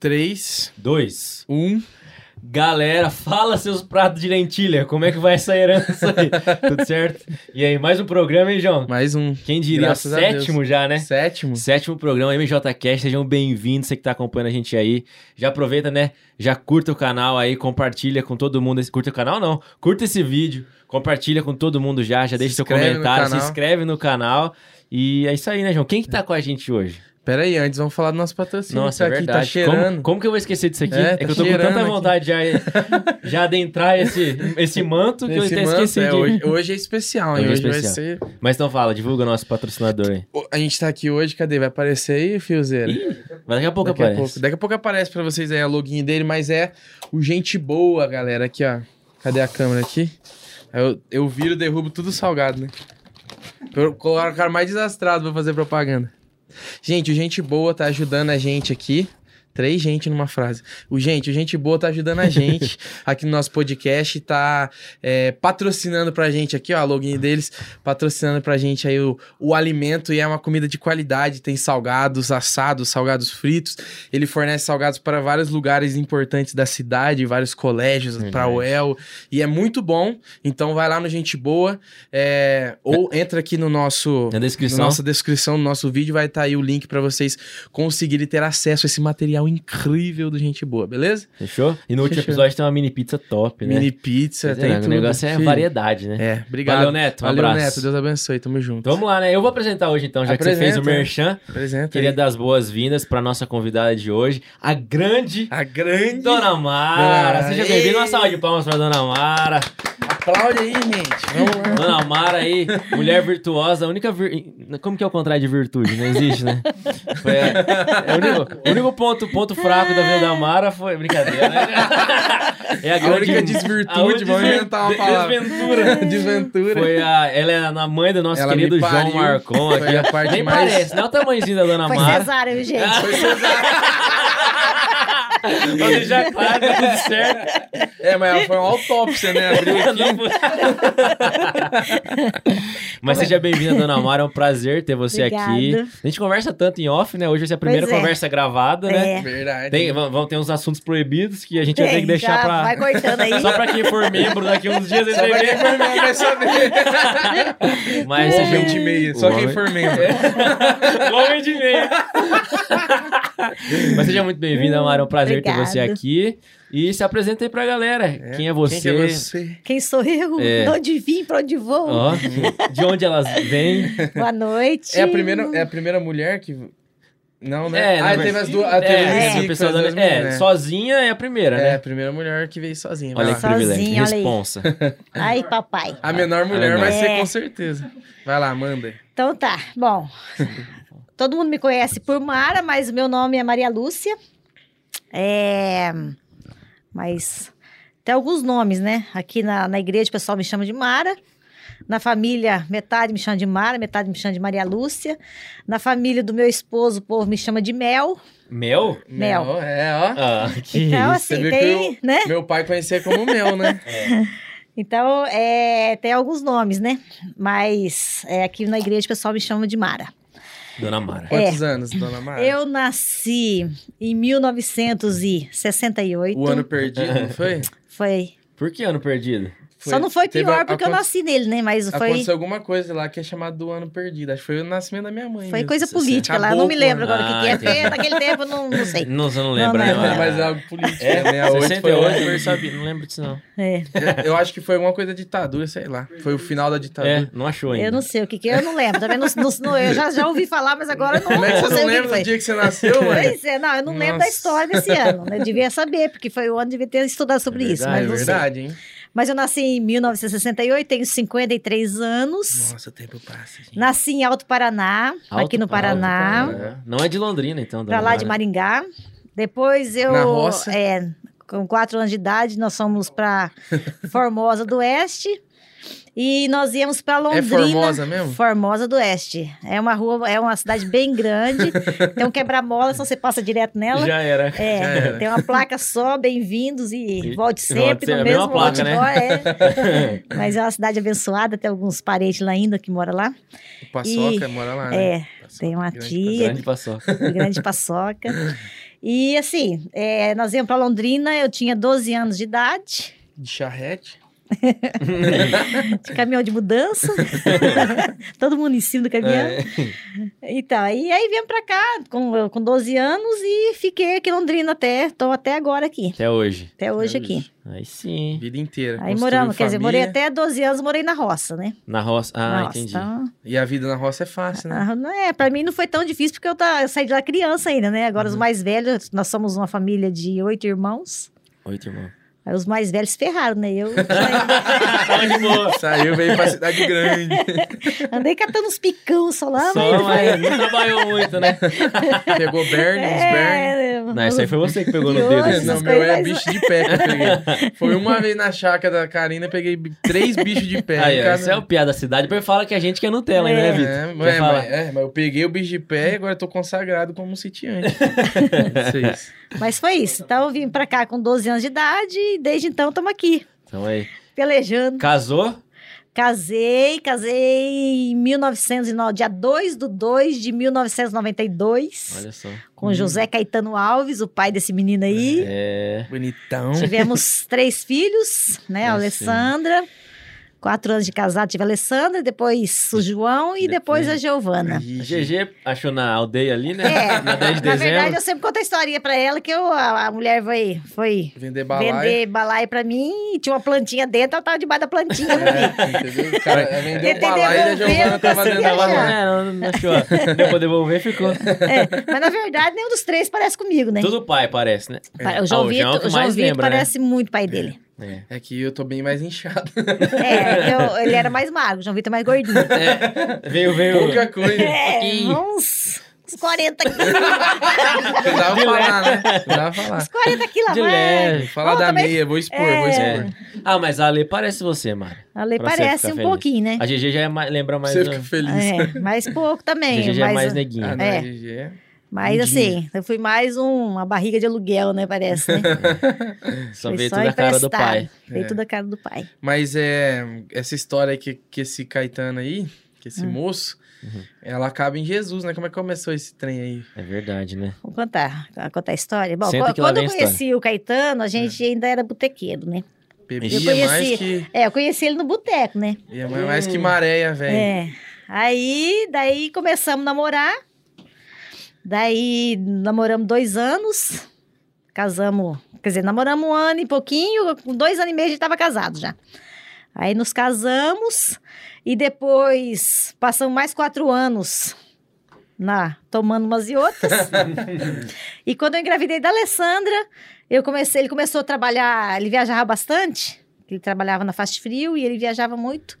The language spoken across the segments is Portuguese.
3, Dois. 1. Galera, fala seus pratos de lentilha. Como é que vai essa herança aí? Tudo certo? E aí, mais um programa, hein, João? Mais um. Quem diria? Graças sétimo já, né? Sétimo. Sétimo programa MJCast, sejam bem-vindos, você que tá acompanhando a gente aí. Já aproveita, né? Já curta o canal aí, compartilha com todo mundo. esse- Curta o canal, não. Curta esse vídeo, compartilha com todo mundo já, já deixa seu inscreve no comentário, se inscreve no canal. E é isso aí, né, João? Quem que tá com a gente hoje? Pera aí, antes vamos falar do nosso patrocínio. Nossa, tá é aqui, verdade. tá cheirando. Como, como que eu vou esquecer disso aqui? É, É, tá que eu tô com tanta aqui. vontade já, já adentrar esse, esse manto que eu Esse até manto, esqueci é, de... hoje, hoje é especial, hein? Hoje é Hoje, vai especial. ser... Mas então fala, divulga o nosso patrocinador aí. A gente tá aqui hoje, cadê? Vai aparecer aí, Fiozeira? Mas daqui a pouco Daqui a aparece. pouco. Daqui a pouco aparece pra vocês aí a login dele, mas é o Gente Boa, galera. Aqui, ó. Cadê a câmera aqui? Eu, eu viro, derrubo tudo salgado, né? Eu colocar cara mais desastrado pra fazer propaganda. Gente, o Gente Boa tá ajudando a gente aqui. Três gente numa frase. O gente, o gente boa tá ajudando a gente aqui no nosso podcast, tá é, patrocinando pra gente aqui, ó, a login deles, patrocinando pra gente aí o, o alimento e é uma comida de qualidade, tem salgados assados, salgados fritos. Ele fornece salgados para vários lugares importantes da cidade, vários colégios, Verdade. pra UEL, e é muito bom. Então vai lá no Gente Boa, é, ou entra aqui no nosso Na descrição. nossa descrição do nosso vídeo vai estar aí o link pra vocês conseguirem ter acesso a esse material incrível do Gente Boa, beleza? Fechou? E no último Fechou. episódio tem uma mini pizza top, né? Mini pizza, dizer, tem né, tudo. O negócio é variedade, né? É, obrigado. Valeu, Neto. Um Valeu, abraço. Neto. Deus abençoe. Tamo junto. Vamos lá, né? Eu vou apresentar hoje então, já que você fez o Apresenta, é. merchan. Apresenta Queria aí. dar as boas-vindas pra nossa convidada de hoje, a grande A grande... Dona Mara. Dona- Seja bem-vinda. Uma salva de palmas pra Dona Mara. Aplaude aí, gente. Vamos lá. Aí, mulher virtuosa, a única vir... Como que é o contrário de virtude? Não existe, né? Foi a- é o único, o único ponto, ponto fraco da vida da Mara foi... Brincadeira, né? É a A grande... única a desvirtude, única vamos inventar uma palavra. Desventura. Desventura. Foi a, ela é a mãe do nosso Ela querido João. Marcon Foi aqui. a parte Nem mais- parece, não é o tamanhozinho da Dona Foi Mara. cesárea, viu, gente? Foi cesárea. Pra deixar claro, tá tudo certo. É, mas foi uma autópsia, né? Abriu aqui. Mas seja bem-vinda, Dona Mara. É um prazer ter você Obrigada. aqui. A gente conversa tanto em off, né? Hoje vai ser a primeira Pois é. conversa gravada, né? É. Verdade. Tem, vão, ter uns assuntos proibidos que a gente vai ter que Tem, deixar pra. Vai cortando aí. Só pra quem for membro daqui uns dias ele vai quem for membro vai saber. Mas homem de meia. Só quem for membro. O homem de meia. Mas seja muito bem-vinda, Mara. É um prazer ter Obrigada. você aqui. E se apresenta aí pra galera. Quem é você? Quem que é você? Quem sou eu? É. De onde vim, pra onde vou? Ó, de onde elas vêm? Boa noite. É a primeira, é a primeira mulher que. Não, né? na ah, teve as duas. Ah, teve É, as pessoa as da- duas é, né? sozinha é a primeira, É, né? a primeira mulher que veio sozinha. Olha que privilégio, responsa. Ai, papai. A menor mulher menor. vai ser É. com certeza. Vai lá, manda. Então tá, bom. Todo mundo me conhece por Mara, mas o meu nome é Maria Lúcia. É... Mas tem alguns nomes, né? Aqui na, na igreja o pessoal me chama de Mara. Na família, metade me chama de Mara, metade me chama de Maria Lúcia. Na família do meu esposo, o povo me chama de Mel. Mel? Mel. Mel, É, ó. Ah, que Então, isso. Assim, tem, né? Meu pai conhecia como Mel, né? Então, é, tem alguns nomes, né? Mas é, aqui na igreja o pessoal me chama de Mara. Dona Mara. Quantos anos, dona Mara? Eu nasci em 1968. O ano perdido, não foi? Foi. Por que ano perdido? Só não foi pior a- porque eu nasci nele, né? Mas foi, Aconteceu alguma coisa lá que é chamado do ano perdido. Acho que foi o nascimento da minha mãe. foi mesmo. coisa política lá. Eu não me lembro agora o que, Ah, que é, porque entendi. naquele tempo eu não, não sei. Não, você não lembra, Não, né, não, Mara? Mas é algo político. É, né? Hoje foi 68, eu hoje. sabia, não lembro disso não. É. Eu acho que foi alguma coisa da ditadura, sei lá. Foi o final da É, ditadura. não achou ainda. Eu não sei o que, que é, eu não lembro. Também não, não- não- eu já, já ouvi falar, mas agora eu não, Como é que não você não lembra foi. do dia que você nasceu, mãe? Pois é, não, eu não lembro da Nossa. história desse ano. né? Eu devia saber, porque foi o ano, devia ter estudado sobre É isso, mas É não verdade, hein? Mas eu nasci em 1968, tenho 53 anos. Nossa, o tempo passa, gente. Nasci em Alto Paraná, Alto aqui no Paraná. Paraná. Não é de Londrina, então. pra lá de. Maringá. Depois eu, Na roça? é, com quatro anos de idade, nós fomos para Formosa do Oeste. E nós íamos pra Londrina. Formosa mesmo? Formosa do Oeste. É uma rua, é uma cidade bem grande. tem um quebra-mola, só você passa direto nela. Já era. É, Já era. tem uma placa só, bem-vindos e, E- volte sempre no é mesmo placa, né? é. Mas é uma cidade abençoada, tem alguns parentes lá ainda que moram lá. O Paçoca E- mora lá, né? É, Paçoca, tem uma grande tia, Grande passou. grande paçoca. E assim, é, nós íamos para Londrina, eu tinha 12 anos de idade, De charrete. De caminhão de mudança, todo mundo em cima do caminhão. É. Então, e aí viemos pra cá com, com 12 anos e fiquei aqui em Londrina até, tô até agora aqui, Até hoje. até hoje Até aqui. Aí sim. Vida inteira. Aí moramos, quer dizer, morei família. até 12 anos, morei na roça, né? Na roça. Ah, na roça, entendi. então, E a vida na roça é fácil, né? ah, não é, pra mim não foi tão difícil porque eu, tá, eu saí de lá criança ainda, né? Agora Uhum. os mais velhos, nós somos uma família de oito irmãos, Oito, irmão. Aí os mais velhos ferraram, né? Eu saí-. Saiu, veio pra cidade grande. andei catando uns picão só lá, Só, mas... mas não trabalhou muito, né? Pegou Bernie, uns Bernie. É, Não, isso aí foi você que pegou no dedo. hoje. Não, meu é coisas- bicho de pé que eu peguei. Foi uma vez na chácara da Karina, peguei três bichos de pé. Aí, esse é o piada da cidade, depois fala que a gente que é Nutella, É. né, É, Vitor? mas, Quer falar? mas- é, mas eu peguei o bicho de pé e agora eu tô consagrado como um sitiante. Mas foi isso. Então eu vim pra cá com 12 anos de idade e desde então estamos aqui, Então aí. pelejando. Casou? Casei, casei em 1909, dia 2 do 2 de 1992, Olha só. com José Caetano Alves, o pai desse menino aí. É. Bonitão. Tivemos três filhos, né? A Ah, Alessandra, quatro anos de casado, tive a Alessandra, depois o João e depois a Giovana. A GG achou na aldeia ali, né? É, Na 10 de na dezembro. verdade, eu sempre conto a historinha pra ela que eu, a, a mulher foi, foi Vender balaio. vender balaio pra mim e tinha uma plantinha dentro, ela tava debaixo da plantinha. É, entendeu? O cara vendeu Tentei balaio e a devolver, Giovana não tava dentro da balaio. É, não, não achou. Deu pra devolver, ficou. É, mas na verdade, nenhum dos três parece comigo, né? Tudo pai, parece, né? Pa- O Ah, João o João Vitor, que o João mais Vitor lembra, né? parece muito pai dele. É. É que eu tô bem mais inchado. É, eu- ele era mais magro, o João Vitor é mais gordinho. É, Veio, veio. Pouca coisa. É, uns, uns 40 quilos. Pra falar, né? Pra falar. Uns 40 quilos a De mais. leve. Fala Bom, da também- meia, vou expor, vou É. expor. Ah, mas a Ale parece você, Mari. A Lei Pra parece um feliz. pouquinho, né? A GG já é mais, lembra mais. Você né? fica feliz. É, mas pouco A também. GG já é mais neguinho. Ah, não, É. é. GG. Mas Lindinho. assim, eu fui mais um- uma barriga de aluguel, né? Parece, né? Só Foi veio tudo a cara do pai. Veio É. tudo a cara do pai. Mas é essa história aí que, que esse Caetano aí, que esse moço, Uhum. ela acaba em Jesus, né? Como é que começou esse trem aí? É verdade, né? Vou contar, vou contar a história. Bom, Senta quando eu conheci o Caetano, a gente ainda era botequeiro, né? Bebia Eu conheci- mais que. É, eu conheci ele no boteco, né? Ia mais que maréia, velho. É. Aí, daí começamos a namorar. Daí namoramos dois anos. Casamos, quer dizer, namoramos um ano e pouquinho. Com dois anos e meio a gente estava casado já. Aí nos casamos e depois passamos mais quatro anos na tomando umas e outras. e quando eu engravidei da Alessandra, eu comecei, ele começou a trabalhar, ele viajava bastante. Ele trabalhava na Fast Frio e ele viajava muito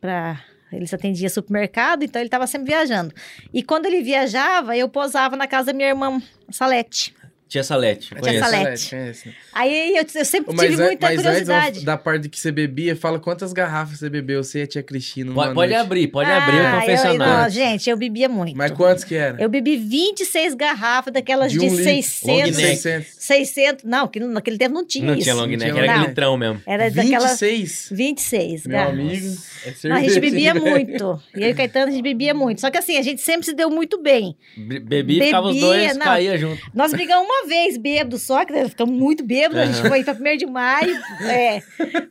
para ele se atendia supermercado, então ele estava sempre viajando. E quando ele viajava, eu posava na casa da minha irmã Salete. Tia Salete, Tia conheço. Salete. conhece. Aí eu, eu sempre Mas, tive an- muita mas antes curiosidade. da parte que você bebia, fala quantas garrafas você bebeu, você e a tia Cristina. numa Pode, pode abrir, pode abrir o Ah, eu- confessionário. não, gente, eu bebia muito. Mas quantos que era? Eu bebi 26 garrafas daquelas De de, um litro. Long 600. neck. 600. 600. Não, que naquele tempo não tinha Não isso. tinha long Não neck, tinha era long neck. litrão mesmo. Era daquela 26? 26 Meu garrafas. amigo. É Não, a gente bebia muito. E eu e o Caetano, a gente bebia muito. Só que assim, a gente sempre se deu muito bem. Be- Bebi, ficava os Bebia, dois, não. caía junto. Nós brigamos uma vez bêbado só, que nós ficamos muito bêbados. A gente foi para 1 de maio. É,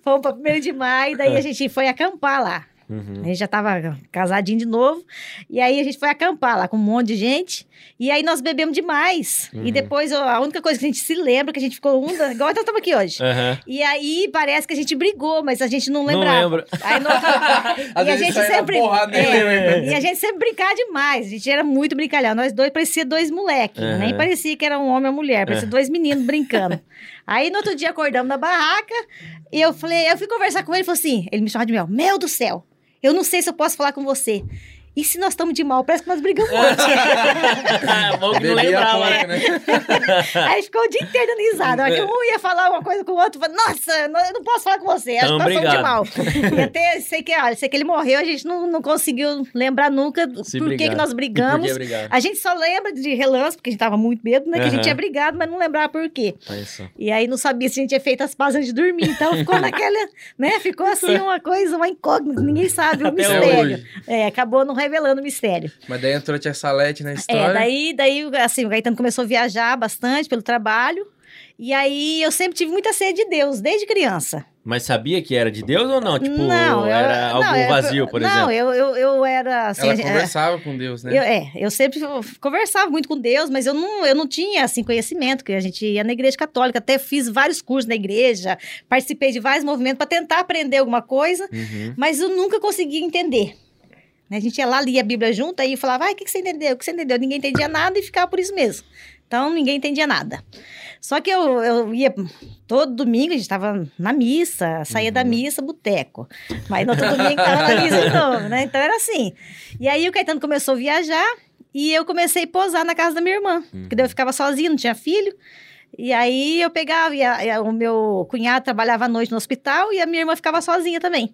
fomos para 1 de maio, daí a gente foi acampar lá. Uhum. A gente já tava casadinho de novo. E aí a gente foi acampar lá com um monte de gente. E aí nós bebemos demais. Uhum. E depois a única coisa que a gente se lembra que a gente ficou um. Igual nós estamos aqui hoje. Aham. E aí parece que a gente brigou, mas a gente não Não lembrava. lembro. Aí no outro- Às e a gente sempre. porrada, nem é, lembra. e a gente sempre brincava demais. A gente era muito brincalhão. Nós dois parecia dois moleques. Aham. Nem parecia que era um homem ou mulher. Parecia É. dois meninos brincando. Aí no outro dia acordamos na barraca. E eu falei, eu fui conversar com ele e falou assim: ele me chamava de Mel, Mel do céu. Eu não sei se eu posso falar com você. E se nós estamos de mal? Parece que nós brigamos ontem. Bom que não lembrava, porca, né? Aí ficou o dia inteiro dando risada. Hora que um ia falar uma coisa com o outro, falou, nossa, eu não posso falar com você, acho que nós somos de mal. E até sei que, olha, sei que ele morreu, a gente não, não conseguiu lembrar nunca Se por que, que nós por brigamos. A gente só lembra de relance, porque a gente tava muito medo, né? Que a gente tinha brigado, mas não lembrava por quê. Só. E aí não sabia se a gente tinha feito as pazes antes de dormir. Então ficou naquela, né? Ficou assim uma coisa, uma incógnita, ninguém sabe, um Até mistério. hoje. É, acabou não revelando o mistério. Mas daí entrou a tia Salete na história. É, daí, daí, assim, o Gaetano começou a viajar bastante pelo trabalho. E aí eu sempre tive muita sede de Deus, desde criança. Mas sabia que era de Deus ou não? Tipo, não, eu- era algo não, é- vazio, por não, exemplo? eu, eu, eu era assim. Ela é, conversava com Deus, né? Eu, é, eu sempre conversava muito com Deus, mas eu não, eu não tinha, assim, conhecimento, que a gente ia na igreja católica, até fiz vários cursos na igreja, participei de vários movimentos para tentar aprender alguma coisa, Uhum. mas eu nunca conseguia entender. A gente ia lá, lia a Bíblia junto, aí falava, ai, o que, que você entendeu? O que você entendeu? Ninguém entendia nada e ficava por isso mesmo. Então, ninguém entendia nada. Só que eu, eu ia todo domingo, a gente estava na missa, saía da missa, boteco. Mas no outro domingo estava na missa de novo, né? Então era assim. E aí o Caetano começou a viajar e eu comecei a posar na casa da minha irmã. Porque daí eu ficava sozinha, não tinha filho. E aí eu pegava, e a- e a- o meu cunhado trabalhava à noite no hospital e a minha irmã ficava sozinha também.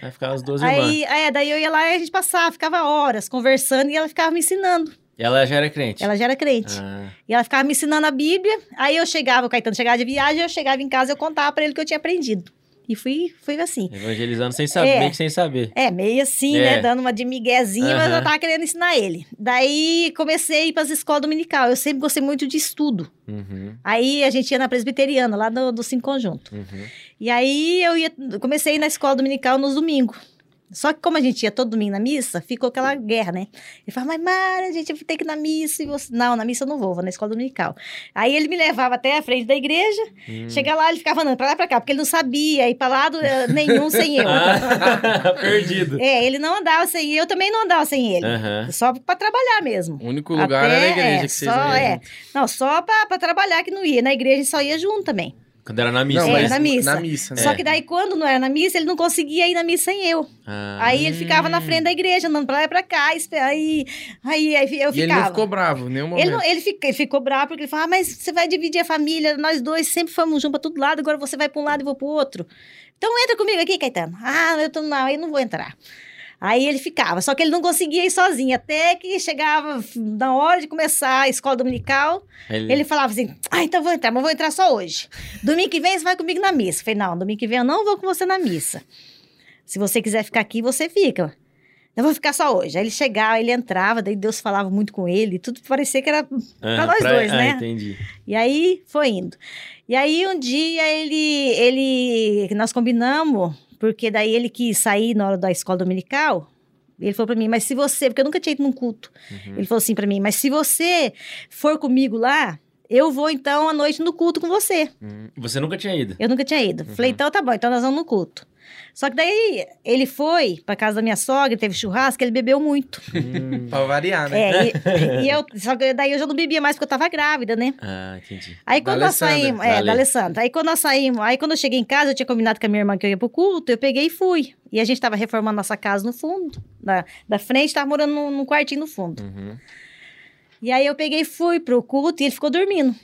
Vai ficar as duas irmãs. Aí, é, daí eu ia lá e a gente passava, ficava horas conversando e ela ficava me ensinando. E ela já era crente? Ela já era crente. Ah, E ela ficava me ensinando a Bíblia. Aí eu chegava, o Caetano chegava de viagem, eu chegava em casa e eu contava pra ele o que eu tinha aprendido. E fui, fui assim. evangelizando sem saber, É. meio que sem saber. É, meio assim, É. né? Dando uma de miguezinha, mas Aham. eu tava querendo ensinar ele. Daí comecei a ir pras escolas dominical. Eu sempre gostei muito de estudo. Uhum, Aí a gente ia na presbiteriana, lá do, do Cinco Conjunto. uhum. E aí eu ia, comecei a ir na escola dominical nos domingos. Só que como a gente ia todo domingo na missa, ficou aquela guerra, né? Ele falava, mas Mara, a gente tem que ir na missa. E você... Não, na missa eu não vou, vou na escola dominical. Aí ele me levava até a frente da igreja, Hum. chega lá, ele ficava andando pra lá e pra cá, porque ele não sabia ir pra lado eh, nenhum sem eu. Ah, perdido. É, ele não andava sem eu, também não andava sem ele. Aham. Só pra trabalhar mesmo. O único lugar Até, era a igreja é, que vocês só, é. Não, só pra, pra trabalhar que não ia. Na igreja a gente só ia junto também. Quando era na missa. Não, mas na missa. Na missa, né? Só que daí, quando não era na missa, ele não conseguia ir na missa sem eu. Ah. Aí ele ficava na frente da igreja, andando pra lá e pra cá. Aí, aí, aí eu E ele não ficava. ficou bravo, nenhum momento. Ele, não- ele, fica- ele ficou bravo porque ele falou: ah, mas você vai dividir a família, nós dois sempre fomos juntos pra todo lado, agora você vai pra um lado e vou pro outro. Então entra comigo aqui, Caetano. Ah, eu tô, não, eu não vou entrar. Aí ele ficava, só que ele não conseguia ir sozinho, até que chegava na hora de começar a escola dominical, Ele... ele falava assim: Ah, então vou entrar, mas vou entrar só hoje. Domingo que vem você vai comigo na missa. Eu falei: Não, domingo que vem eu não vou com você na missa. Se você quiser ficar aqui, você fica. Eu vou ficar só hoje. Aí ele chegava, ele entrava, daí Deus falava muito com ele, e tudo parecia que era Aham, nós dois, ah, né? entendi. E aí foi indo. E aí um dia ele, ele, nós combinamos, porque daí ele quis sair na hora da escola dominical. Ele falou pra mim, mas se você, porque eu nunca tinha ido num culto. Uhum. Ele falou assim pra mim, mas se você for comigo lá, eu vou então à noite no culto com você. Hum, Você nunca tinha ido? Eu nunca tinha ido. Falei, então tá bom, então nós vamos no culto. Só que daí ele foi pra casa da minha sogra, teve churrasco, ele bebeu muito. Hum. Pra variar, né? É, e, e eu, só que daí eu já não bebia mais porque eu tava grávida, né? Ah, entendi. Aí Da quando nós Alessandra. saímos, Da é, Ale. da Alessandra. Aí quando nós saímos, aí quando eu cheguei em casa, eu tinha combinado com a minha irmã que eu ia pro culto, eu peguei e fui. E a gente tava reformando nossa casa no fundo, da, da frente, tava morando num, num quartinho no fundo. Uhum. E aí eu peguei e fui pro culto e ele ficou dormindo.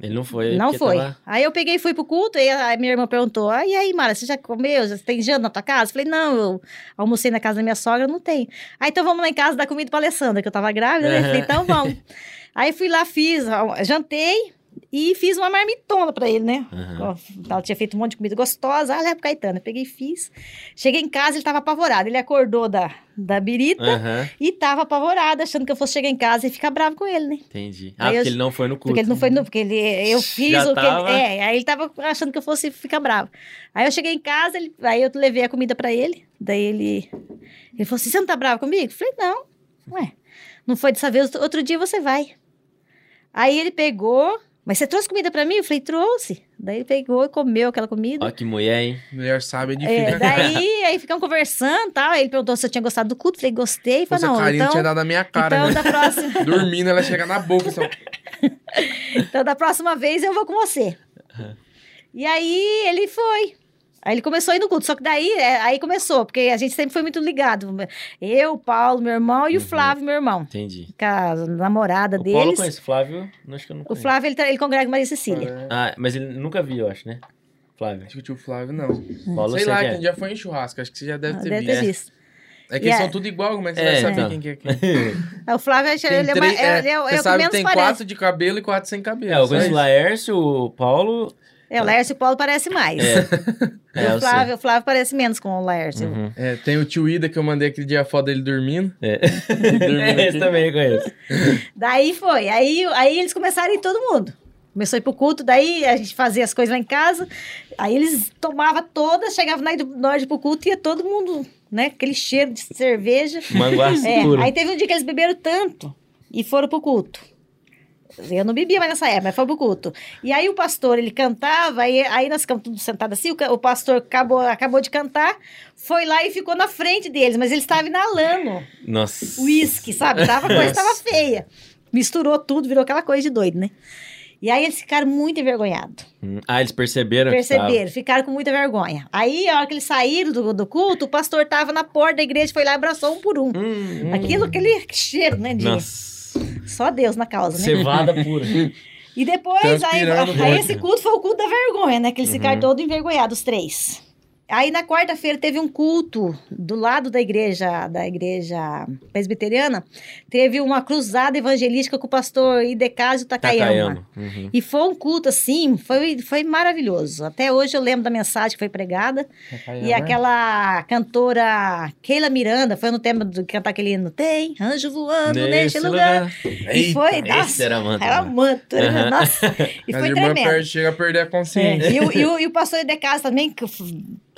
Ele não foi. Não foi. tava- Aí eu peguei e fui pro culto, e a minha irmã perguntou: ah, e aí, Mara, você já comeu? Já tem janta na tua casa? Eu falei, não, eu almocei na casa da minha sogra, não tem. Aí então vamos lá em casa dar comida pra Alessandra, que eu tava grávida, né? Falei, então vamos. aí fui lá, fiz, jantei e fiz uma marmitona pra ele, né? Ó, Ela tinha feito um monte de comida gostosa. Ah, leva pro Caetano. Eu peguei e fiz. Cheguei em casa, ele tava apavorado. Ele acordou da, da birita Aham, e tava apavorado, achando que eu fosse chegar em casa e ficar bravo com ele, né? entendi. Ah, Aí eu- porque ele não foi no culto. Porque ele não foi no. Porque ele, eu fiz Já o que tava? ele. É, aí ele tava achando que eu fosse ficar bravo. Aí eu cheguei em casa, ele, aí eu levei a comida pra ele. Daí ele. Ele falou assim: você não tá bravo comigo? Eu falei, não. Ué, não foi dessa vez, outro dia você vai. Aí ele pegou. Mas você trouxe comida pra mim? Eu falei, trouxe. Daí ele pegou e comeu aquela comida. Ó, que mulher, hein? Mulher sabe de É, ficar. daí aí ficamos conversando e tal. Aí ele perguntou se eu tinha gostado do culto. Falei, gostei. Falei, não, carinha então, tinha dado na minha cara, então né? da próxima. Dormindo, ela chega na boca. Só... Então, da próxima vez eu vou com você. E aí ele foi. Aí ele começou a ir no culto. Só que daí, é, aí começou, porque a gente sempre foi muito ligado. Eu, o Paulo, meu irmão, e o Uhum. Flávio, meu irmão. Entendi. Com a namorada O Paulo eu deles. conheço, Flávio, não acho que eu não O conheço. Flávio, ele, tá- ele congrega Maria Cecília. É, Ah, mas ele nunca viu, eu acho, né? Flávio. Acho que o tio Flávio não. Paulo Sei lá, é. gente já foi em churrasco. Acho que você já deve Ah, ter Deve visto. ter visto. É que E eles são tudo igual, como é que você É, vai saber então. quem que é quem? O Flávio, ele Tem é, três- mais- é, ele é, o- você é o que sabe que menos tem parece. quatro de cabelo e quatro sem cabelo. É, eu conheço o. Laércio, o Paulo. É, o Laércio e o Paulo parece mais. É. É, o, eu Flávio, o Flávio parece menos com o Laércio. Uhum. É, tem o tio Ida que eu mandei aquele dia a foto dele dormindo. É. dormindo É, Esse também eu conheço. Daí foi. Aí, aí eles começaram a ir todo mundo. Começou a ir pro culto, daí a gente fazia as coisas lá em casa. Aí eles tomavam todas, chegavam na hora de ir pro culto e ia todo mundo, né? Aquele cheiro de cerveja. Manguaçu É, aí teve um dia que eles beberam tanto e foram pro culto. Eu não bebia mais nessa época, mas foi pro culto. E aí o pastor, ele cantava, aí, aí nós ficamos tudo sentados assim, o, o pastor acabou, acabou de cantar, foi lá e ficou na frente deles, mas ele estava inalando Nossa. uísque, sabe? Tava, a coisa tava feia. Misturou tudo, virou aquela coisa de doido, né? E aí eles ficaram muito envergonhados. Hum, Ah, eles perceberam? que Perceberam, ficaram com muita vergonha. Aí, a hora que eles saíram do, do culto, o pastor tava na porta da igreja, foi lá e abraçou um por um. tava? Hum, Aquilo, aquele cheiro, né? De... Nossa. Só Deus na causa, né? Cevada pura. E depois, aí, aí esse culto foi o culto da vergonha, né? Que eles ficaram Uhum. todos envergonhados, os três. Aí na quarta-feira teve um culto do lado da igreja, da igreja presbiteriana, teve uma cruzada evangelística com o pastor Idecásio Takayama. Takayama. Uhum. E foi um culto assim, foi, foi maravilhoso. Até hoje eu lembro da mensagem que foi pregada. E aquela cantora Keila Miranda foi no tema de cantar aquele hino Tem anjo voando neste lugar. E foi, Esse nossa, era manto, era né? manto, Aham. nossa. E foi tremendo. chega a perder a É, consciência. E, o, e, o, e o pastor de casa também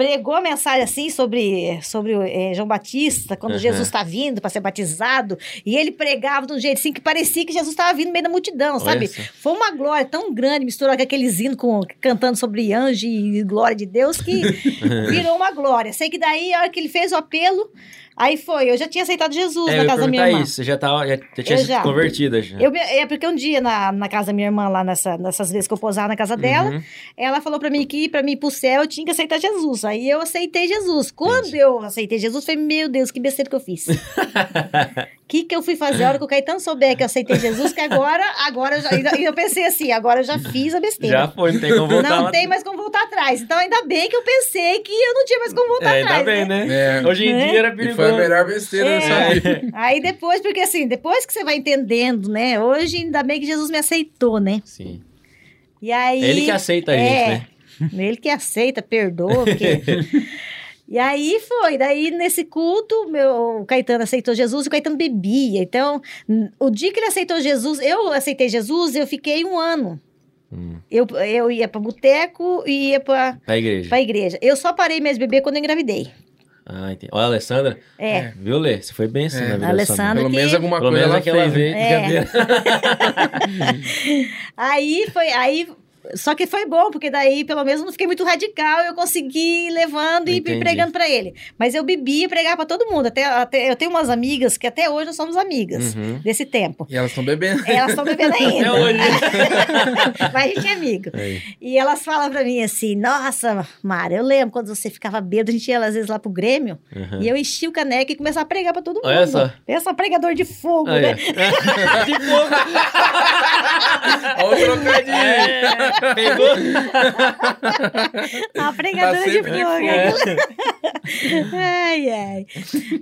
pregou a mensagem assim sobre, sobre eh, João Batista, quando Aham. Jesus está vindo para ser batizado. E ele pregava de um jeito assim que parecia que Jesus estava vindo no meio da multidão, Olha sabe? Foi uma glória tão grande, misturado com aqueles hinos com, cantando sobre anjo e glória de Deus, que virou uma glória. Sei que daí, a hora que ele fez o apelo, aí foi. Eu já tinha aceitado Jesus É, na casa da minha irmã. isso. Você já, tava, já, já tinha Eu sido já. convertida já. Eu, é porque um dia na, na casa da minha irmã, lá nessa, nessas vezes que eu posava na casa dela, Uhum. ela falou pra mim que pra mim ir pro céu eu tinha que aceitar Jesus. Aí eu aceitei Jesus. Quando Entendi. eu aceitei Jesus, foi meu Deus, que besteira que eu fiz. O que que eu fui fazer? A hora que o Caetano souber que eu aceitei Jesus, que agora, agora eu, já, eu pensei assim, agora eu já fiz a besteira. Já foi, não tem como voltar. não lá- tem mais como voltar atrás. Então ainda bem que eu pensei que eu não tinha mais como voltar É, atrás. ainda bem, né? né? É. Hoje em Né? dia era E perigoso. foi a melhor besteira É. vida. Aí depois, porque assim, depois que você vai entendendo, né? Hoje ainda bem que Jesus me aceitou, né? Sim. E aí. Ele que aceita a gente, é, né? Ele que aceita, perdoa. Porque... e aí foi. Daí, nesse culto, meu, o Caetano aceitou Jesus e o Caetano bebia. Então, o dia que ele aceitou Jesus, eu aceitei Jesus, eu fiquei um ano. Hum, Eu, eu ia pra boteco e ia pra, pra igreja. pra igreja. Eu só parei mesmo de beber quando eu engravidei. Ah, entendi. Olha, a Alessandra. É. Viu, Lê? Você foi bem assim É. na vida A Alessandra- Pelo que- menos alguma Pelo coisa menos ela fez. vez. É. Aí foi. Aí. Só que foi bom, porque daí, pelo menos, não fiquei muito radical. Eu consegui ir levando e Entendi. pregando pra ele. Mas eu bebia e pregava pra todo mundo. Até, até, eu tenho umas amigas que até hoje nós somos amigas Uhum. desse tempo. E elas estão bebendo. Elas estão bebendo ainda. Até hoje. Mas a gente é amigo. Aí. E elas falam pra mim assim: Nossa, Mara, eu lembro quando você ficava bêbado, a gente ia às vezes lá pro Grêmio. Uhum. E eu enchia o caneco e começava a pregar pra todo mundo. Olha só. Pensa pregador de fogo, Aí, né? De fogo. Olha o trocadilho. É, pegou. A pregadora de sempre fogo. de aquilo. ai, ai.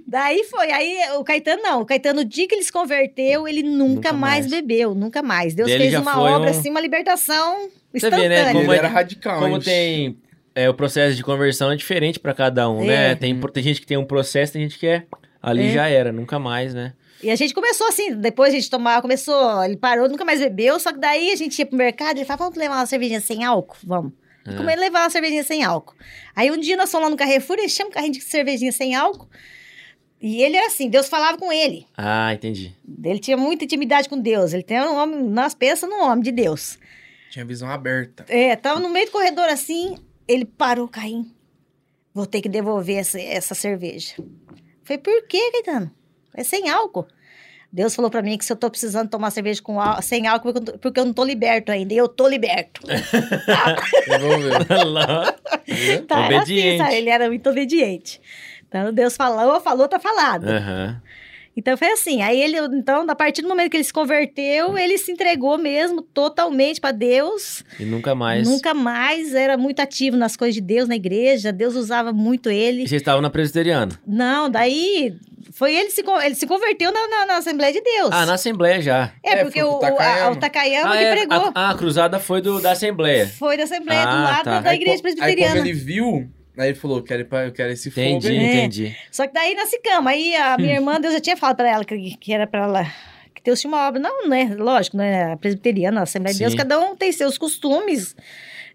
Daí foi. Aí o Caetano não. O Caetano, o dia que ele se converteu, ele nunca, Nunca mais. mais. bebeu. Nunca mais. Deus Ele fez uma obra um- assim, uma libertação Você vê, né, instantânea. como Ele é- era radical. Como tem é, o processo de conversão é diferente pra cada um, É. né? Tem, tem gente que tem um processo, tem gente que é. Ali É. já era, nunca mais, né? E a gente começou assim, depois a gente tomava, começou, ele parou, nunca mais bebeu, só que daí a gente ia pro mercado, ele falava, vamos levar uma cervejinha sem álcool? Vamos. É. como ele levar uma cervejinha sem álcool. Aí um dia nós fomos lá no Carrefour, ele chama um carrinho de cervejinha sem álcool, e ele era assim, Deus falava com ele. Ah, entendi. Ele tinha muita intimidade com Deus. Ele tem um homem, nós pensamos num homem de Deus. Tinha visão aberta. É, tava no meio do corredor assim, ele parou o carrinho. Vou ter que devolver essa, essa cerveja. Falei, por quê, Caetano? É sem álcool. Deus falou pra mim que se eu tô precisando tomar cerveja com ál- sem álcool, porque eu não- tô liberto ainda. E eu tô liberto. Devolveu. Lá. Tá, era Obediente. assim? Ele era muito obediente. Então, Deus falou, falou, tá falado. Aham. Então, foi assim. Aí, ele, então, a partir do momento que ele se converteu, ele se entregou mesmo totalmente pra Deus. E nunca mais. Nunca mais era muito ativo nas coisas de Deus, na igreja. Deus usava muito ele. E vocês estavam na presbiteriana? Não, daí foi ele se, ele se converteu na, na- na Assembleia de Deus. Ah, na Assembleia já. É, É, porque o, o o, a- Takayama. o Takayama ah, que é, pregou. A, a cruzada foi do, da Assembleia. Foi da Assembleia, do Ah, lado tá. da Aí, igreja co- Aí presbiteriana. quando ele viu, aí ele falou, quero, ir pra- eu quero esse fogo Entendi, aí. É. entendi. Só que daí nós ficamos. Aí a minha irmã, Deus já tinha falado pra ela que, que era pra ela. Que Deus tinha uma obra. Não, né? Lógico, né? A presbiteriana, a Assembleia de Deus, Sim. cada um tem seus costumes.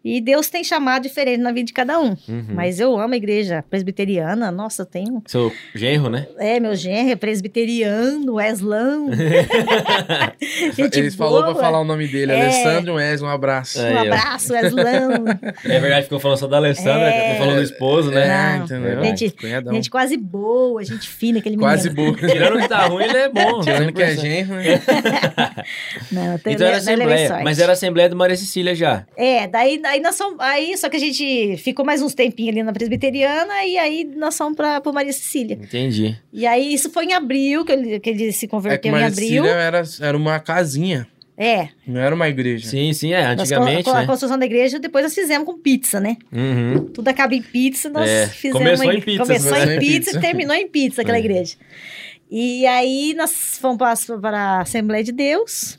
E Deus tem chamado diferente na vida de cada um. Uhum. Mas eu amo a igreja presbiteriana. Nossa, eu tenho. Seu genro, né? É, meu genro é presbiteriano, Weslão. Gente Eles falou boa. pra falar o nome dele, É. Alessandro Wes, um abraço. É. Um abraço, Weslão. É verdade, ficou falando só da Alessandra, É. não falou do esposo, né? É, Não. entendeu? Gente, Cunhadão. gente quase boa, gente fina, aquele Quase menino. boa. Tirando que tá ruim, ele é bom. Tirando que é 100%. genro, né? Não, Então era é- é Assembleia. Mas era Assembleia do Maria Cecília já. É, daí, daí nós somos. Aí, só que a gente ficou mais uns tempinhos ali na presbiteriana e aí nós fomos pra, pra Maria Cecília. Entendi. E aí isso foi em abril, que ele, que ele se É que converteu em Maria abril. Cecília era, era uma casinha, É. não era uma igreja. Sim, sim, é. nós Antigamente, com, com a né? construção da igreja, depois nós fizemos com pizza, né? Uhum. Tudo acaba em pizza, nós É, fizemos. começou uma em pizza, Começou em em pizza, e terminou em pizza aquela É. igreja. E aí nós fomos para, para a Assembleia de Deus.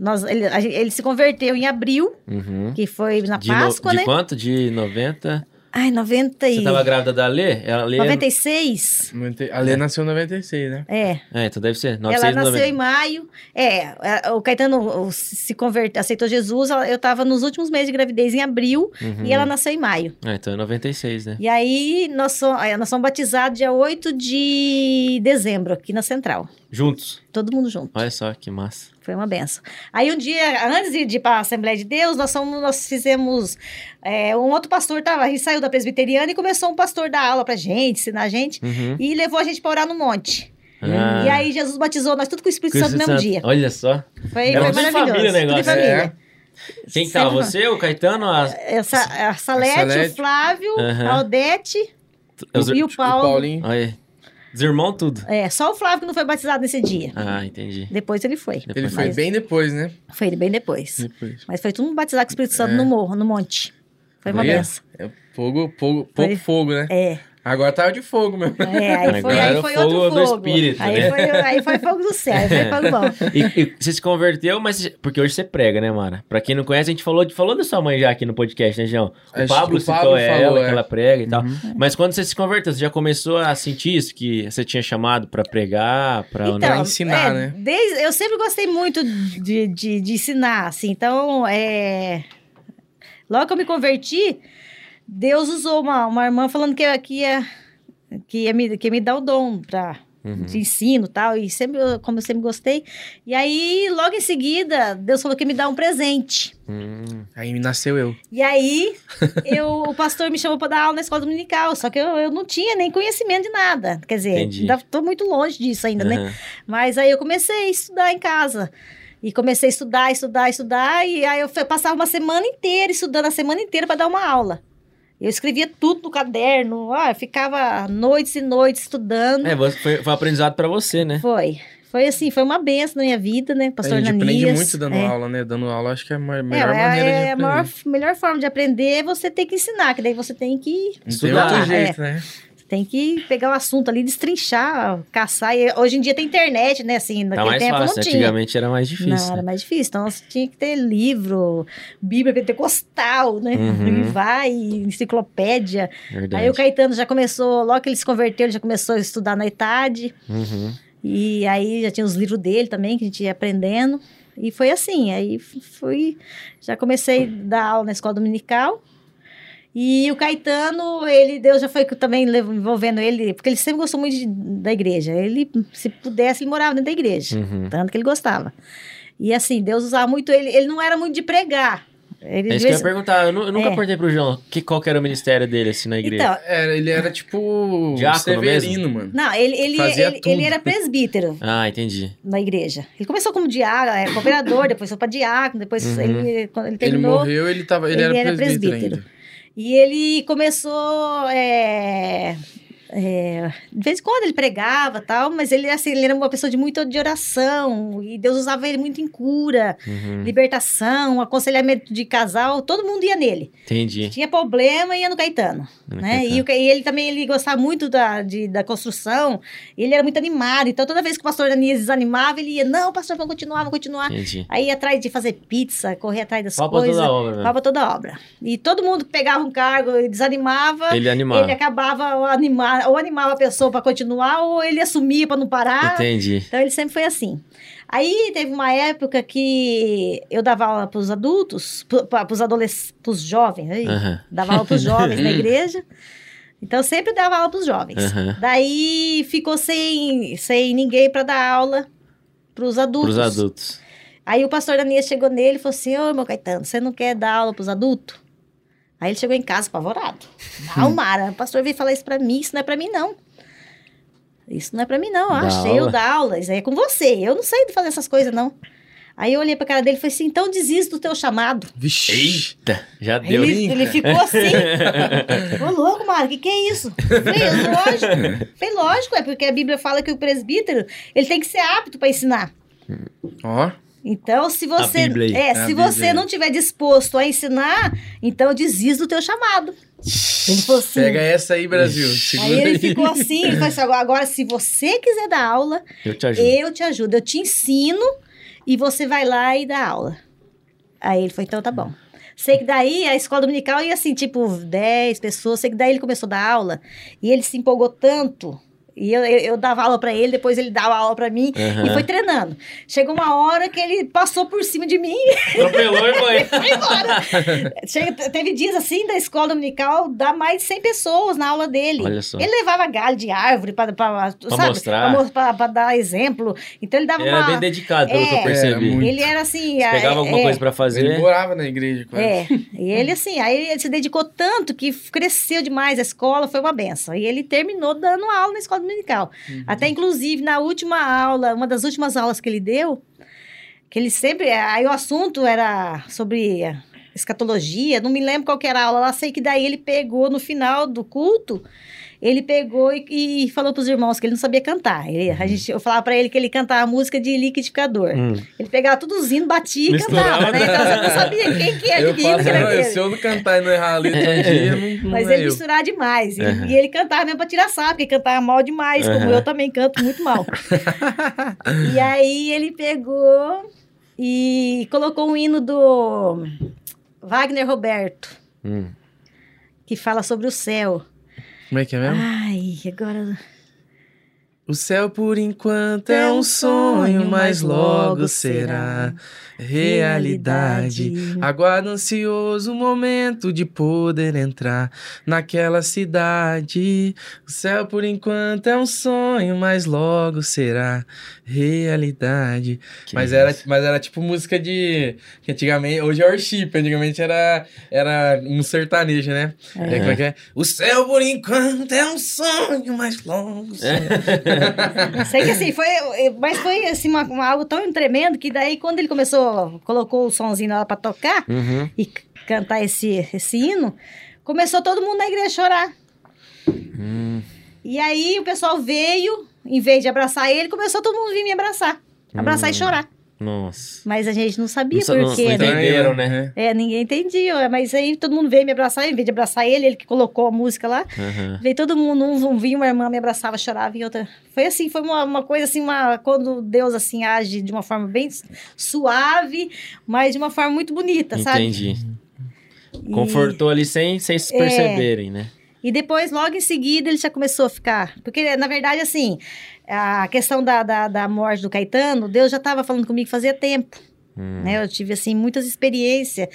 Nós, ele, a ele se converteu em abril, Uhum. que foi na De, no- Páscoa, de né? quanto? De 90? Ai, 90 e... Você tava grávida da Lê? Ela, Lê... 96? A Lê nasceu em 96, né? É. É, então deve ser. Ela 96, nasceu 90. em maio. É, o Caetano se converteu, aceitou Jesus. ela- Eu tava nos últimos meses de gravidez em abril Uhum. e ela nasceu em maio. É, então é 96, né? E aí nós somos, nós somos batizados dia 8 de dezembro aqui na Central. Juntos. Todo mundo junto. Olha só, que massa. Foi uma benção. Aí um dia, antes de ir para a Assembleia de Deus, nós, fomos, nós fizemos. é, um outro pastor tava, a gente saiu da presbiteriana e começou um pastor dar aula pra gente, ensinar a gente. Uhum. E levou a gente para orar no monte. Ah. E aí Jesus batizou nós tudo com o Espírito Santo no mesmo dia. Olha só. Foi, Era foi maravilhoso. família o negócio, Tudo família. é. Quem que tava? Sempre- Você, o Caetano, a... Essa, a Salete, Salete. o Flávio, Aham. a Odete e o O Paulo. Paulinho. Olha, os irmãos tudo. É, só o Flávio que não foi batizado nesse dia. Ah, entendi. Depois ele foi. Ele foi Mas- bem depois, né? Foi ele bem depois. Depois. Mas foi tudo batizado com o Espírito Santo É. no morro, no monte. Foi uma benção. É fogo, fogo, pouco Foi. fogo, né? É, Agora tava de fogo mesmo. é, aí foi, Agora aí foi fogo outro do fogo. Espírito, aí, né? foi, aí foi fogo do céu, aí foi fogo bom. E, e você se converteu, mas... Porque hoje você prega, né, Mara? Pra quem não conhece, a gente falou, falou da sua mãe já aqui no podcast, né, João? O Pablo que o citou Pablo ela, falou, que é. ela prega e tal. Uhum. Mas quando você se converteu, você já começou a sentir isso? Que você tinha chamado pra pregar, pra... Então, Pra ensinar, é, né? Desde, eu sempre gostei muito de, de, de ensinar, assim. Então, é, logo que eu me converti, Deus usou uma, uma irmã falando que, que, ia, que, ia me, que ia me dar o dom pra, Uhum. de ensino e tal. E sempre, como eu sempre gostei. E aí, logo em seguida, Deus falou que ia me dar um presente. Hum, Aí nasceu eu. E aí, eu, o pastor me chamou para dar aula na escola dominical, só que eu, eu não tinha nem conhecimento de nada. Quer dizer, ainda tô muito longe disso ainda, né? aham. Mas aí eu comecei a estudar em casa. E comecei a estudar, estudar, estudar. E aí eu passava uma semana inteira estudando, a semana inteira para dar uma aula. Eu escrevia tudo no caderno, ah, eu ficava noites e noites estudando. É, foi, foi aprendizado pra você, né? Foi. Foi assim, foi uma benção na minha vida, né? Pastor a gente Ananias. aprende muito dando é. aula, né? Dando aula, acho que é a É, melhor é, maneira de é a aprender. maior, melhor forma de aprender é você ter que ensinar, que daí você tem que Não tem estudar, outro é. jeito, né? Tem que pegar o assunto ali, destrinchar, caçar. E hoje em dia tem internet, né? Assim, Tá naquele tempo fácil. não tinha. Antigamente era mais difícil. Não, era mais difícil. Então, você tinha que ter livro, Bíblia pentecostal, né? Uhum. E vai, enciclopédia. Verdade. Aí o Caetano já começou, logo que ele se converteu, ele já começou a estudar na idade. Uhum. E aí já tinha os livros dele também, que a gente ia aprendendo. E foi assim, aí fui, já comecei a dar aula na escola dominical. E o Caetano, ele, Deus já foi também envolvendo ele, porque ele sempre gostou muito de- da igreja. Ele, se pudesse, ele morava dentro da igreja, Uhum. tanto que ele gostava. E assim, Deus usava muito ele, ele não era muito de pregar, Ele, É isso que eu ia perguntar. Eu, eu nunca É. perguntei pro João que, qual que era o ministério dele, assim, na igreja. Então, É, ele era tipo Diácono Severino, mano. não, ele, ele, ele, ele era presbítero Ah, entendi. na igreja. Ele começou como diácono, é, cooperador, depois foi para diácono, depois Uhum. ele, quando ele Ele terminou. morreu, ele, tava, ele, ele era, era presbítero, presbítero. ainda. E ele começou. é, é, de vez em quando ele pregava tal, mas ele, assim, ele era uma pessoa de muita de oração, e Deus usava ele muito em cura, Uhum, libertação, aconselhamento de casal, todo mundo ia nele. Entendi. Tinha problema, ia no Caetano. No né? Caetano. E, e ele também ele gostava muito da, de- da construção, ele era muito animado, então toda vez que o pastor Danias desanimava, ele ia, não, pastor, vamos continuar, vamos continuar. Entendi. Aí ia atrás de fazer pizza, correr atrás das pra coisas. toda obra. Pau pra toda a obra. E todo mundo pegava um cargo e desanimava, Ele animava. ele acabava ou, ou animava a pessoa para continuar, ou ele assumia para não parar. Entendi. Então ele sempre foi assim. Aí teve uma época que eu dava aula para os adultos, para os adolescentes, para os jovens, aí, Aham. dava aula para os jovens na igreja. Então eu sempre dava aula para os jovens. Aham. Daí ficou sem, sem ninguém para dar aula para os adultos. Pros adultos. Aí o pastor Daniel chegou nele e falou assim: Ô meu Caetano, você não quer dar aula pros adultos? Aí ele chegou em casa apavorado. Não, Mara, o pastor veio falar isso pra mim, isso não é pra mim, não. Isso não é pra mim, não. Ah, achei eu aula? dar aula. Isso aí é com você. Eu não sei de fazer essas coisas, não. Aí eu olhei pra cara dele e falei assim: então desista do teu chamado. Vixe. Eita, já Aí deu. ele, ele ficou assim. Ô, louco, Mara, o que, que é isso? Falei, lógico. Falei, lógico, é porque a Bíblia fala que o presbítero ele tem que ser apto pra ensinar. Ó, Então, se você, é, se você não tiver disposto a ensinar, então desista do teu chamado. Ele falou assim. pega essa aí, Brasil. Aí ele aí. ficou assim, ele falou assim, agora, agora, se você quiser dar aula, Eu te ajudo. eu te ajudo, eu te ensino e você vai lá e dá aula. Aí ele falou, então tá bom. Sei que daí a escola dominical ia assim, tipo, 10 pessoas. Sei que daí ele começou a dar aula e ele se empolgou tanto. E eu, eu, eu dava aula pra ele, depois ele dava aula pra mim Aham. e foi treinando. Chegou uma hora que ele passou por cima de mim Atropelou e foi. foi embora. Chega, teve dias assim da escola dominical, dá mais de 100 pessoas na aula dele. Olha só. Ele levava galho de árvore para mostrar. Para dar exemplo. Então ele dava Ele era uma. bem dedicado, pelo que eu É, percebi. era muito. Ele era assim. a- Pegava alguma é, coisa pra fazer. Ele morava na igreja quase. É, e ele assim, aí ele se dedicou tanto que cresceu demais a escola, foi uma benção. E ele terminou dando aula na escola dominical. Uhum. Até inclusive na última aula, uma das últimas aulas que ele deu, que ele sempre, aí o assunto era sobre escatologia, não me lembro qual que era a aula, lá sei que daí ele pegou no final do culto, ele pegou e, e falou pros irmãos que ele não sabia cantar. Ele, a gente, eu falava pra ele que ele cantava música de liquidificador. Hum. Ele pegava tudo os hinos, batia e cantava, né? Então você não sabia quem que era, Eu que hino faço, que era não, aquele. se eu não cantar e não errar a letra um dia, não, não Mas é ele eu. misturava demais. E, Aham. e ele cantava mesmo pra tirar sapo, porque cantava mal demais, como Aham. eu também canto muito mal. e aí ele pegou e colocou um hino do Wagner Roberto, Hum. que fala sobre o céu. Como é que é mesmo? Ai, agora. O céu por enquanto é um sonho, mas logo será realidade. Aguardo ansioso o momento de poder entrar naquela cidade. O céu por enquanto é um sonho, mas logo será realidade. Que Mas era, isso. mas era tipo música de. Que antigamente. Hoje é worship, antigamente era, era um sertanejo, né? É. como é que é? O céu por enquanto é um sonho, mas logo será. Sei que assim, foi. Mas foi assim, uma, uma- algo tão tremendo que daí, quando ele começou, colocou o sonzinho lá pra tocar Uhum. e cantar esse, esse hino, começou todo mundo na igreja a chorar. Hum. E aí o pessoal veio, em vez de abraçar ele, começou todo mundo a vir me abraçar. Abraçar Hum. e chorar. Nossa. Mas a gente não sabia Não por quê, não né? entenderam, né? É, ninguém entendia. Mas aí todo mundo veio me abraçar, em vez de abraçar ele, ele que colocou a música lá. Aham. Veio todo mundo, um, um vinha uma irmã me abraçava, chorava, e outra. Foi assim, foi uma, uma coisa assim, uma, quando Deus assim age de uma forma bem suave, mas de uma forma muito bonita, sabe? Entendi. E- Confortou ali sem, sem se É. perceberem, né? E depois, logo em seguida, ele já começou a ficar. Porque, na verdade, assim, a questão da, da, da morte do Caetano, Deus já estava falando comigo fazia tempo. Hum. Né? Eu tive, assim, muitas experiências.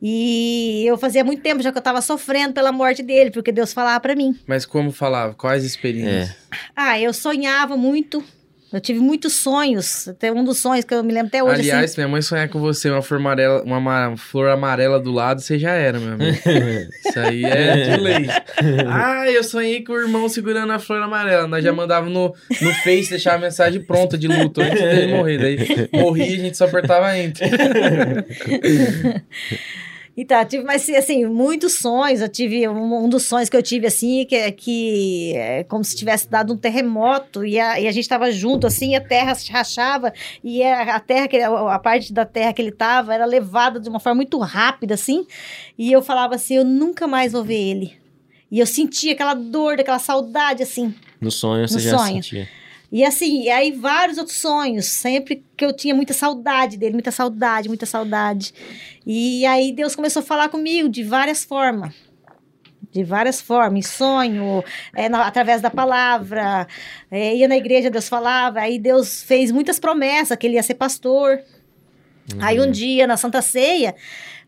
E eu fazia muito tempo já que eu estava sofrendo pela morte dele, porque Deus falava para mim. Mas como falava? Quais experiências? Ah, eu sonhava muito Eu tive muitos sonhos. Até um dos sonhos que eu me lembro até hoje. Aliás, assim, minha mãe sonhar com você, uma flor amarela, uma ma- flor amarela do lado, você já era, meu amigo. Isso aí é de lei. Ah, eu sonhei com o irmão segurando a flor amarela. Nós já mandava no, no Face deixar a mensagem pronta de luto antes dele morrer. Daí morria e a gente só apertava enter. Então, tive, mas assim, muitos sonhos. Eu tive um, um dos sonhos que eu tive assim, que é que é como se tivesse dado um terremoto e a, e a gente estava junto assim, e a terra se rachava e a, a terra, que, a parte da terra que ele estava era levada de uma forma muito rápida assim. E eu falava assim, eu nunca mais vou ver ele. E eu sentia aquela dor, daquela saudade assim. No sonho você No já sonho. sentia. E assim, e aí vários outros sonhos, sempre que eu tinha muita saudade dele, muita saudade, muita saudade. E aí Deus começou a falar comigo de várias formas. De várias formas, em sonho, é, na- através da palavra, é, ia na igreja, Deus falava, aí Deus fez muitas promessas, que ele ia ser pastor. Aí um dia, na Santa Ceia,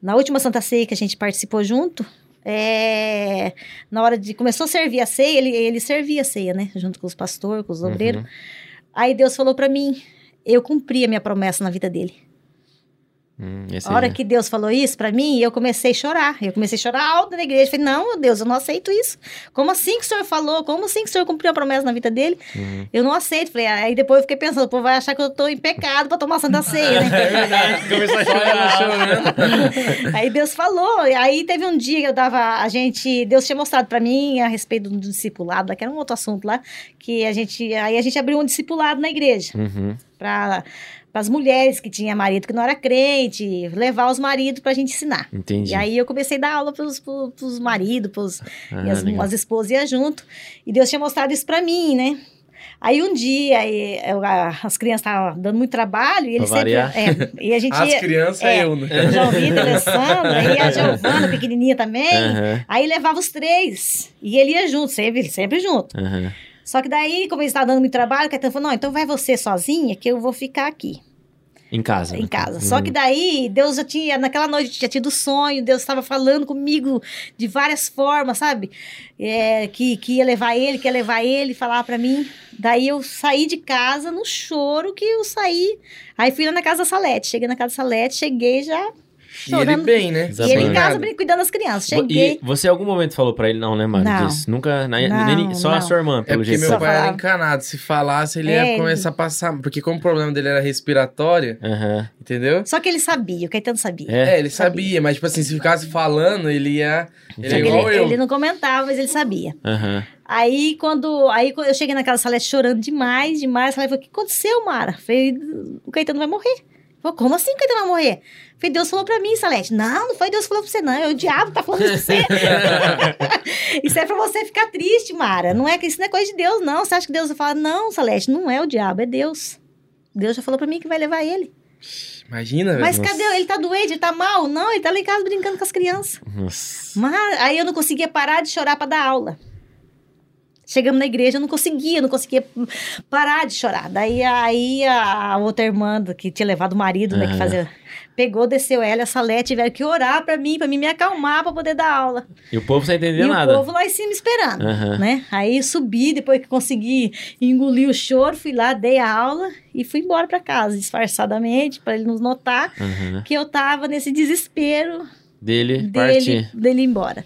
na última Santa Ceia que a gente participou junto, é, na hora de começou a servir a ceia, ele, ele servia a ceia, né? Junto com os pastores, com os obreiros. Aí Deus falou pra mim, eu cumpri a minha promessa na vida dele. Hum, A hora aí. que Deus falou isso pra mim, eu comecei a chorar. Eu comecei a chorar alto na igreja. Falei, não, meu Deus, eu não aceito isso. Como assim que o senhor falou? Como assim que o senhor cumpriu a promessa na vida dele? Uhum. Eu não aceito. Falei, aí depois eu fiquei pensando, pô, vai achar que eu tô em pecado pra tomar Santa Ceia, né? verdade, começou a ela chorando. Aí Deus falou, aí teve um dia que eu dava, a gente, Deus tinha mostrado pra mim a respeito do discipulado, que era um outro assunto lá, que a gente, aí a gente abriu um discipulado na igreja, Uhum. Para as mulheres que tinha marido que não era crente, levar os maridos pra gente ensinar. Entendi. E aí eu comecei a dar aula pros, pros maridos, pros, Ah, e as, as esposas iam junto, e Deus tinha mostrado isso pra mim, né? Aí um dia, aí, eu- a- as crianças estavam dando muito trabalho, e eles Pra sempre... É, e a gente As ia, crianças, é. eu, né? João Vitor, Alessandra, e a Giovana, pequenininha também. Aham, Aí levava os três. E ele ia junto, sempre, sempre junto. aham. Só que daí, como ele estava dando muito trabalho, o Caetano falou: não, então vai você sozinha, que eu vou ficar aqui, Em casa. em né? casa. Só Uhum. que daí, Deus já tinha, naquela noite, tinha tido sonho, Deus estava falando comigo de várias formas, sabe? É, que, que ia levar ele, que ia levar ele, falar pra mim. Daí eu saí de casa no choro que eu saí. Aí fui lá na casa da Salete. Cheguei na casa da Salete, cheguei já. E ele chorando. bem, né? E ele em casa brin- cuidando das crianças. Cheguei. E você em algum momento falou pra ele, não, né, Mário? Não. Disso? Nunca, na- Não, nem- só a não. sua irmã, É pelo porque jeito. meu Só pai era encanado. Se falasse, ele É, ia ele- começar a passar. Porque como o problema dele era respiratório, Aham. entendeu? Só que ele sabia, o Caetano sabia. É. É, ele sabia, mas tipo assim, se ficasse falando, ele ia. Ele é ele, eu. ele não comentava, mas ele sabia. Aham. Aí quando, aí eu cheguei naquela salete chorando demais, demais, falei, o que aconteceu, Mara? Falei, o Caetano vai morrer. Falei, como assim Caetano vai morrer? Falei, Deus falou pra mim, Salete. Não, não foi Deus que falou pra você, não. É o diabo que tá falando pra você. isso é pra você ficar triste, Mara. Não é que isso não é coisa de Deus, não. Você acha que Deus vai falar, não, Salete, não é o diabo, é Deus. Deus já falou pra mim que vai levar ele. Imagina, velho. Mas Nossa. cadê? Ele tá doente, ele tá mal? Não, ele tá lá em casa brincando com as crianças. Nossa. Mas aí eu não conseguia parar de chorar pra dar aula. Chegamos na igreja, eu não conseguia, não conseguia parar de chorar. Daí aí a, outra irmã do- que tinha levado o marido, né, que fazia, pegou, desceu ela, a Salete, tiveram que orar pra mim, pra mim me acalmar pra poder dar aula. E o povo sem entender e nada. o povo lá em cima esperando, Aham. né? Aí subi, depois que consegui engolir o choro, fui lá, dei a aula e fui embora pra casa, disfarçadamente, pra ele não notar Aham. que eu tava nesse desespero Dele, dele, partir. dele ir embora.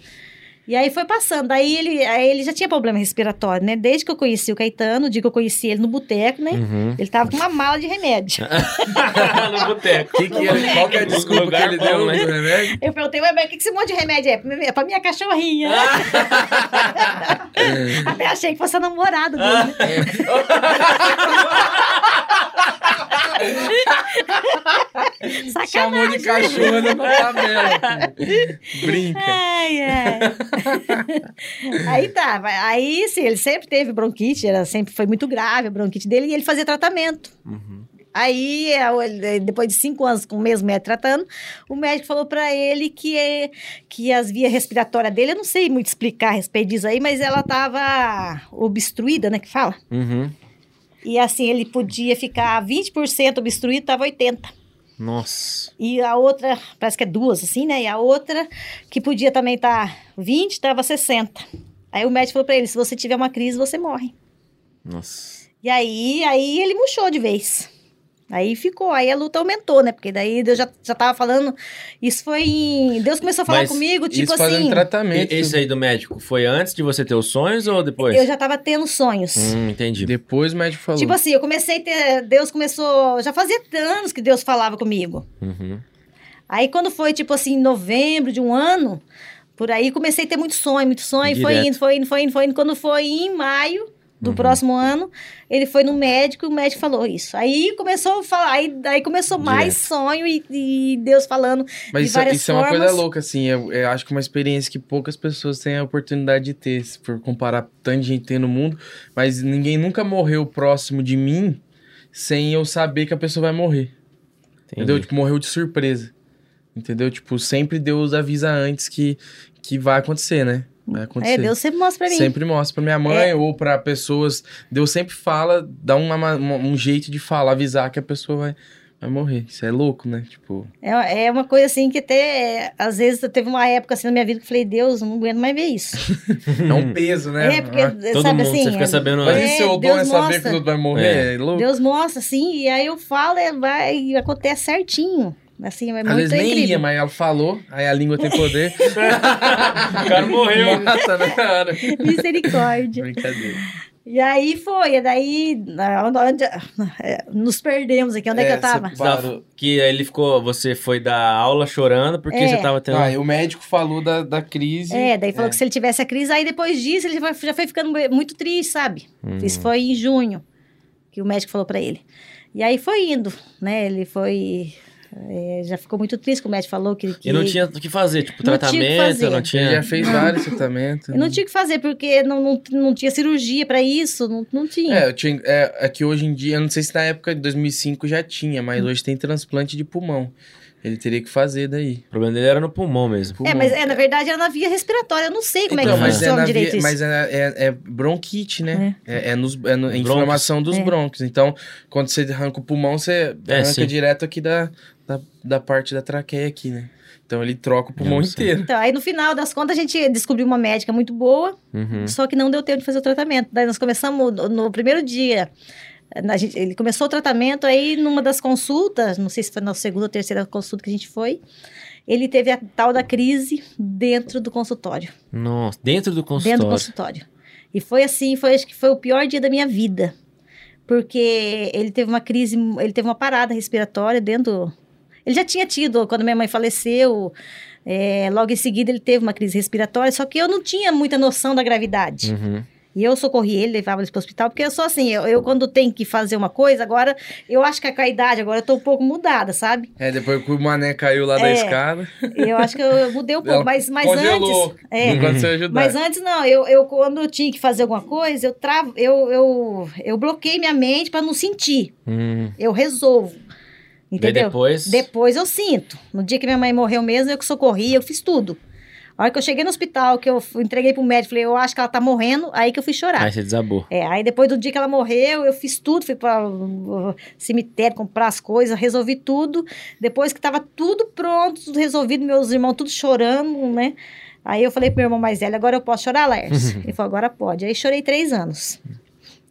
E aí foi passando. Aí ele, aí ele já tinha problema respiratório, né? Desde que eu conheci o Caetano, o dia que eu conheci ele no boteco, né? Uhum. Ele tava com uma mala de remédio. no boteco. Que que ele- qual que é a desculpa que Lugar ele deu né? remédio? Eu perguntei, mas o que, que esse monte de remédio é? Minha- Pra minha cachorrinha. Até achei que fosse a namorada dele. Sacanagem. Chamou de cachorro na tabela. Brinca. Ai, ai. aí tá, aí sim, ele sempre teve bronquite, era, sempre foi muito grave a bronquite dele, e ele fazia tratamento. Uhum. Aí, é, depois de cinco anos com o mesmo médico tratando, o médico falou pra ele que, é- que as vias respiratórias dele, eu não sei muito explicar a respeito disso aí, mas ela tava obstruída, né, que fala? Uhum. E assim, ele podia ficar 20% obstruído, tava 80%. Nossa. E a outra, parece que é duas, assim, né? E a outra, que podia também estar 20, estava 60. Aí o médico falou pra ele: se você tiver uma crise, você morre. Nossa. E aí, aí ele murchou de vez. Aí ficou, aí a luta aumentou, né? Porque daí Deus já, já tava falando. Isso foi em. Deus começou a falar Mas comigo, tipo Isso fazendo assim. tratamento. E- Esse aí do médico, foi antes de você ter os sonhos ou depois? Eu já tava tendo sonhos. Hum, entendi. Depois o médico falou. Tipo assim, eu comecei a ter. Deus começou. Já fazia anos que Deus falava comigo. Uhum. Aí quando foi, tipo assim, em novembro de um ano, por aí comecei a ter muito sonho, muito sonho, e foi Direto. indo, foi indo, foi indo, foi indo. Quando foi em maio do Uhum. próximo ano, ele foi no médico e o médico falou isso. Aí começou a falar, aí, aí começou mais Direto. sonho e, e Deus falando Mas de isso, várias isso é uma coisa louca, assim. Eu, eu acho que é uma experiência que poucas pessoas têm a oportunidade de ter, se for comparar tanta gente tem no mundo. Mas ninguém nunca morreu próximo de mim sem eu saber que a pessoa vai morrer. Entendeu? Tipo, morreu de surpresa. Entendeu? Tipo, sempre Deus avisa antes que, que vai acontecer, né? É, Deus sempre mostra pra mim. Sempre mostra pra minha mãe ou pra pessoas. Deus sempre fala, dá uma, uma- um jeito de falar, avisar que a pessoa vai, vai morrer. Isso é louco, né? Tipo, É, é uma coisa assim que até, às vezes, teve uma época assim na minha vida que eu falei, Deus, eu não aguento mais ver isso. é um peso, né? É, porque, Ah, Todo sabe mundo, assim... você fica é- sabendo Mas antes. e se o dom Deus é saber mostra. que o outro vai morrer? É, louco. Deus mostra, assim, e aí eu falo, é, vai, e acontece certinho. Assim, é Às muito vezes nem incrível. ia, mas ela falou, aí a língua tem poder. O cara morreu. Mata na hora. Misericórdia. Brincadeira. E aí foi, e daí onde, é, nos perdemos aqui. Onde é, que eu tava? Você tava- parou. Que aí ele ficou, você foi dar aula chorando porque É. você tava tendo. Ah, e o médico falou da, da crise. É, daí falou É. que se ele tivesse a crise, aí depois disso ele já foi ficando muito triste, sabe? Uhum. Isso foi em junho que o médico falou pra ele. E aí foi indo, né? Ele foi. É, já ficou muito triste que o médico falou que. que E não tinha o que fazer, tipo, Não tinha tratamento, fazer. não Ele tinha. já fez vários tratamentos. Eu não tinha o que fazer, porque não, não, não tinha cirurgia pra isso, não, não tinha. É, eu tinha, é, é que hoje em dia, eu não sei se na época de 2005 já tinha, mas hoje tem transplante de pulmão. Ele teria que fazer daí. O problema dele era no pulmão mesmo. É, mas é, na verdade era na via respiratória. Eu não sei como Então, é que mas é, funciona na direito via- isso. mas é, é- é bronquite, né? É, é nos, é no- é inflamação dos É. brônquios. Então, quando você arranca o pulmão, você É, arranca sim. direto aqui da, da, da parte da traqueia aqui, né? Então ele troca o pulmão inteiro. Então, aí no final das contas a gente descobriu uma médica muito boa, Uhum. só que não deu tempo de fazer o tratamento. Daí nós começamos no, no primeiro dia. a gente- ele começou o tratamento, aí numa das consultas, não sei se foi na segunda ou terceira consulta que a gente foi, ele teve a tal da crise dentro do consultório. Nossa, dentro do consultório. Dentro do consultório. E foi assim, foi, acho que foi o pior dia da minha vida. Porque ele teve uma crise, ele teve uma parada respiratória dentro. Ele já tinha tido, quando minha mãe faleceu, é, logo em seguida ele teve uma crise respiratória, só que eu não tinha muita noção da gravidade. Uhum. E eu socorri ele, levava ele para o hospital, porque eu sou assim, eu, eu quando tenho que fazer uma coisa, agora, eu acho que com a idade agora eu tô um pouco mudada, sabe? É, depois que o mané caiu lá da É. escada. Eu acho que eu, mudei um pouco, ela mas, mas congelou. antes... É, você ajudar. Mas antes não, eu, eu quando eu tinha que fazer alguma coisa, eu travo, eu, eu, eu bloqueei minha mente para não sentir. Hum. Eu resolvo. Daí Entendeu? depois. Depois eu sinto. No dia que minha mãe morreu mesmo, eu que socorri, eu fiz tudo. A hora que eu cheguei no hospital, que eu entreguei pro médico, falei, eu acho que ela tá morrendo, aí que eu fui chorar. Aí você desabou. É, aí depois do dia que ela morreu, eu fiz tudo, fui para o cemitério comprar as coisas, resolvi tudo. Depois que tava tudo pronto, tudo resolvido, meus irmãos tudo chorando, né? Aí eu falei pro meu irmão mais velho, agora eu posso chorar, Lércio? Ele falou, agora pode. Aí chorei três anos.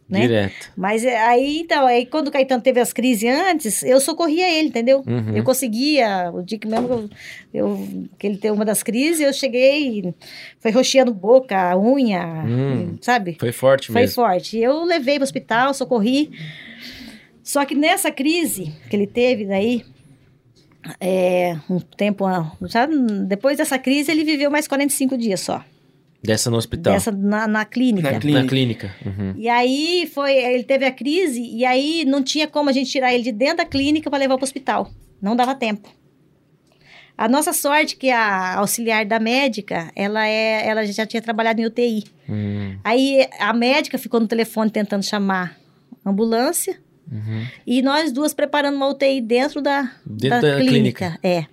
Né? Direto. Mas é, aí, então, aí quando o Caetano teve as crises antes, eu socorria ele, entendeu? Uhum. Eu conseguia, o dia que mesmo que, eu, eu- que ele teve uma das crises, eu cheguei, foi roxeando boca, unha, Hum. sabe? Foi forte Foi mesmo. forte. Eu levei para o hospital, socorri. Só que nessa crise que ele teve daí, é, um tempo, ah, já depois dessa crise, ele viveu mais 45 dias só. Dessa no hospital. Dessa na, na clínica. Na clínica. Na clínica. Uhum. E aí foi, ele teve a crise e aí não tinha como a gente tirar ele de dentro da clínica para levar para o hospital. Não dava tempo. A nossa sorte que a auxiliar da médica, ela é, ela já tinha trabalhado em UTI. Hum. Aí a médica ficou no telefone tentando chamar a ambulância Uhum. e nós duas preparando uma UTI dentro da, Dentro da clínica. É.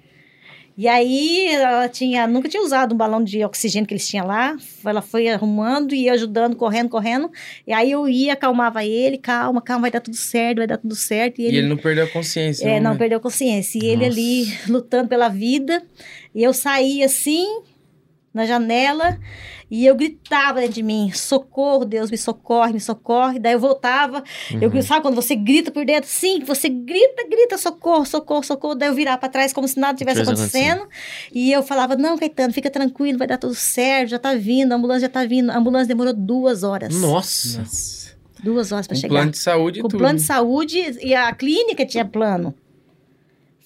E aí ela tinha, nunca tinha usado um balão de oxigênio que eles tinham lá. Ela foi arrumando e ajudando, correndo, correndo. E aí eu ia, acalmava ele, calma, calma, vai dar tudo certo, vai dar tudo certo. E E ele, ele não perdeu a consciência. é, não né? perdeu a consciência. E ele Nossa. ali lutando pela vida. E eu saí assim, na janela e eu gritava dentro de mim: socorro, Deus, me socorre, me socorre. Daí eu voltava. Eu, Uhum. sabe quando você grita por dentro? Sim, você grita, grita, socorro, socorro, socorro. Daí eu virava pra trás como se nada tivesse acontecendo. E eu falava: não, Caetano, fica tranquilo, vai dar tudo certo, já tá vindo, a ambulância já tá vindo. A ambulância demorou duas horas. Nossa. Nossa. Duas horas pra Com chegar. plano de saúde e Com tudo. plano de saúde e a clínica tinha plano.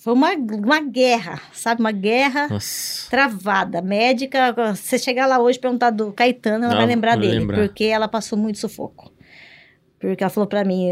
Foi uma, uma guerra, sabe? Uma guerra Nossa. travada. Médica, você chegar lá hoje e perguntar do Caetano, ela Não, vai lembrar dele, lembrar. porque ela passou muito sufoco. Porque ela falou pra mim,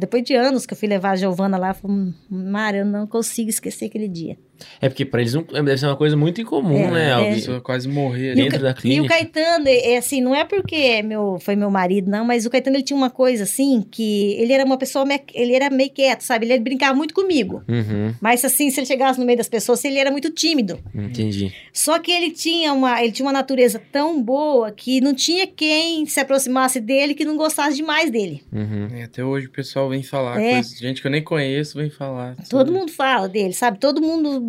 depois de anos que eu fui levar a Giovana lá, ela falou, Mara, eu não consigo esquecer aquele dia. É porque pra eles não, deve ser uma coisa muito incomum, É, né? é. A Alguém pessoa quase morrer o dentro da E o clínica. Caetano, é, é assim, não é porque meu, foi meu marido, não, mas o Caetano ele tinha uma coisa assim, que ele era uma pessoa, me- ele era meio quieto, sabe? Ele brincava muito comigo. Uhum, Mas assim, se ele chegasse no meio das pessoas, ele era muito tímido. entendi. Só que ele tinha uma, ele tinha uma natureza tão boa que não tinha quem se aproximasse dele que não gostasse demais dele. Uhum. É, até hoje o pessoal vem falar. É. coisa- gente que eu nem conheço vem falar. Todo mundo fala dele, sabe? Todo mundo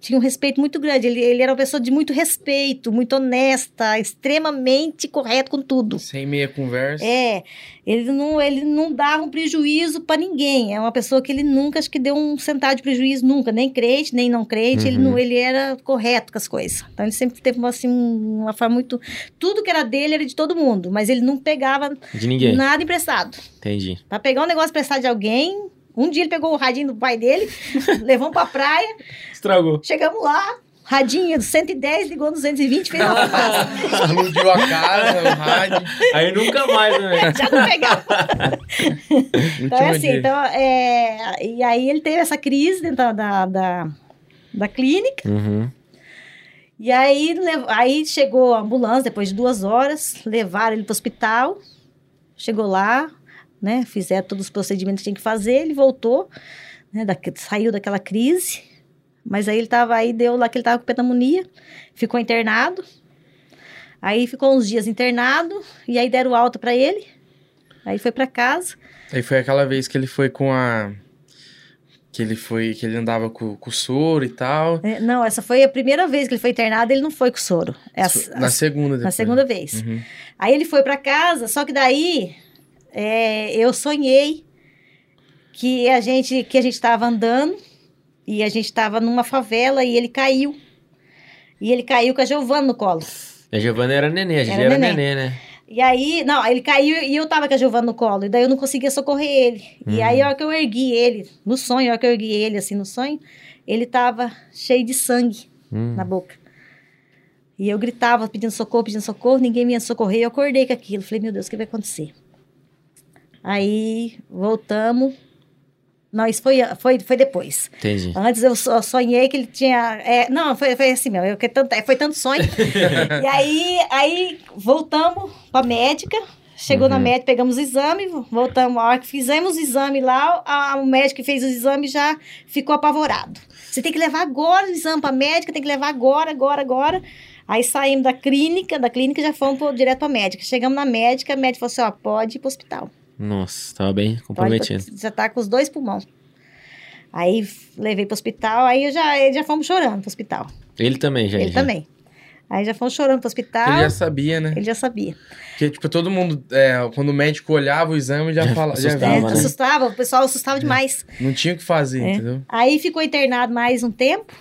tinha um respeito muito grande. Ele, ele era uma pessoa de muito respeito, muito honesta, extremamente correto com tudo. Sem meia conversa. É, ele não, ele não dava um prejuízo pra ninguém. É uma pessoa que ele nunca, acho que deu um centavo de prejuízo, nunca. Nem crente, nem não crente. Ele, Uhum. não, ele era correto com as coisas. Então, ele sempre teve uma, assim, uma forma muito... Tudo que era dele era de todo mundo, mas ele não pegava De ninguém. nada emprestado. Entendi. Pra pegar um negócio emprestado de alguém... Um dia ele pegou o radinho do pai dele, levamos pra praia, Estragou. chegamos lá, radinho 110, ligou no 220, fez uma fumaça. Explodiu a casa, o rádio. Aí nunca mais, né? Já não pegava. Então, é assim, dia. então, é... E aí ele teve essa crise dentro da, da, da, clínica. Uhum. E aí, aí chegou a ambulância, depois de duas horas, levaram ele para o hospital. Chegou lá, né? Fizeram todos os procedimentos que tinha que fazer, ele voltou, né? da- saiu daquela crise. Mas aí ele tava, aí deu lá que ele tava com pneumonia, ficou internado. Aí ficou uns dias internado, e aí deram alta para ele. Aí foi para casa. Aí foi aquela vez que ele foi com a. Que ele foi. Que ele andava com, com o soro e tal. É, Não, essa foi a primeira vez que ele foi internado, ele não foi com soro. Essa- na segunda, na depois. segunda vez. Uhum. Aí ele foi para casa, só que daí é, eu sonhei que a gente que a gente estava andando e a gente estava numa favela e ele caiu. E ele caiu com a Giovana no colo. A Giovana era nenê, a gente Era era, nenê. nenê, né? E aí, não, ele caiu e eu tava com a Giovana no colo. E daí eu não conseguia socorrer ele. E Uhum. aí, a hora que eu ergui ele, no sonho, a hora que eu ergui ele, assim, no sonho, ele tava cheio de sangue Hum. na boca. E eu gritava, pedindo socorro, pedindo socorro, ninguém me ia socorrer. Eu acordei com aquilo. Falei, meu Deus, o que vai acontecer? Aí, voltamos. Não, isso foi, foi, foi depois. Entendi. Antes eu só sonhei que ele tinha. é, não, foi, foi assim mesmo. Eu, que tanto, foi tanto sonho. e aí, aí voltamos pra médica. Chegou na Uhum. médica, pegamos o exame, voltamos. A hora que fizemos o exame lá, a- o médico que fez o exame já ficou apavorado. Você tem que levar agora o exame pra médica, tem que levar agora, agora, agora. Aí saímos da clínica, da clínica já fomos pro- direto pra médica. Chegamos na médica, a médica falou assim: ó, pode ir pro hospital. Nossa, tava bem Pode, comprometido. já tá com os dois pulmões. Aí levei pro hospital, aí eu já, já fomos chorando pro hospital. Ele também, já. Ele já. também. Aí já fomos chorando pro hospital. Ele já sabia, né? Ele já sabia. Porque, tipo, todo mundo, é, quando o médico olhava o exame, já Já falava. Já assustava, É, via. né? assustava, o pessoal assustava demais. Não tinha o que fazer, É. entendeu? Aí ficou internado mais um tempo.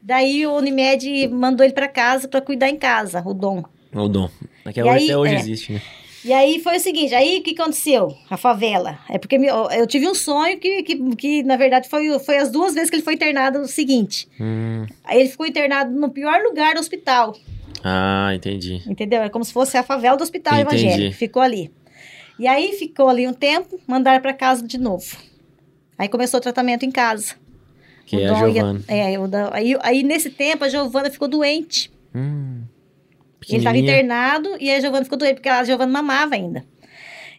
Daí o Unimed mandou ele pra casa pra cuidar em casa, o Dom. O dom. Naquela E hora aí, até hoje é. existe, né? E aí foi o seguinte, aí o que aconteceu? A favela. É porque eu, tive um sonho que, que, que, na verdade, foi, foi as duas vezes que ele foi internado no seguinte. Hum. Aí ele ficou internado no pior lugar do hospital. Ah, entendi. Entendeu? É como se fosse a favela do hospital Entendi. evangélico. Ficou ali. E aí ficou ali um tempo, mandaram pra casa de novo. Aí começou o tratamento em casa. Que O é a Dom ia- Giovana. é, o da- aí, aí nesse tempo a Giovana ficou doente. Hum. Ele estava internado e a Giovana ficou doente, porque a Giovana mamava ainda.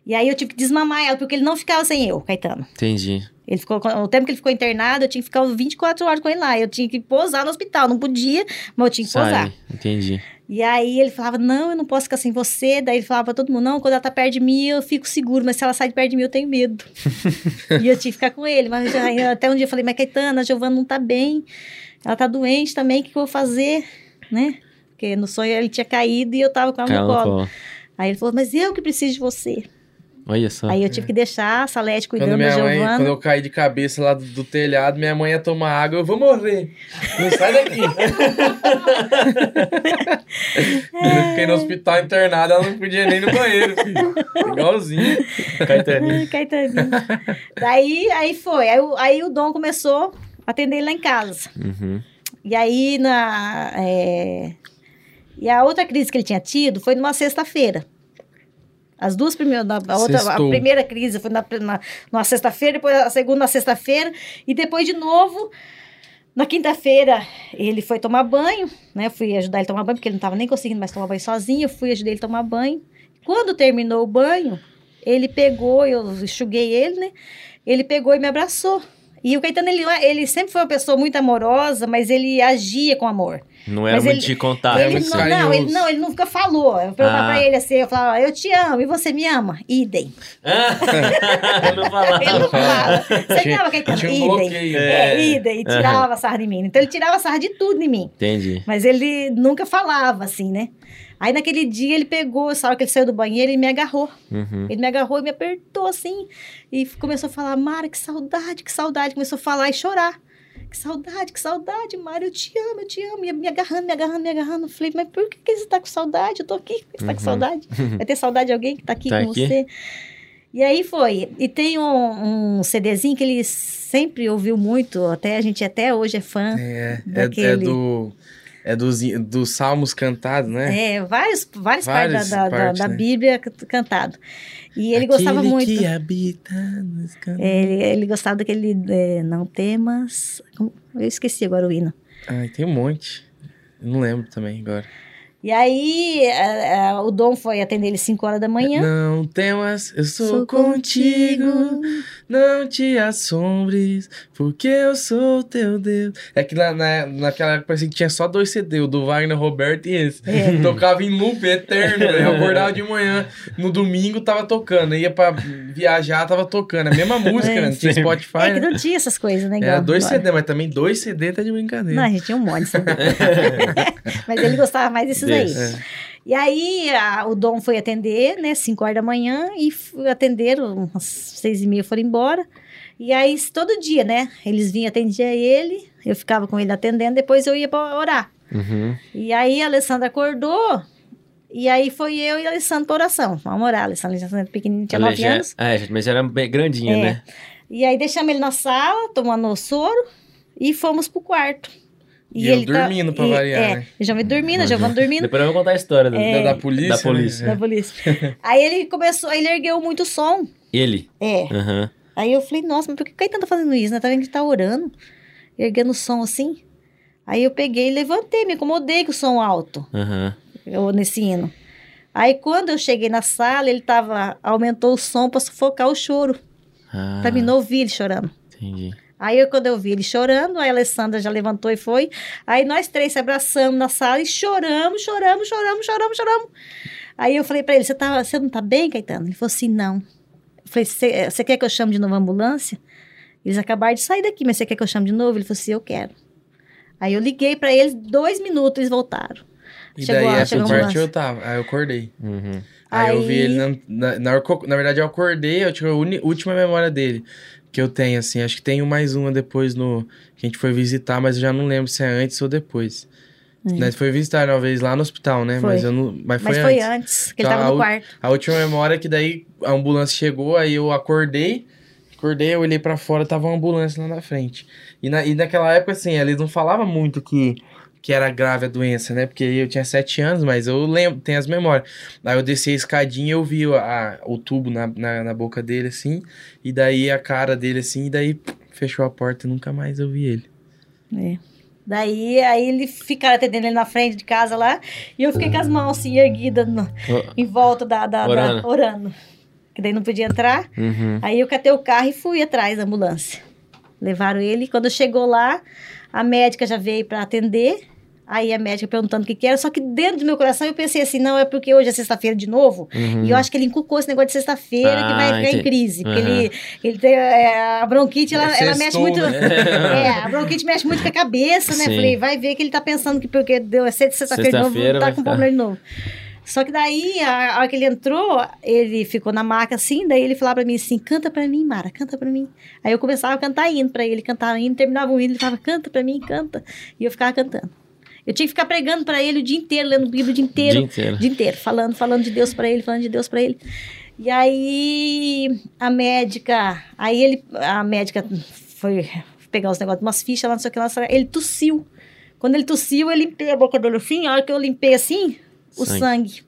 E aí eu tive que desmamar ela, porque ele não ficava sem eu, Caetano. Entendi. Ele ficou, o tempo que ele ficou internado, eu tinha que ficar 24 horas com ele lá. Eu tinha que posar no hospital, não podia, mas eu tinha que posar. Sai. Entendi. E aí ele falava, não, eu não posso ficar sem você. Daí ele falava pra todo mundo, não, quando ela tá perto de mim, eu fico seguro, mas se ela sai de perto de mim, eu tenho medo. e eu tinha que ficar com ele. Mas aí, até um dia eu falei, mas Caetana, a Giovana não tá bem. Ela tá doente também, o que, que eu vou fazer? Né? Porque no sonho ele tinha caído e eu tava com ela Caiu no colo. colo. Aí ele falou, mas eu que preciso de você. Olha só. Aí eu tive que deixar a Salete Quando, cuidando da minha mãe, Giovana. quando eu caí de cabeça lá do, do telhado, minha mãe ia tomar água, eu vou morrer. Não sai daqui. eu fiquei no hospital internado, ela não podia nem ir no banheiro, filho. Igualzinho. Caetaninho. Caetaninho. Daí, aí foi. Aí, o- aí o Dom começou a atender ele lá em casa. Uhum. E aí, na. é, E a outra crise que ele tinha tido foi numa sexta-feira. As duas primeiras. na- A, outra, a primeira crise foi na, na, numa sexta-feira, depois a segunda na sexta-feira, e depois de novo. Na quinta-feira, ele foi tomar banho, né? Eu fui ajudar ele a tomar banho, porque ele não estava nem conseguindo mais tomar banho sozinho. Eu fui ajudar ele a tomar banho. Quando terminou o banho, ele pegou, eu enxuguei ele, né? Ele pegou e me abraçou. E o Caetano, ele, ele sempre foi uma pessoa muito amorosa, mas ele agia com amor. Não era Mas muito ele- de contato. É ele não, não, ele, não, ele nunca falou. Eu perguntava Ah. pra ele assim, eu falava, eu te amo, e você me ama? Idem. Ah, não falava. Ele não fala. Você me ama, Caetano? Idem. É, É. idem. E tirava sarro de mim. Então ele tirava sarro de tudo em mim. Entendi. Mas ele nunca falava, assim, né? Aí naquele dia ele pegou, essa hora que ele saiu do banheiro, ele me agarrou. Uhum. Ele me agarrou e me apertou assim. E começou a falar, Mara, que saudade, que saudade. Começou a falar e chorar. Que saudade, que saudade, Mara, eu te amo, eu te amo. E me agarrando, me agarrando, me agarrando. Eu Falei, mas por que, que você tá com saudade? Eu tô aqui, você tá com Uhum. saudade? Vai ter saudade de alguém que tá aqui Tá com aqui? você? E aí foi. E tem um, um CDzinho que ele sempre ouviu muito, até a gente até hoje é fã. É, é, é Daquele- do. É dos, dos salmos cantados, né? É, vários, várias Várias partes da, da, partes, da né? Bíblia cantado. E ele gostava Aquele muito. que habita nos cantos. Ele, ele gostava daquele é, Não Temas. Eu esqueci agora o hino. Ai, tem um monte. Eu não lembro também agora. E aí, a- a- o Dom foi atender ele 5 horas da manhã. Não temas, eu sou, Sou contigo. Não te assombres, porque eu sou teu Deus. É que na, na, naquela época parecia que tinha só dois CD, o do Wagner Roberto e esse. É. Tocava em loop eterno. velho. Eu acordava de manhã, no domingo tava tocando. Ia pra viajar, tava tocando. A mesma música, É, né? Não tinha. Spotify. É que né? não tinha essas coisas, né? Era igual dois agora. CD, mas também dois CD tá de brincadeira. Não, a gente tinha um monte. de CD. Mas ele gostava mais desses aí. Desse. É. E aí, a- o Dom foi atender, né? 5 horas da manhã. E atenderam, umas seis e meia foram embora. E aí, todo dia, né? Eles vinham, atendia ele. Eu ficava com ele atendendo. Depois eu ia pra orar. Uhum. E aí, a Alessandra acordou. E aí, foi eu e a Alessandra pra oração. Vamos orar. A Alessandra, a Alessandra pequenininha, tinha Ela 9 já- anos. É, mas era bem grandinha, É. né? E aí, deixamos ele na sala, tomando soro. E fomos pro quarto. E eu dormindo, pra e- variar, é, né? o Giovanni dormindo, a Giovana dormindo. Depois eu vou contar a história. É. Da, Da, polícia. Da polícia. né? da polícia. aí ele começou, aí ele ergueu muito som. Ele. É. Aham. Aí eu falei, nossa, mas por que o Caetano tá fazendo isso, né? Tá vendo que tá orando, erguendo o som assim. Aí eu peguei e levantei, me incomodei com o som alto, Aham. eu, nesse hino. Aí quando eu cheguei na sala, ele tava, aumentou o som pra sufocar o choro, Ah, pra mim não ouvir ele chorando. Entendi. Aí eu, quando eu vi ele chorando, a Alessandra já levantou e foi. Aí nós três se abraçamos na sala e choramos, choramos, choramos, choramos, choramos. Aí eu falei pra ele, você, tá, você não tá bem, Caetano? Ele falou assim, não. Eu falei, "Você- você quer que eu chame de novo a ambulância? Eles acabaram de sair daqui, mas você quer que eu chame de novo? Ele falou assim, eu quero. Aí eu liguei pra eles, dois minutos eles voltaram. E Chegou daí a- essa parte eu tava. Aí eu acordei. Uhum. Aí, eu Aí- vi ele na, na, na, eu- na verdade eu acordei, eu tive a uni- última memória dele que eu tenho, assim. Acho que tenho mais uma depois no. Que a gente foi visitar, mas eu já não lembro se é antes ou depois. Nós foi visitar uma vez lá no hospital, né? Foi. Mas, eu não, mas foi Mas foi antes. antes, que ele Então, tava a no quarto. A última memória é que daí a ambulância chegou, aí eu acordei, acordei, eu olhei pra fora, tava uma ambulância lá na frente. E, na, e naquela época, assim, eles não falavam muito que, que era grave a doença, né? Porque eu tinha sete anos, mas eu lembro, tenho as memórias. Aí eu desci a escadinha e eu vi a, o tubo na, na, na boca dele, assim, e daí a cara dele, assim, e daí fechou a porta e nunca mais eu vi ele. É. Daí, aí ele ficaram atendendo ele na frente de casa lá, e eu fiquei com as mãos assim, erguidas no- em volta da, da, da- Orando. orando. Que daí não podia entrar. Uhum. Aí eu catei o carro e fui atrás da ambulância. Levaram ele. Quando chegou lá, a médica já veio para atender. Aí a médica perguntando o que, que era, só que dentro do meu coração eu pensei assim, não, é porque hoje é sexta-feira de novo, Uhum. e eu acho que ele inculcou esse negócio de sexta-feira que Ah, vai ficar em entendi. crise, porque Aham. ele, ele tem é, a bronquite, ela, É ela mexe muito... né? É, a bronquite mexe muito com a cabeça, né? Sim. Falei, vai ver que ele tá pensando que porque deu é sexta- sexta-feira de novo, tá com ficar. problema de novo. Só que daí, a, a hora que ele entrou, ele ficou na maca assim, daí ele falava pra mim assim, canta pra mim, Mara, canta pra mim. Aí eu começava a cantar hino pra ele, cantava hino, terminava o hino, ele falava, canta pra mim, canta. E eu ficava cantando. Eu tinha que ficar pregando pra ele o dia inteiro, lendo Bíblia o dia inteiro. Dia inteiro. dia inteiro, falando, falando de Deus pra ele, falando de Deus pra ele. E aí a médica, aí ele, a médica foi pegar os negócios, umas fichas lá, não sei o que lá, ele tossiu. Quando ele tossiu, eu limpei a boca dele assim, a hora que eu limpei assim, o Sangue. sangue.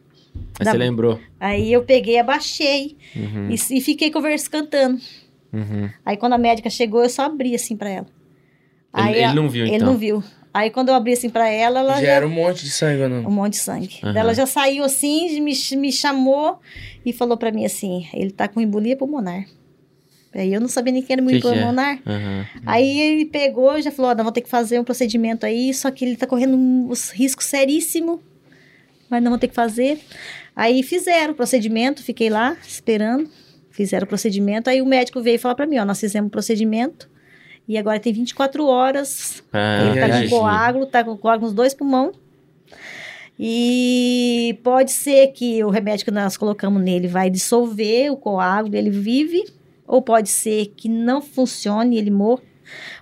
Aí Da- você lembrou. Aí eu peguei, abaixei Uhum. e, e fiquei conversando, cantando. Uhum. Aí quando a médica chegou, eu só abri assim pra ela. Ele- Aí ele não viu, Ele então? não viu. Aí quando eu abri assim pra ela, ela Já já era um monte de sangue ou não? um monte de sangue. Daí Ela já saiu assim, me, me chamou e falou pra mim assim: ele tá com embolia pulmonar. Aí eu não sabia nem que era que é? pulmonar. Aham. Aí ele pegou e já falou: ó, nós vamos ter que fazer um procedimento aí, só que ele tá correndo um risco seríssimo, mas não vamos ter que fazer. Aí fizeram o procedimento, fiquei lá esperando, fizeram o procedimento. Aí o médico veio falar pra mim: ó, nós fizemos o procedimento e agora tem 24 horas Ah, ele tá com coágulo, tá com coágulo nos dois pulmões. E pode ser que o remédio que nós colocamos nele vai dissolver o coágulo, ele vive. Ou pode ser que não funcione e ele morra.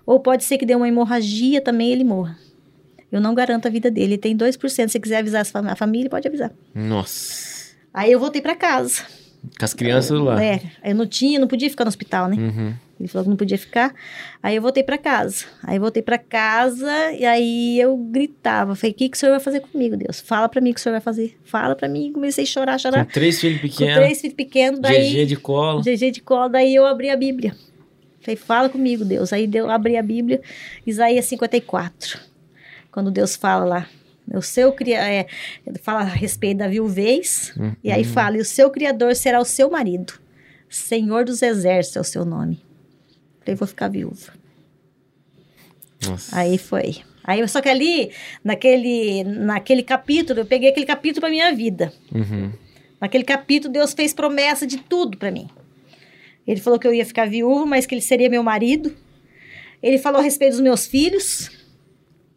Ou pode ser que dê uma hemorragia também e ele morra. Eu não garanto a vida dele. Ele tem 2%. Se você quiser avisar a família, pode avisar. Nossa. Aí eu voltei pra casa. Com as crianças lá. É, eu não tinha, não podia ficar no hospital, né? Uhum. Ele falou que não podia ficar. Aí eu voltei pra casa. Aí voltei pra casa e aí eu gritava. Falei, o que, que o senhor vai fazer comigo, Deus? Fala pra mim o que o senhor vai fazer. Fala pra mim. Comecei a chorar, Com chorar. três filhos Com pequenos. três filhos pequenos. Daí, GG de colo. GG de colo. Daí eu abri a Bíblia. Falei, fala comigo, Deus. Aí eu abri a Bíblia. Isaías 54. Quando Deus fala lá. O seu é, fala a respeito da viuvez. Uhum. E aí fala, e o seu criador será o seu marido. Senhor dos exércitos é o seu nome. Falei, vou ficar viúva. Nossa. Aí foi. Aí, só que ali, naquele, naquele capítulo, eu peguei aquele capítulo para minha vida. Uhum. Naquele capítulo, Deus fez promessa de tudo para mim. Ele falou que eu ia ficar viúva, mas que ele seria meu marido. Ele falou a respeito dos meus filhos,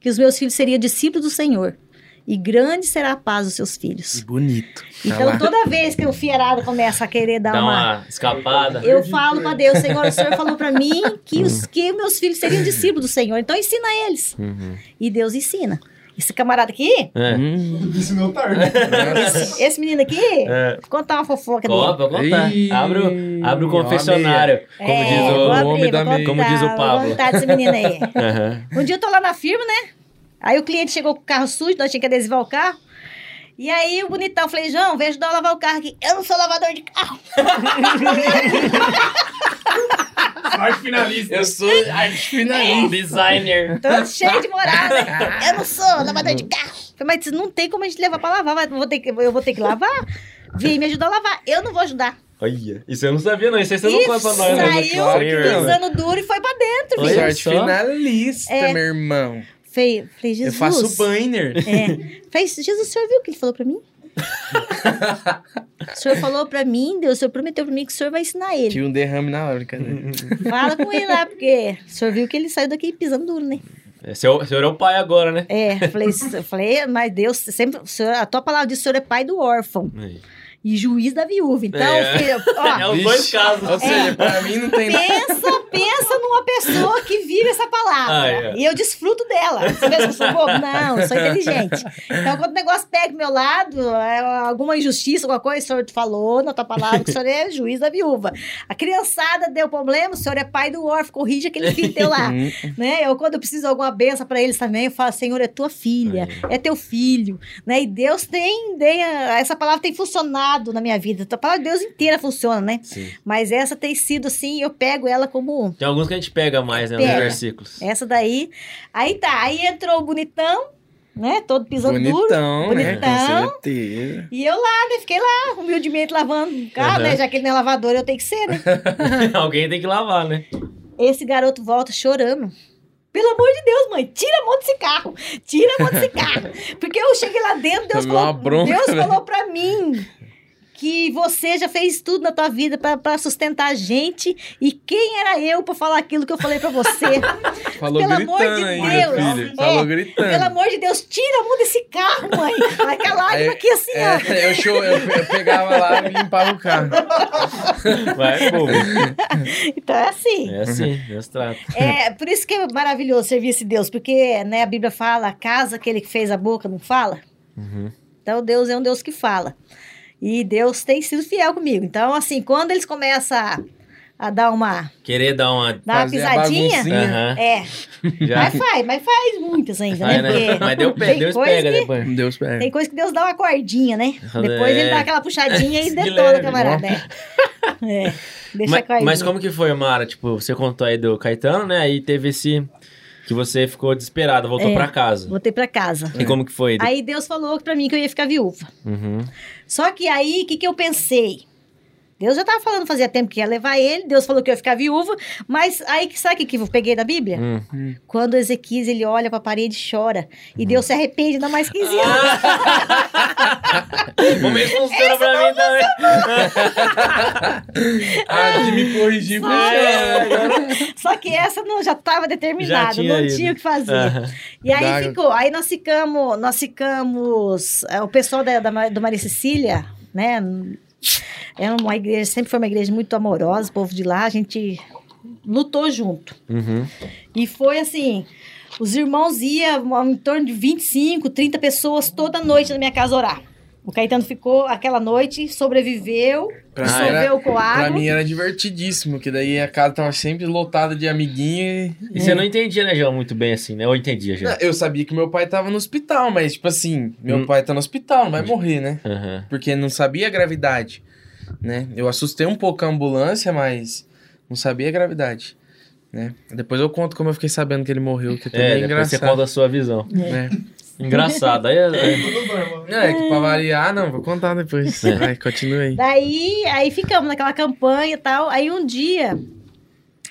que os meus filhos seriam discípulos do Senhor. E grande será a paz dos seus filhos. Bonito. Tá Então, lá. toda vez que o fiarado começa a querer dar uma uma escapada. eu falo pra Deus, Senhor, o Senhor falou pra mim que os que meus filhos seriam discípulos do Senhor. Então ensina eles. Uhum. E Deus ensina. Esse camarada aqui, É. Hum, Ensinou tarde. nossa. esse menino aqui, É. contar uma fofoca dele. pra contar. Abre, o, abre o confessionário. Como É, diz o. abrir, homem da vou meia. Como diz o Pablo. Vou contar desse menino aí. Aham. Um dia eu tô lá na firma, né? Aí o cliente chegou com o carro sujo, nós tínhamos que adesivar o carro. E aí o bonitão, falei, João, vejo ajudar a lavar o carro aqui. Eu não sou lavador de carro. Sorte finalista. Eu sou arte finalista. Designer. Tô cheio de moral, né? Eu não sou lavador de carro. Falei, Mas não tem como a gente levar pra lavar, mas eu vou ter que, eu vou ter que lavar. Vem me ajudar a lavar. Eu não vou ajudar. Olha, isso eu não sabia, não. Isso aí você não conta pra nós, né? saiu Claro não. pisando duro e foi pra dentro, Olha. Sorte finalista, É. meu irmão. Falei, falei, Eu Jesus. faço banner. É. Falei, Jesus, o senhor viu o que ele falou pra mim? o senhor falou pra mim, Deus, o senhor prometeu pra mim que o senhor vai ensinar ele. Tive um derrame na hora, brincadeira. Fala com ele lá, porque o senhor viu que ele saiu daqui pisando duro, né? É, Seu, senhor é o pai agora, né? É, falei, eu falei, mas Deus, sempre, o senhor, a tua palavra o senhor é pai do órfão Aí. E juiz da viúva. Então, É. filho, É ó, os dois casos. Ou seja, pra mim não tem nada. pensa, pensa numa pessoa que vive essa palavra. Ah, é. E eu desfruto dela. Você pensa que eu sou bobo? Não, sou inteligente. Então, quando o negócio pega do meu lado, é alguma injustiça, alguma coisa, o senhor te falou na tua palavra que o senhor é juiz da viúva. A criançada deu problema, o senhor é pai do órfão, corrige aquele filho teu lá. Hum, né? Eu, quando eu preciso de alguma benção para eles também, eu falo, Senhor, é tua filha, é teu filho, né? E Deus tem, tem a- essa palavra tem funcionado na minha vida. A palavra de Deus inteira funciona, né? Sim. Mas essa tem sido assim, eu pego ela como Tem alguns que a gente pega mais, né? Nos Pega. versículos. essa daí. Aí tá, aí entrou o bonitão, né? Todo pisando duro. bonitão, né? Bonitão. Certeza. E eu lá, né? Fiquei lá, humildemente lavando o carro, Aham. né? Já que ele não é lavador, eu tenho que ser, né? Alguém tem que lavar, né? Esse garoto volta chorando. Pelo amor de Deus, mãe, tira a mão desse carro. Tira a mão desse carro. Porque eu cheguei lá dentro, Deus falou, bronca, Deus velho. falou pra mim que você já fez tudo na tua vida pra- pra sustentar a gente. E quem era eu pra falar aquilo que eu falei pra você? Falou Pelo amor gritando de ainda, Deus. filho. É, Falou gritando. Pelo amor de Deus, tira a mão desse carro, mãe. Aquela lágrima aqui assim, ó. É, eu, show, eu, eu pegava lá e limpava o carro. Vai, bobo. Então é assim. É assim, Deus trata. É, por isso que é maravilhoso servir esse Deus, porque né, a Bíblia fala, a casa aquele que fez a boca não fala. Uhum. Então Deus é um Deus que fala. E Deus tem sido fiel comigo. Então, assim, quando eles começam a, a dar uma, Querer dar uma. dar uma pisadinha. Aham. é. Já. Mas faz, mas faz muitas ainda, né? né? Porque Mas deu pé, tem Deus pega que- depois. Deus pega. Tem coisa que Deus dá uma cordinha, né? É. Depois ele dá aquela puxadinha e detona, leve, camarada. É. É, Deixa Mas, a cordinha. mas como que foi, Mara? Tipo, você contou aí do Caetano, né? Aí teve esse. Que você ficou desesperado, voltou É. pra casa. Voltei pra casa. E como que foi? Aí Deus falou pra mim que eu ia ficar viúva. Uhum. Só que aí, o que, que eu pensei? Deus já tava falando fazia tempo que ia levar ele, Deus falou que eu ia ficar viúva, mas aí, sabe o que, que eu peguei da Bíblia? Hum. Quando Ezequias, ele olha pra parede e chora, e Deus se arrepende, dá mais 15 Ah. anos. Como isso funciona pra mim também? Ah, de me corrigir com isso. Só que essa não, já tava determinada, Já tinha não ido. tinha o que fazer. E aí Dá- ficou, aí nós ficamos, nós ficamos, é, o pessoal da, da, do Maria Cecília, né, é uma igreja, sempre foi uma igreja muito amorosa, o povo de lá, a gente lutou junto. Uhum. E foi assim, os irmãos iam em torno de 25, 30 pessoas toda noite na minha casa orar. O Caetano ficou aquela noite, sobreviveu, Pra, dissolveu com pra água. mim era divertidíssimo, que daí a casa tava sempre lotada de amiguinho e... E você não entendia, né, João, muito bem assim, né? Ou entendia já? Eu sabia que meu pai tava no hospital, mas, tipo assim, meu Hum. pai tá no hospital, não vai morrer, né? Aham. Porque não sabia a gravidade, né? Eu assustei um pouco a ambulância, mas não sabia a gravidade, né? Depois eu conto como eu fiquei sabendo que ele morreu, que também É, é, depois você engraçado. conta a sua visão. né? Engraçado. Aí, é- Não, é que pra variar, não, vou contar depois. É. Vai, continue aí. Daí, aí ficamos naquela campanha e tal. Aí um dia,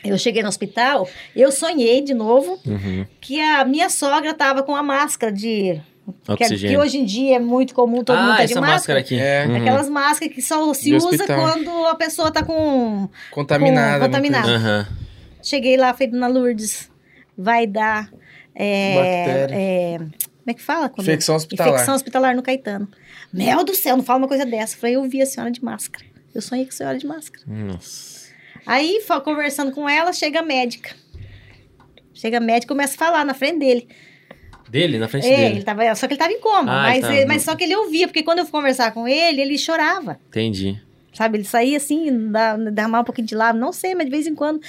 eu cheguei no hospital, eu sonhei de novo Uhum. que a minha sogra tava com a máscara de... Que, que Oxigênio. hoje em dia é muito comum, todo mundo ah, tá de essa máscara. máscara aqui. É. Uhum. Aquelas máscaras que só se De usa hospital. quando a pessoa tá com... Contaminada. Com- contaminada. Aham. Cheguei lá, falei, Dona Lourdes, vai dar... é, Bactéria. é, como é que fala? Quando- Infecção hospitalar. Infecção hospitalar no Caetano. Mel do céu, não fala uma coisa dessa. Falei, eu vi a senhora de máscara. Eu sonhei com a senhora de máscara. Nossa. Aí, conversando com ela, chega a médica. Chega a médica e começa a falar na frente dele. Dele, na frente É, dele. ele tava, só que ele tava em coma. Ah, mas, tava- ele- mas só que ele ouvia, porque quando eu fui conversar com ele, ele chorava. Entendi. Sabe, ele saía assim, derramava um pouquinho de lábio, não sei, mas de vez em quando.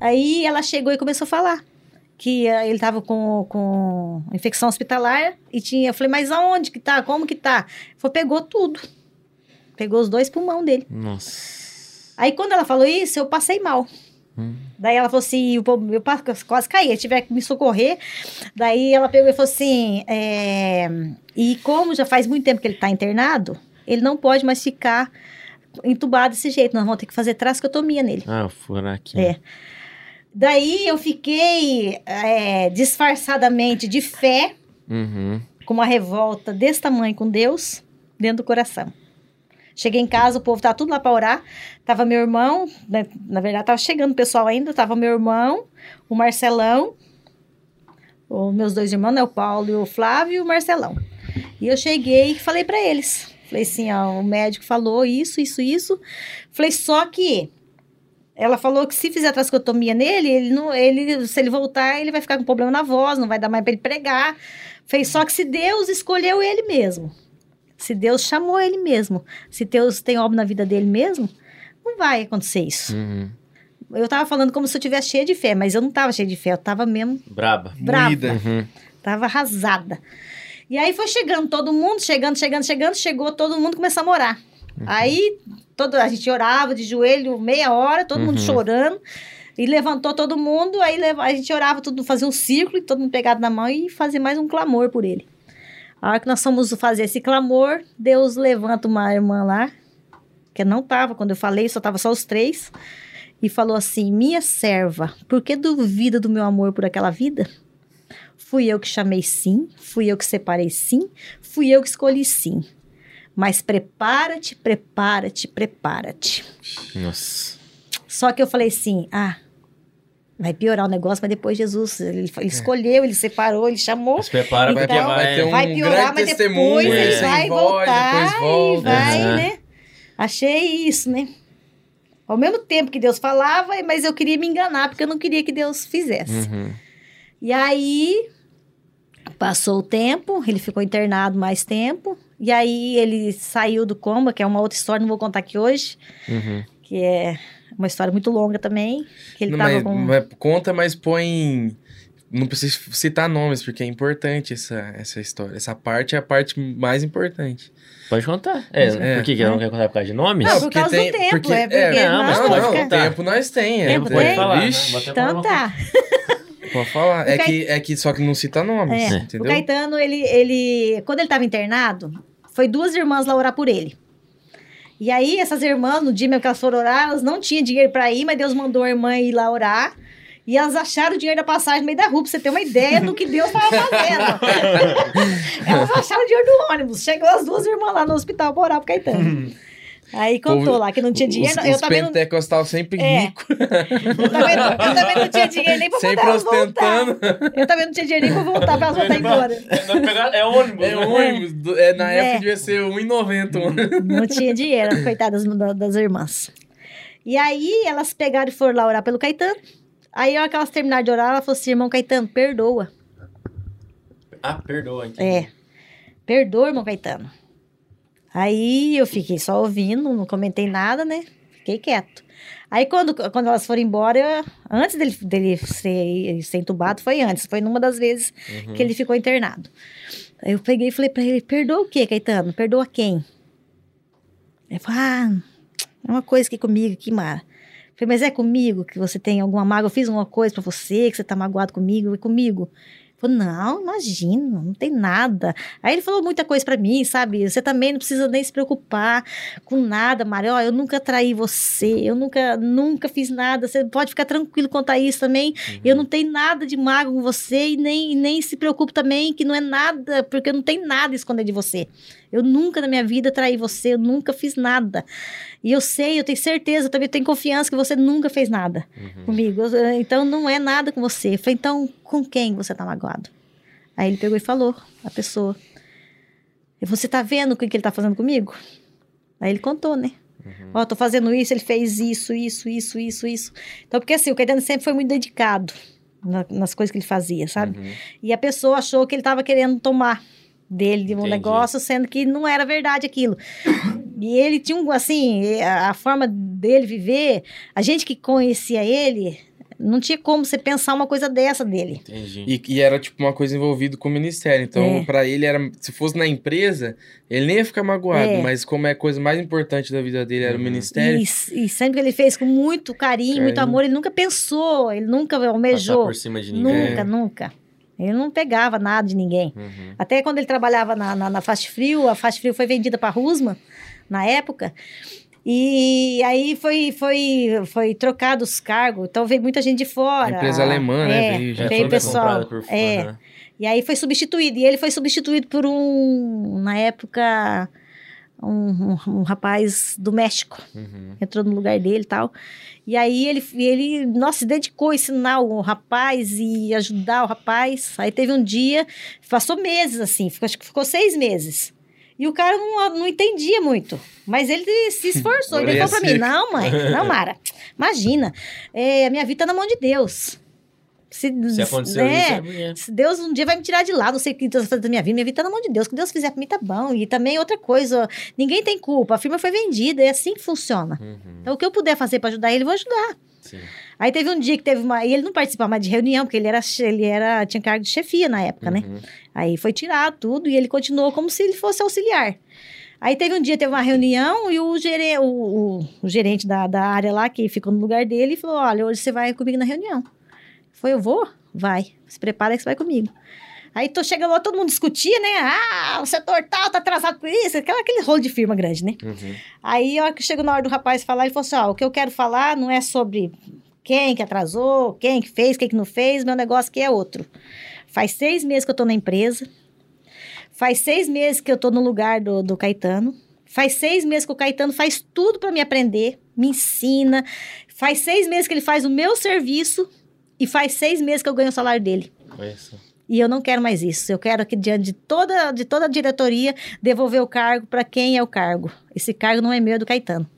Aí ela chegou e começou a falar que ele tava com, com infecção hospitalar e tinha. Eu falei, mas aonde que tá? Como que tá? Falou, pegou tudo. Pegou os dois pulmão dele. Nossa. Aí quando ela falou isso, eu passei mal. Hum. Daí ela falou assim, eu, eu quase caí, tiver que me socorrer. Daí ela pegou e falou assim, é, e como já faz muito tempo que ele tá internado, ele não pode mais ficar entubado desse jeito, nós vamos ter que fazer trascotomia nele. Ah, o furaquinho. É. Daí eu fiquei é, disfarçadamente de fé, Uhum. com uma revolta desse tamanho com Deus dentro do coração. Cheguei em casa, o povo tava tudo lá para orar. Tava meu irmão, né, na verdade tava chegando o pessoal ainda, tava meu irmão, o Marcelão, os meus dois irmãos, né, o Paulo e o Flávio e o Marcelão. E eu cheguei e falei para eles. Falei assim, ó, o médico falou isso, isso, isso. Falei só que ela falou que se fizer trascotomia nele, ele não, ele, se ele voltar, ele vai ficar com problema na voz, não vai dar mais para ele pregar. Fez só que se Deus escolheu ele mesmo, se Deus chamou ele mesmo, se Deus tem obra na vida dele mesmo, não vai acontecer isso. Uhum. Eu tava falando como se eu tivesse cheia de fé, mas eu não tava cheia de fé, eu tava mesmo Braba. brava, Moída. Uhum. tava arrasada. E aí foi chegando todo mundo, chegando, chegando, chegando, chegou todo mundo começou a morar. Aí todo, a gente orava de joelho meia hora, todo mundo Uhum. chorando. E levantou todo mundo, aí a gente orava tudo, fazia um círculo, e todo mundo pegado na mão e fazia mais um clamor por ele. A hora que nós fomos fazer esse clamor, Deus levanta uma irmã lá, que não tava, quando eu falei, só tava só os três. e falou assim: Minha serva, por que duvida do meu amor por aquela vida? Fui eu que chamei sim, fui eu que separei sim, fui eu que escolhi sim. Mas prepara-te, prepara-te, prepara-te. Nossa. Só que eu falei assim: ah, vai piorar o negócio, mas depois Jesus, ele, ele escolheu, ele separou, ele chamou. Se prepara Então, vai vai... ter um vai piorar, mas depois ele é. vai Sem voz, voltar depois volta. e vai, Aham. né? Achei isso, né? Ao mesmo tempo que Deus falava, mas eu queria me enganar, porque eu não queria que Deus fizesse. Uhum. E aí, passou o tempo, ele ficou internado mais tempo, e aí ele saiu do coma, que é uma outra história, não vou contar aqui hoje, Uhum. que é uma história muito longa também, que ele Não, tava mas, com... mas conta, mas põe. Não precisa citar nomes, porque é importante essa, essa história. Essa parte é a parte mais importante. Pode contar. É, É. por que, que ela não quer contar por causa de nomes? Não, por causa do tempo, é porque- não, mas não, pode não, contar. tempo nós tem. é, Tempo é, tem? falar. né? Vixe, Então tá. Pode falar. É que, é que só que não cita nomes, É. entendeu? O Caetano, ele, ele, quando ele estava internado, foi duas irmãs lá orar por ele. E aí, essas irmãs, no dia mesmo que elas foram orar, elas não tinham dinheiro para ir, mas Deus mandou a irmã ir lá orar. E elas acharam o dinheiro da passagem no meio da rua, pra você ter uma ideia do que Deus estava fazendo. elas acharam o dinheiro do ônibus. Chegou as duas irmãs lá no hospital pra orar pro Caetano. Aí contou Povo- lá que não tinha dinheiro. Os, eu os também não, pentecostal sempre É. rico, eu, também, não- eu também não tinha dinheiro nem pra sempre mandar elas voltar. ostentando. Eu também não tinha dinheiro nem pra voltar pra elas voltar embora. É ônibus. É ônibus. do- É, na É. época devia ser 1,90 um ônibus. Não tinha dinheiro, coitadas da- das irmãs. E aí elas pegaram e foram lá orar pelo Caetano. Aí, a hora que elas terminaram de orar, ela falou assim: irmão Caetano, perdoa. Ah, perdoa. entendi. É. Perdoa, irmão Caetano. Aí eu fiquei só ouvindo, não comentei nada, né? Fiquei quieto. Aí quando, quando elas foram embora, eu- antes dele, dele ser, ser entubado, foi antes, foi numa das vezes Uhum. que ele ficou internado. Aí eu peguei e falei pra ele: perdoa o quê, Caetano? Perdoa quem? Ele falou: ah, é uma coisa aqui comigo, aqui, Mara. Eu falei, mas é comigo que você tem alguma mágoa? Eu fiz uma coisa pra você, que você tá magoado comigo, é comigo. Não, imagina, não tem nada. Aí ele falou muita coisa pra mim, sabe? Você também não precisa nem se preocupar com nada, Mari. Ó, eu nunca traí você, eu nunca, nunca fiz nada. Você pode ficar tranquilo quanto a isso também. Eu não tenho nada de mágoa com você e nem, nem se preocupe também que não é nada, porque eu não tenho nada a esconder de você. Eu nunca na minha vida traí você, eu nunca fiz nada. E eu sei, eu tenho certeza, eu também tenho confiança que você nunca fez nada Uhum. comigo. Eu- Então não é nada com você. Eu falei, então com quem você tá magoado? Aí ele pegou e falou, a pessoa. Você tá vendo o que, que ele tá fazendo comigo? Aí ele contou, né? Ó, tô fazendo isso, ele fez isso, isso, isso, isso, isso. Então, porque assim, o Caetano sempre foi muito dedicado na- nas coisas que ele fazia, sabe? Uhum. E a pessoa achou que ele estava querendo tomar dele de um Entendi. negócio, sendo que não era verdade aquilo. E ele tinha um, assim, a, a forma dele viver, a gente que conhecia ele, não tinha como você pensar uma coisa dessa dele. Entendi. E, e era tipo uma coisa envolvida com o ministério. Então, É. pra ele era. Se fosse na empresa, ele nem ia ficar magoado. É. Mas como é a coisa mais importante da vida dele era o Uhum. ministério. E, e sempre que ele fez com muito carinho, muito Carinho. amor, ele nunca pensou, ele nunca Passar almejou. por cima de ninguém. Nunca, nunca. Ele não pegava nada de ninguém. Uhum. Até quando ele trabalhava na, na, na Fast Frio, a Fast Frio foi vendida para Rusma, na época. E aí foi, foi, foi trocado os cargos, então veio muita gente de fora. Empresa alemã, né, É, veio veio, gente. foi pessoal. por é. né? E aí foi substituído. E ele foi substituído por um, na época, um, um, um rapaz do México. Uhum. Entrou no lugar dele e tal. E aí ele, ele, nossa, se dedicou a ensinar o rapaz e ajudar o rapaz. Aí teve um dia, passou meses assim, ficou, acho que ficou seis meses. E o cara não, não entendia muito. Mas ele se esforçou. ele falou pra mim. Não, mãe, não, Mara. Imagina, é, a minha vida tá na mão de Deus. Se, Se aconteceu né, isso, é se Deus um dia vai me tirar de lá, não sei o que Deus vai fazer da minha vida, minha vida tá na mão de Deus. O que Deus fizer pra mim tá bom. E também outra coisa, ninguém tem culpa, a firma foi vendida, é assim que funciona. Uhum. Então, o que eu puder fazer pra ajudar ele, eu vou ajudar. Sim. Aí teve um dia que teve uma. E ele não participava mais de reunião, porque ele era, ele era tinha cargo de chefia na época, né? Uhum. Aí foi tirado tudo e ele continuou como se ele fosse auxiliar. Aí teve um dia, teve uma reunião e o, gere, o, o, o gerente da, da área lá, que ficou no lugar dele, falou: Olha, hoje você vai comigo na reunião. Foi, eu vou? Vai. Se prepara que você vai comigo. Aí tô chegando lá, todo mundo discutia, né? Ah, o setor tal tá atrasado com isso, aquela, aquele rolo de firma grande, né? Uhum. Aí, a hora que chegou na hora do rapaz falar, ele falou assim: ó, o que eu quero falar não é sobre quem que atrasou, quem que fez, quem que não fez, meu negócio aqui é outro. Faz seis meses que eu tô na empresa, faz seis meses que eu tô no lugar do, do Caetano, faz seis meses que o Caetano faz tudo para me aprender, me ensina, faz seis meses que ele faz o meu serviço e faz seis meses que eu ganho o salário dele. Só. E eu não quero mais isso. Eu quero aqui, diante de toda, de toda a diretoria, devolver o cargo para quem é o cargo. Esse cargo não é meu, é do Caetano.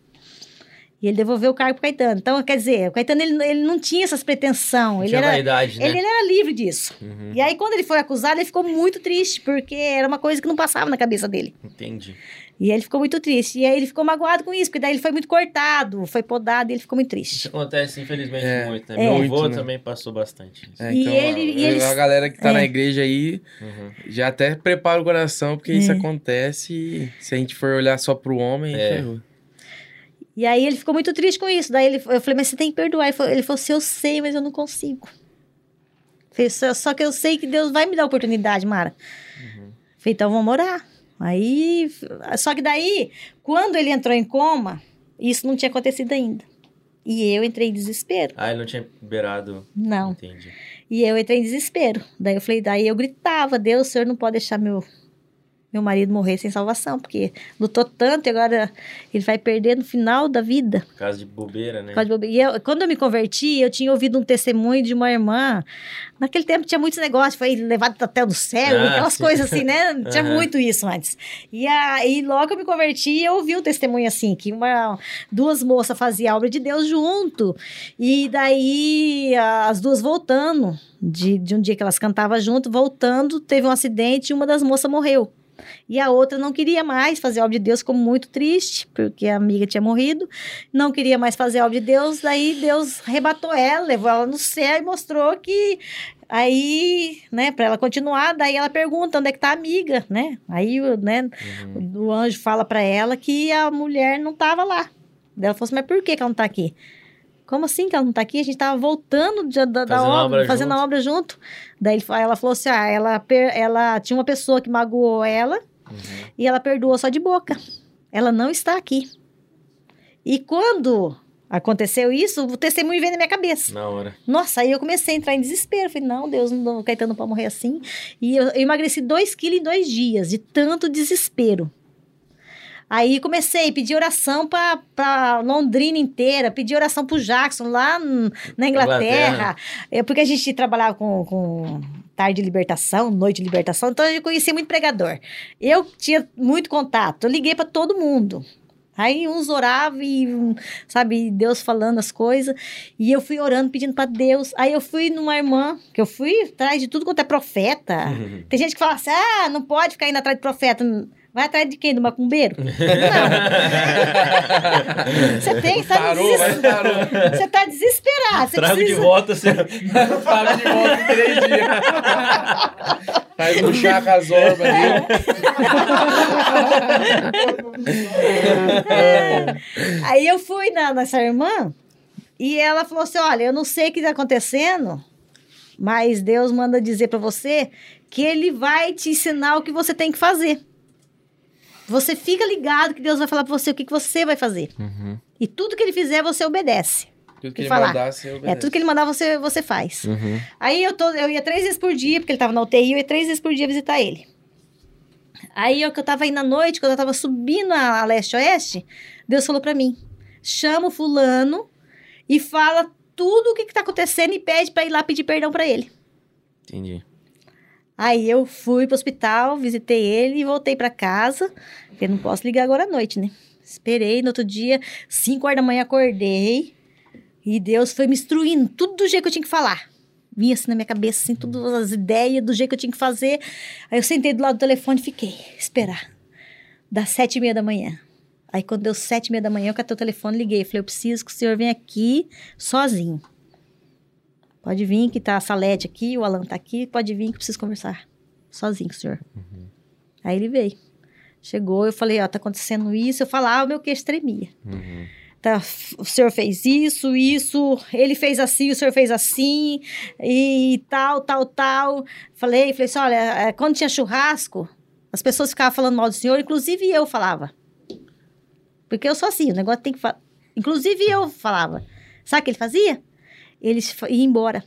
E ele devolveu o cargo pro Caetano. Então, quer dizer, o Caetano ele, ele não tinha essas pretensão. Ele Tinha era, vaidade, né? ele, ele era livre disso. Uhum. E aí, quando ele foi acusado, ele ficou muito triste, porque era uma coisa que não passava na cabeça dele. Entendi. E aí ele ficou muito triste. E aí ele ficou magoado com isso, porque daí ele foi muito cortado, foi podado e ele ficou muito Isso triste. acontece, infelizmente, É, muito, né? é. Meu avô né? também passou bastante. isso. É, E então, ele- a, e eles- a galera que tá é. na igreja aí Uhum. já até prepara o coração, porque isso É. acontece e se a gente for olhar só pro homem, É. ferrou. E aí ele ficou muito triste com isso. Daí ele, eu falei, mas você tem que perdoar. Ele falou, ele falou assim, eu sei, mas eu não consigo. Falei, só, só que eu sei que Deus vai me dar a oportunidade, Mara. Falei, então vamos orar. Aí, só que daí, quando ele entrou em coma, isso não tinha acontecido ainda. E eu entrei em desespero. Ah, ele não tinha liberado. Não. Entendi. E eu entrei em desespero. Daí eu falei, daí eu gritava, Deus, o senhor não pode deixar meu, meu marido morrer sem salvação, porque lutou tanto e agora ele vai perder no final da vida. Por causa de bobeira, né? Por causa de bobeira. E eu- quando eu me converti, eu tinha ouvido um testemunho de uma irmã. Naquele tempo tinha muitos negócios, foi levado até do céu, Ah, aquelas sim. coisas assim, né? Tinha Aham. muito isso antes. E aí, logo eu me converti, eu ouvi um testemunho assim, que uma, duas moças faziam a obra de Deus junto. E daí, as duas voltando, de, de um dia que elas cantavam junto, voltando, teve um acidente e uma das moças morreu. E a outra não queria mais fazer a obra de Deus, ficou muito triste, porque a amiga tinha morrido. Não queria mais fazer a obra de Deus, daí Deus arrebatou ela, levou ela no céu e mostrou que aí, né, para ela continuar, daí ela pergunta onde é que tá a amiga, né? Aí, o- né, Uhum. o anjo fala para ela que a mulher não tava lá. Daí ela falou assim, mas por que que ela não tá aqui? Como assim que ela não tá aqui? A gente tava voltando de- da, da obra, obra fazendo junto. a obra junto. Daí ela falou assim, ah, ela, per- ela tinha uma pessoa que magoou ela Uhum. e ela perdoou só de boca. Ela não está aqui. E quando aconteceu isso, o testemunho veio na minha cabeça. Na hora. Nossa, aí eu comecei a entrar em desespero. Falei, não, Deus, não, Caetano não pode morrer assim. E eu, eu emagreci 2 quilos em dois dias, de tanto desespero. Aí comecei a pedir oração para Londrina inteira, pedir oração para o Jackson lá na Inglaterra. É, porque a gente trabalhava com, com tarde de libertação, noite de libertação, então eu conhecia muito pregador. Eu tinha muito contato, eu liguei para todo mundo. Aí uns oravam e, sabe, Deus falando as coisas. E eu fui orando, pedindo para Deus. Aí eu fui numa irmã, que eu fui atrás de tudo quanto é profeta. Tem gente que fala assim: ah, não pode ficar indo atrás de profeta. Vai atrás de quem? Do macumbeiro? Não. Você tem, sabe? Parou, mas parou. Você tá desesperado. Você Trago de precisa... volta, assim. Paga de volta em três dias. Faz um chá com as orbas dele. Aí eu fui na, nessa irmã e ela falou assim: Olha, eu não sei o que está acontecendo, mas Deus manda dizer para você que Ele vai te ensinar o que você tem que fazer. Você fica ligado que Deus vai falar para você o que, que você vai fazer. Uhum. E tudo que Ele fizer, você obedece. Tudo que ele falar. mandar, você É, obedece. tudo que Ele mandar, você, você faz. Uhum. Aí eu, tô, eu ia três vezes por dia, porque ele tava na UTI, eu ia três vezes por dia visitar ele. Aí eu que eu tava indo à noite, quando eu tava subindo a, a leste-oeste, Deus falou pra mim: chama o fulano e fala tudo o que, que tá acontecendo e pede pra ir lá pedir perdão pra ele. Entendi. Aí eu fui pro hospital, visitei ele e voltei pra casa, porque não posso ligar agora à noite, né? Esperei, no outro dia, 5 horas da manhã, acordei e Deus foi me instruindo tudo do jeito que eu tinha que falar. Vinha assim na minha cabeça, assim, todas as ideias do jeito que eu tinha que fazer. Aí eu sentei do lado do telefone e fiquei, esperar. Das sete e meia da manhã. Aí quando deu sete e meia da manhã, eu catei o telefone, liguei. Falei, eu preciso que o senhor venha aqui sozinho. Pode vir, que tá a Salete aqui, o Alan tá aqui, pode vir que eu preciso conversar sozinho com o senhor. Aí ele veio. Chegou, eu falei, ó, tá acontecendo isso. Eu falava, meu queixo tremia. Uhum. tá, o senhor fez isso, isso, ele fez assim, o senhor fez assim, e tal, tal, tal. Falei, falei assim, olha, é, quando tinha churrasco, as pessoas ficavam falando mal do senhor, inclusive eu falava. Porque eu sou assim, o negócio tem que falar. Inclusive eu falava. Sabe o que ele fazia? Ele fa- ia embora.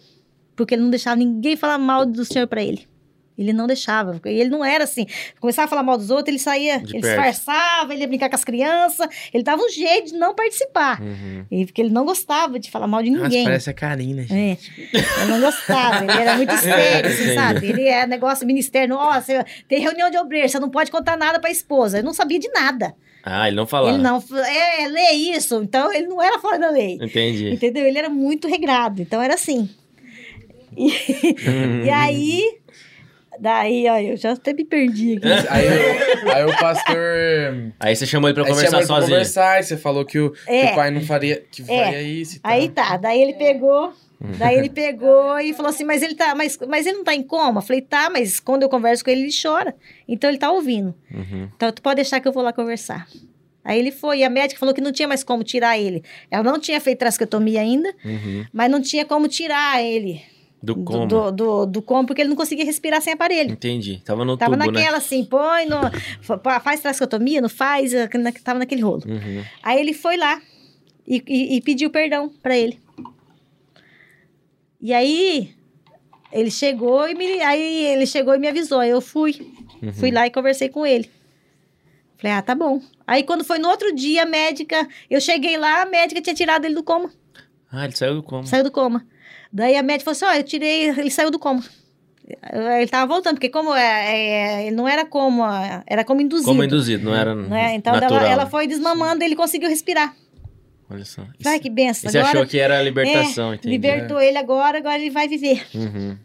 Porque ele não deixava ninguém falar mal do senhor pra ele. Ele não deixava. ele não era assim. Começava a falar mal dos outros, ele saía, De ele perto. disfarçava, ele ia brincar com as crianças. Ele dava um jeito de não participar. Uhum. E porque ele não gostava de falar mal de Nossa, ninguém. parece a Karina, gente. É, eu não gostava, ele era muito sério, assim, sabe? Ele é negócio ministério, nossa, tem reunião de obreiro, você não pode contar nada pra esposa. Eu não sabia de nada. Ah, ele não falava. Ele não, é, lê isso, então ele não era fora da lei. Entendi. Entendeu? Ele era muito regrado, então era assim. E, e aí, daí, ó, eu já até me perdi aqui. Aí, o- aí o pastor. Aí você chamou ele pra aí conversar chamou ele pra sozinho. conversar, e você falou que o, que É. o pai não faria, que É. faria isso e tal. Aí tá, daí ele pegou, daí ele pegou e falou assim, mas ele tá, mas, mas ele não tá em coma? Falei, tá, mas quando eu converso com ele, ele chora. Então ele tá ouvindo. Uhum. Então tu pode deixar que eu vou lá conversar. Aí ele foi, e a médica falou que não tinha mais como tirar ele. Ela não tinha feito trasquetomia ainda, Uhum. mas não tinha como tirar ele Do coma. do, do, do coma, porque ele não conseguia respirar sem aparelho. Entendi. Tava no Tava tubo, naquela assim, põe no. fa- Faz trasquetomia, não faz? eh, Tava naquele rolo. né? Uhum. Aí ele foi lá e, e- e pediu perdão pra ele. E aí ele chegou e me, aí ele chegou e me avisou. Aí eu fui, Uhum. fui lá e conversei com ele. Falei, ah, tá bom. Aí quando foi no outro dia, a médica, eu cheguei lá, a médica tinha tirado ele do coma, Ah, ele saiu do coma. saiu do coma. Daí a médica falou assim, ó, eu tirei, ele saiu do coma. Ele tava voltando, porque como é, é, ele não era como, era como induzido. Como induzido, não era né? Então ela, ela foi desmamando e ele conseguiu respirar. Olha só. Ai, que benção. Você achou que era a libertação, é, entendi. libertou ele agora, agora ele vai viver. Uhum.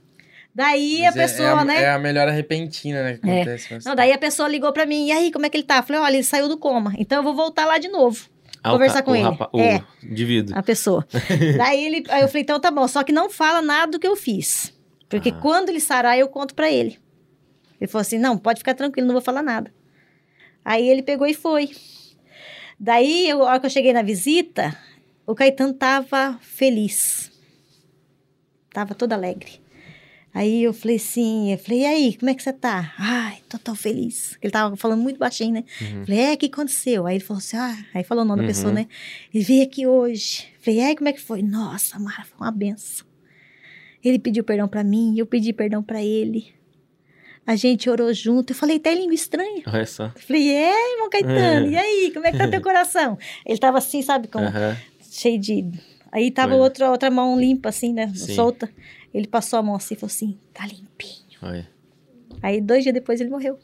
Daí Mas a é- pessoa, é, a, né? É a melhora repentina, né? Que É. acontece. Não, daí a pessoa ligou pra mim, e aí, como é que ele tá? Eu falei, olha, ele saiu do coma, então eu vou voltar lá de novo, Ah, conversar com o ele. rapa- O É. indivíduo. a pessoa. daí ele, aí eu falei, então tá bom, só que não fala nada do que eu fiz. Porque Ah. quando ele sarar, eu conto pra ele. Ele falou assim, não, pode ficar tranquilo, não vou falar nada. Aí ele pegou e foi. Daí, eu, a hora que eu cheguei na visita, o Caetano tava feliz. Tava todo alegre. Aí eu falei assim, eu falei, e aí, como é que você tá? Ai, tô tão feliz. Ele tava falando muito baixinho, né? Falei, é, o que aconteceu? Aí ele falou assim, ah, aí falou o nome da pessoa, Uhum. né? Ele veio aqui hoje. Falei, e aí, como é que foi? Nossa, Mara, foi uma benção. Ele pediu perdão pra mim, eu pedi perdão pra ele. A gente orou junto. Eu falei, em língua estranha. Olha só. Eu falei, é, irmão Caetano, e aí, como é que tá teu coração? Ele tava assim, sabe, com, Aham. cheio de. Aí tava outra, outra mão limpa, assim, né? Sim. Solta. Ele passou a mão assim e falou assim: tá limpinho. Olha. Aí dois dias depois ele morreu.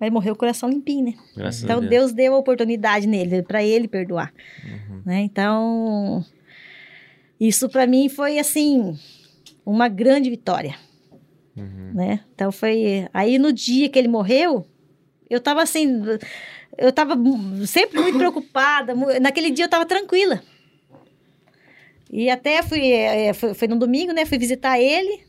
Mas morreu o coração limpinho, né? Graças Então a Deus. Deus deu a oportunidade nele, para ele perdoar. Uhum. Né? Então, isso para mim foi assim, uma grande vitória. Uhum. Né? Então foi. Aí no dia que ele morreu, eu tava assim. Eu tava sempre muito preocupada. Naquele dia eu tava tranquila. E até fui, eh, foi, foi no domingo, né? Fui visitar ele.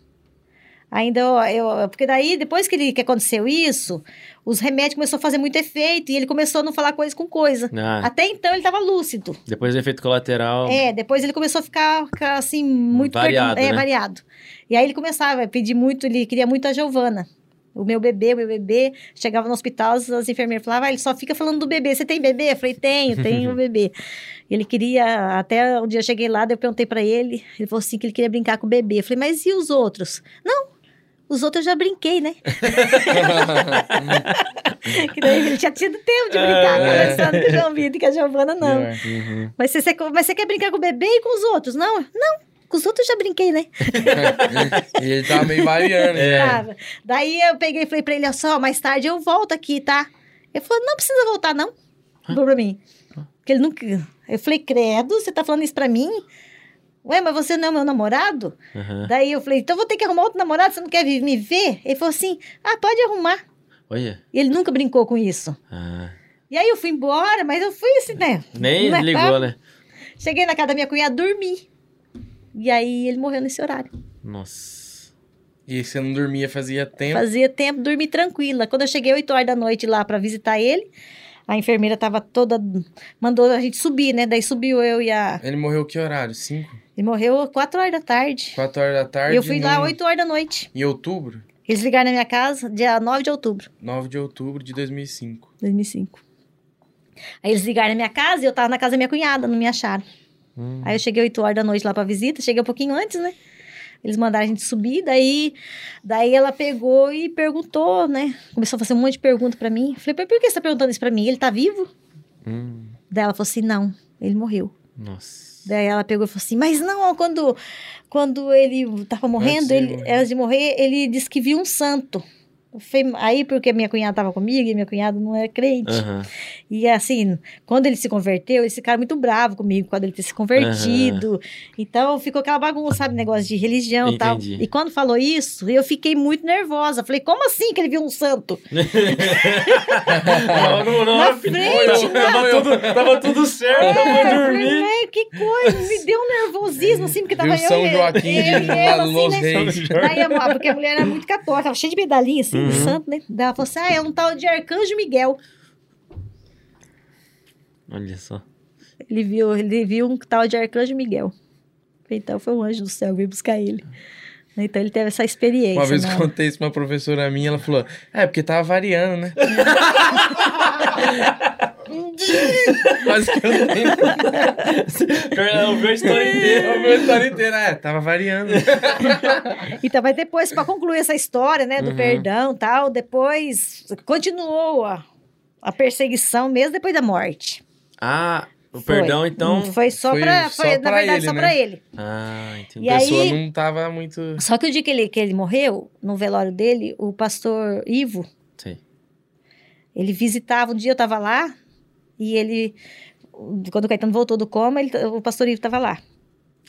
Ainda eu, eu- porque daí, depois que, ele, que aconteceu isso, os remédios começaram a fazer muito efeito e ele começou a não falar coisa com coisa. Ah, Até então ele estava lúcido. depois do efeito colateral. É, depois ele começou a ficar, assim, muito Variado, é, né? variado. E aí ele começava a pedir muito, ele queria muito a Giovana. O meu bebê, o meu bebê. Chegava no hospital, as, as enfermeiras falavam, ah, ele só fica falando do bebê. Você tem bebê? Eu falei, tenho, tenho um bebê. Ele queria, até um dia eu cheguei lá, daí eu perguntei pra ele, ele falou assim que ele queria brincar com o bebê. Eu falei, mas e os outros? Não, os outros eu já brinquei, né? que daí ele já tinha tido tempo de brincar, É. conversando com o João Vitor e com a Giovana, não. É. Uhum. Mas você- mas você quer brincar com o bebê e com os outros? Não, não. Com os outros já brinquei, né? e ele tava meio variando. Né? Tava. Daí eu peguei e falei pra ele, olha só, mais tarde eu volto aqui, tá? Ele falou, não precisa voltar, não. Falou pra mim. Porque ele nunca... Eu falei, credo, você tá falando isso pra mim? Ué, mas você não é meu namorado? Aham. Daí eu falei, então vou ter que arrumar outro namorado, você não quer me ver? Ele falou assim, ah, pode arrumar. Olha. E ele nunca brincou com isso. Ah. E aí eu fui embora, mas eu fui assim, né? Nem é ligou, né? Cheguei na casa da minha cunhada, dormi. E aí ele morreu nesse horário. Nossa. E você não dormia fazia tempo. Fazia tempo, dormi tranquila. Quando eu cheguei 8 horas da noite lá pra visitar ele, A enfermeira tava toda. Mandou a gente subir, né? Daí subiu eu e a. Ele morreu que horário? 5? Ele morreu 4 horas da tarde. 4 horas da tarde? eu fui lá num- 8 horas da noite. Em outubro? Eles ligaram na minha casa dia 9 de outubro 9 de outubro de 2005. de 2005. Aí eles ligaram na minha casa e eu tava na casa da minha cunhada, não me acharam. Hum. Aí eu cheguei 8 horas da noite lá pra visita, cheguei um pouquinho antes, né? Eles mandaram a gente subir, daí, daí ela pegou e perguntou, né? Começou a fazer um monte de pergunta pra mim. Falei, "Mas por que você tá perguntando isso pra mim? Ele tá vivo? Hum. Daí ela falou assim, não, ele morreu. Nossa. Daí ela pegou e falou assim, mas não, quando, quando ele tava morrendo, Antes ele, antes de morrer, ele disse que viu um santo. Eu falei, Aí, porque minha cunhada tava comigo e minha cunhada não era crente. Aham. E assim, quando ele se converteu, esse cara muito bravo comigo, quando ele ter se convertido. Então ficou aquela bagunça, sabe? Negócio de religião e tal. E quando falou isso, eu fiquei muito nervosa. Falei, como assim que ele viu um santo? Não, não, não, Na frente, tava, na- tudo, tava tudo certo, eu É, eu falei, dormir. "É, que coisa, me deu um nervosismo, assim, porque tava Viu eu São e Joaquim eu de e ela, assim, né? Daí, porque a mulher era muito católica, tava cheia de medalhinha, assim, Uhum. do santo, né? Ela falou assim, ah, é um tal de Arcanjo Miguel. Olha só. Ele viu, ele viu um tal de Arcanjo Miguel. Então foi um anjo do céu, veio buscar ele. Então ele teve essa experiência. Uma vez né? eu contei isso pra uma professora minha, ela falou: É, porque tava variando, né? Mas que eu não lembro. Ela ouviu a história inteira. A minha história inteira, é, tava variando. Então, mas depois, para concluir essa história, né, do Uhum. perdão e tal, depois continuou a, a perseguição mesmo depois da morte. Ah, o Foi. perdão, então. Foi só foi pra. só Foi, na pra verdade, ele, só né? pra ele. Ah, entendi. E A aí- pessoa não tava muito. Só que o dia que ele, que ele morreu, no velório dele, o pastor Ivo, Sei. ele visitava. Um dia eu tava lá e ele. Quando o Caetano voltou do coma, ele, o pastor Ivo tava lá.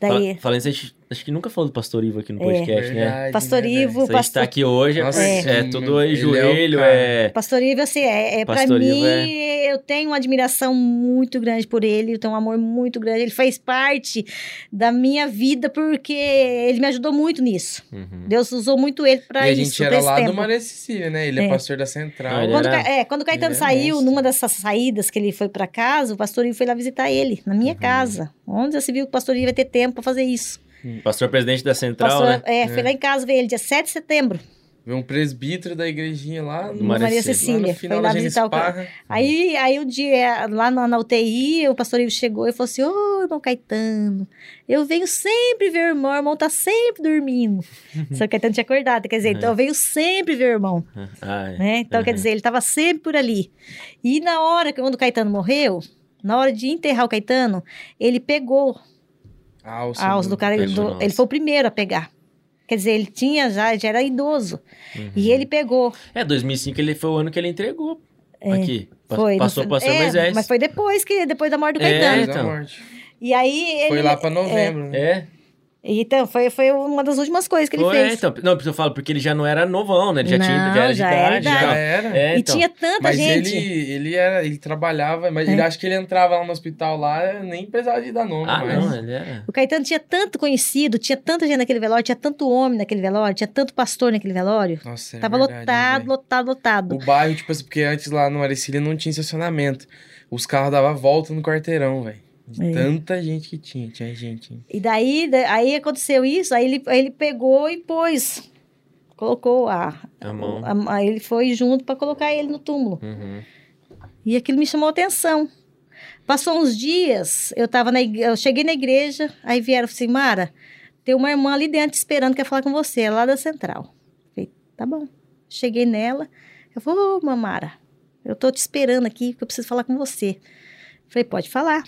Daí. Fala- Falando a gente- acho que nunca falou do Pastor Ivo aqui no É. podcast, né? Verdade, Pastor né, Ivo, gente pastor- tá aqui hoje, é, Nossa, é, sim, tudo aí, é joelho, é. Pastor Ivo, assim, é, é Ivo mim, eu tenho uma admiração muito grande por ele, eu tenho um amor muito grande. Ele fez parte da minha vida porque ele me ajudou muito nisso. Uhum. Deus usou muito ele pra E a isso, gente era lá tempo. do Maria Cecília, né? Ele é, É. pastor da Central. Ele Quando, era- é, quando o Caetano é saiu, mestre. numa dessas saídas que ele foi pra casa, o pastor Ivo foi lá visitar ele, na Uhum. minha casa. Onde já se viu que o pastor Ivo vai ter tempo pra fazer isso? Pastor presidente da Central, pastor, né? é, foi lá em casa ver ele, dia 7 de setembro. Veio um presbítero da igrejinha lá Do no, Maria Maria Cecília. lá no Cecília. final Foi lá da visitar o cara. Aí, aí um dia, lá na, na UTI, o pastor Ivo chegou e falou assim: Ô, irmão Caetano, eu venho sempre ver o irmão, o irmão tá sempre dormindo. Só que o Caetano tinha acordado, quer dizer, então eu venho sempre ver o irmão. Ah, é. Né? Então, quer Uhum. dizer, ele estava sempre por ali. E na hora, que- quando o Caetano morreu, na hora de enterrar o Caetano, ele pegou Alça a alça do cara. pegou do- ele foi o primeiro a pegar. Quer dizer, ele tinha já, já era idoso. Uhum. E ele pegou. É, 2005 ele foi o ano que ele entregou. Aqui. Pa- Foi, Passou para pastor é, Moisés. Mas foi depois, que, depois da morte do É, Caetano. Então. E aí ele. Foi lá pra novembro, né? É, Então, foi, foi uma das últimas coisas que ele foi, fez. então. Não, eu falo, porque ele já não era novão, né? Ele já, tinha, Não, já era de já era idade. idade. já. Era. É, E então. tinha tanta Mas gente. ele, ele era, ele trabalhava, mas É. ele acha que ele entrava lá no hospital lá, nem precisava de dar nome Ah, mais. não, ele era. O Caetano tinha tanto conhecido, tinha tanta gente naquele velório, tinha tanto homem naquele velório, tinha tanto pastor naquele velório. Nossa, é Tava verdade, lotado, velho. lotado, lotado. O bairro, tipo assim, porque antes lá no Maricília não tinha estacionamento. Os carros davam volta no quarteirão, velho. De É. Tanta gente que tinha, tinha gente. E daí, da- aí aconteceu isso, aí ele, aí ele pegou e pôs. Colocou a. A mão. a- aí ele foi junto para colocar ele no túmulo. Uhum. E aquilo me chamou a atenção. Passou uns dias, eu tava na igre- eu cheguei na igreja, aí vieram assim, Mara, tem uma irmã ali dentro esperando, quer falar com você, é lá da central. Falei, tá bom. Cheguei nela, eu falei, ô, Mamara, eu tô te esperando aqui, porque eu preciso falar com você. Falei, pode falar.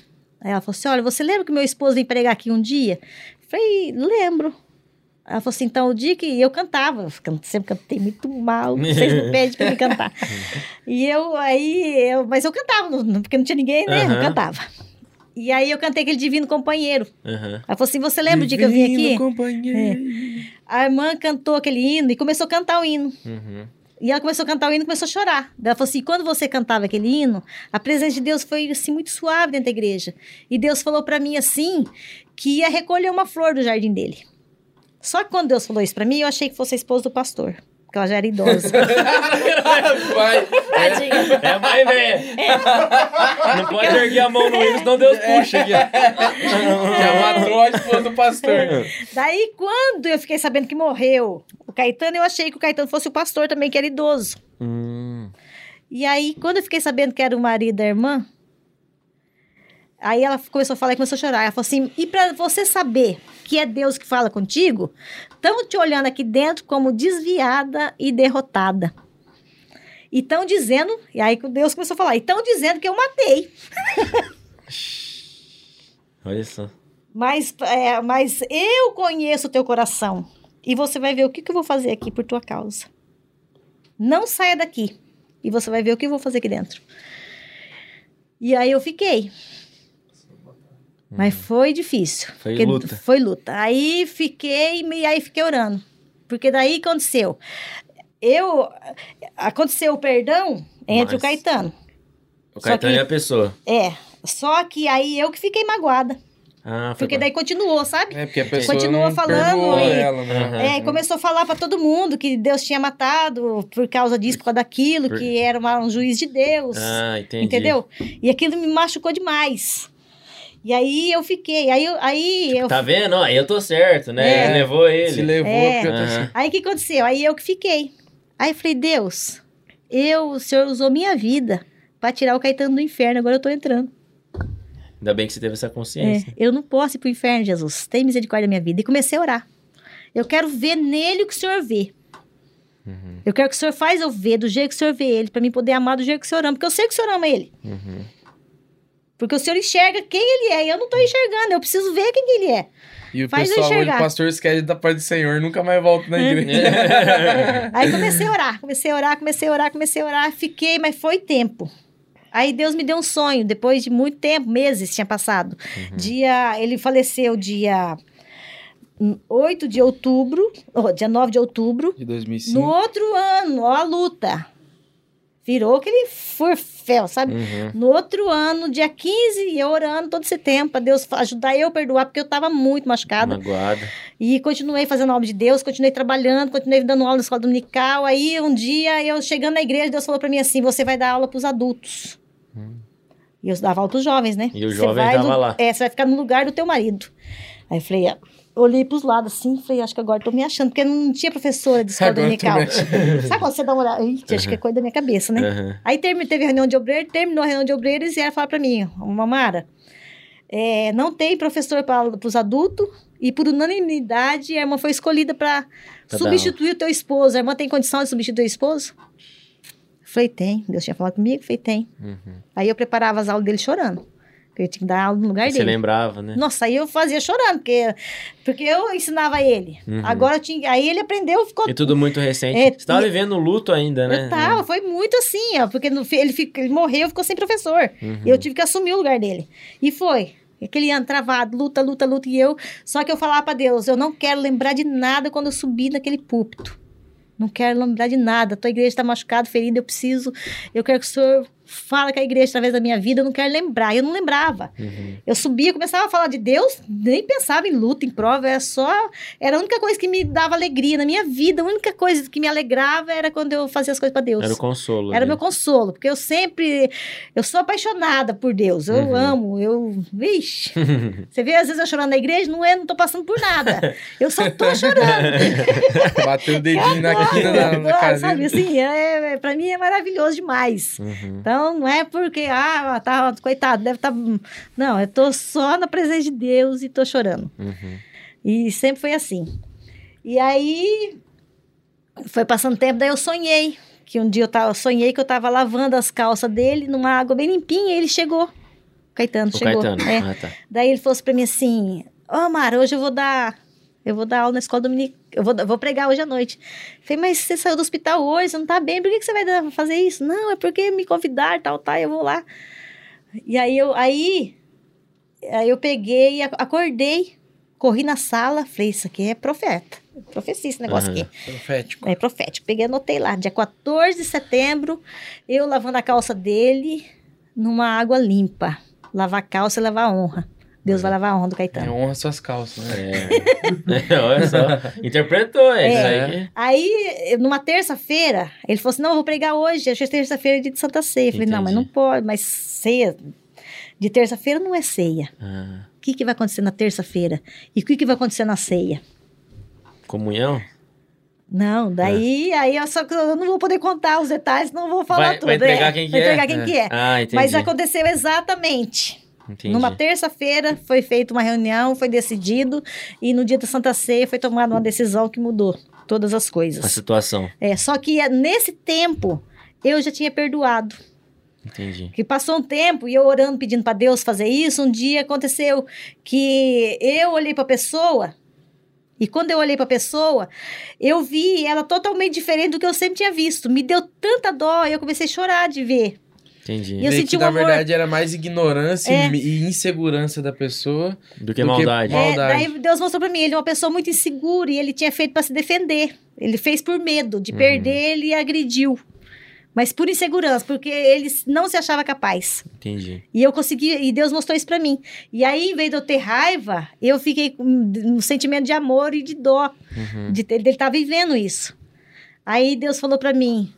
Aí ela falou assim, olha, você lembra que meu esposo veio pregar aqui um dia? Falei, lembro. Ela falou assim, então, o dia que eu cantava, eu sempre cantei muito mal, vocês não pedem pra me cantar. E eu, aí, eu, mas eu cantava, porque não tinha ninguém, né? Eu Aham. cantava. E aí eu cantei aquele Divino Companheiro. Uhum. Ela falou assim, você lembra o dia que eu vim Divino aqui? É. companheiro. A irmã cantou aquele hino e começou a cantar o hino. Uhum. E ela começou a cantar o hino e começou a chorar. Ela falou assim: quando você cantava aquele hino, a presença de Deus foi assim muito suave dentro da igreja. E Deus falou pra mim assim que ia recolher uma flor do jardim dele. Só que quando Deus falou isso pra mim, eu achei que fosse a esposa do pastor. Porque ela já era idosa. Vai. Tadinha. É a mãe velha. Não pode erguer a mão no hino, senão Deus puxa aqui. Já matou a esposa do pastor. Daí, quando eu fiquei sabendo que morreu o Caetano, eu achei que o Caetano fosse o pastor também, que era idoso. Hum, E aí, quando eu fiquei sabendo que era o marido da irmã, aí ela começou a falar e começou a chorar. Ela falou assim: e pra você saber que é Deus que fala contigo, estão te olhando aqui dentro como desviada e derrotada. E estão dizendo, e aí que Deus começou a falar, e estão dizendo que eu matei. olha só. Mas, é, mas eu conheço o teu coração. E você vai ver o que, que eu vou fazer aqui por tua causa. Não saia daqui. E você vai ver o que eu vou fazer aqui dentro. E aí eu fiquei. Mas foi difícil. Foi luta. Foi luta. Aí fiquei, e aí fiquei orando. Porque daí aconteceu. Eu. Aconteceu o perdão entre Mas- o Caetano. O Caetano que- é a pessoa. É. Só que aí eu que fiquei magoada. Ah, Porque bom. daí continuou, sabe? É, porque a pessoa Continua não falando e- ela, né? É, começou a falar pra todo mundo que Deus tinha matado por causa disso, por causa daquilo, Por- que era uma- um juiz de Deus. Ah, entendi. entendeu? E aquilo me machucou demais. E aí eu fiquei, aí eu, aí eu Tá vendo? Ó, eu tô certo, né? É. Ele levou ele. Se levou, É. porque eu tô assim. Aí o que aconteceu? Aí eu que fiquei. Aí eu falei, Deus, eu, o Senhor usou minha vida pra tirar o Caetano do inferno, agora eu tô entrando. Ainda bem que você teve essa É, consciência. eu não posso ir pro inferno, Jesus. Tem misericórdia da minha vida. E comecei a orar. Eu quero ver nele o que o Senhor vê. Uhum. Eu quero que o Senhor faz eu ver do jeito que o Senhor vê ele, pra mim poder amar do jeito que o Senhor ama. Porque eu sei que o Senhor ama ele. Uhum. Porque o Senhor enxerga quem ele é. E eu não tô enxergando. Eu preciso ver quem que ele é. E o Faz pessoal, o pastor esquece da paz do Senhor, nunca mais volta na igreja. Aí comecei a orar, comecei a orar, comecei a orar, comecei a orar. Fiquei, mas foi tempo. Aí Deus me deu um sonho, depois de muito tempo, meses tinha passado. Dia, ele faleceu dia hum, 8 de outubro, oh, dia 9 de outubro. De 2005. No outro ano, ó a luta. Virou aquele forféu, sabe? Uhum. No outro ano, dia 15, eu orando todo esse tempo, pra Deus ajudar eu a perdoar, porque eu tava muito machucada. Magoada. E continuei fazendo a obra de Deus, continuei trabalhando, continuei dando aula na escola dominical. Aí um dia, eu chegando na igreja, Deus falou pra mim assim: você vai dar aula pros adultos. E eu dava aula pros jovens, né? E o Você jovem lá. É, você vai ficar no lugar do teu marido. Aí eu falei, olhei pros lados assim, falei, acho que agora tô me achando, porque não tinha professora de escola dominical. Sabe quando você dá uma olhada? Ih, acho que é coisa da minha cabeça, né? Aham. Aí teve a reunião de obreiros, terminou a reunião de obreiros e ela falou pra mim, Mamara, é, não tem professor para os adultos e por unanimidade a irmã foi escolhida para substituir o teu esposo. A irmã tem condição de substituir o esposo? Falei, tem. Deus tinha falado comigo? Falei, tem. Uhum. Aí eu preparava as aulas dele chorando. Porque eu tinha que dar aula no lugar Você dele. lembrava, né? Nossa, aí eu fazia chorando, porque, porque eu ensinava ele. Uhum. Agora tinha. Aí ele aprendeu, ficou E tudo muito recente. É, Você tava e- vivendo o luto ainda, né? Eu tava, foi muito assim, ó, porque no, ele, fica- ele morreu, ficou sem professor. Uhum. Eu tive que assumir o lugar dele. E foi. Aquele ano travado, luta, luta, luta, e eu. Só que eu falava pra Deus, eu não quero lembrar de nada quando eu subir naquele púlpito. Não quero lembrar de nada. Tua igreja está machucada, ferida, eu preciso. Eu quero que o Senhor fale com a igreja através da minha vida. Eu não quero lembrar. Eu não lembrava. Uhum. Eu subia, começava a falar de Deus, nem pensava em luta, em prova, era só. Era a única coisa que me dava alegria na minha vida, a única coisa que me alegrava era quando eu fazia as coisas para Deus. Era o consolo. Era né? meu consolo, porque eu sempre. Eu sou apaixonada por Deus. Eu Uhum. amo, eu. Vixe. Você vê, às vezes eu chorando na igreja, não é, não tô passando por nada. Eu só tô chorando. Bateu o dedinho na quina da, na cadeira. Sabe assim, é, é, pra mim é maravilhoso demais. Uhum. Então, não é porque, ah, tá, coitado, deve estar. Não, eu tô só na presença de Deus e tô chorando. Uhum. E sempre foi assim. E aí, foi passando tempo, daí eu sonhei. Que um dia eu, tava, eu sonhei que eu tava lavando as calças dele numa água bem limpinha e ele chegou. Caetano O chegou. Caetano. É. Ah, tá. Daí ele falou assim pra mim assim: Ô, Mara, hoje eu vou dar. Eu vou dar aula na escola dominical. Eu vou, vou pregar hoje à noite. Falei, mas você saiu do hospital hoje, você não tá bem, por que, que você vai fazer isso? Não, é porque me convidaram, tal, tal, eu vou lá. E aí eu, aí, aí eu peguei, ac- acordei, corri na sala, falei, isso aqui é profeta. Profecia esse negócio Aham. aqui. Profético. É profético. Peguei, anotei lá, dia 14 de setembro, eu lavando a calça dele numa água limpa. Lavar a calça e lavar a honra. Deus vai lavar a honra do É, Caetano. honra suas calças, né? É. Olha só. Interpretou, é, isso É. aí. Aí, numa terça-feira, ele falou assim: não, eu vou pregar hoje. Hoje é terça-feira, é de Santa Ceia. Eu falei: não, mas não Entendi. pode, mas ceia. De terça-feira não é ceia. Ah, O que, que vai acontecer na terça-feira? E o que, que vai acontecer na ceia? comunhão? Não, daí aí eu só eu não vou poder contar os detalhes, não vou falar Vai- tudo. vai entregar é. quem que Vai é? entregar quem É. que é. Ah, entendi. Mas aconteceu exatamente. Entendi. Numa terça-feira foi feita uma reunião, foi decidido, e no dia da Santa Ceia foi tomada uma decisão que mudou todas as A coisas. situação. É, só que é, nesse tempo eu já tinha perdoado. Entendi. Que passou um tempo e eu orando, pedindo para Deus fazer isso, um dia aconteceu que eu olhei para a pessoa e quando eu olhei para a pessoa, eu vi ela totalmente diferente do que eu sempre tinha visto. Me deu tanta dó, eu comecei a chorar de ver. Entendi. E eu senti que, um na amor- verdade, era mais ignorância É. e- insegurança da pessoa. Do que do que maldade. mal- É, Maldade. daí Deus mostrou para mim, ele é uma pessoa muito insegura e ele tinha feito para se defender. Ele fez por medo de perder, ele agrediu. Mas por insegurança, porque ele não se achava capaz. Entendi. E eu consegui, e Deus mostrou isso pra mim. E aí, em vez de eu ter raiva, eu fiquei com um sentimento de amor e de dó, Uhum. de dele estar vivendo isso. Aí Deus falou pra mim: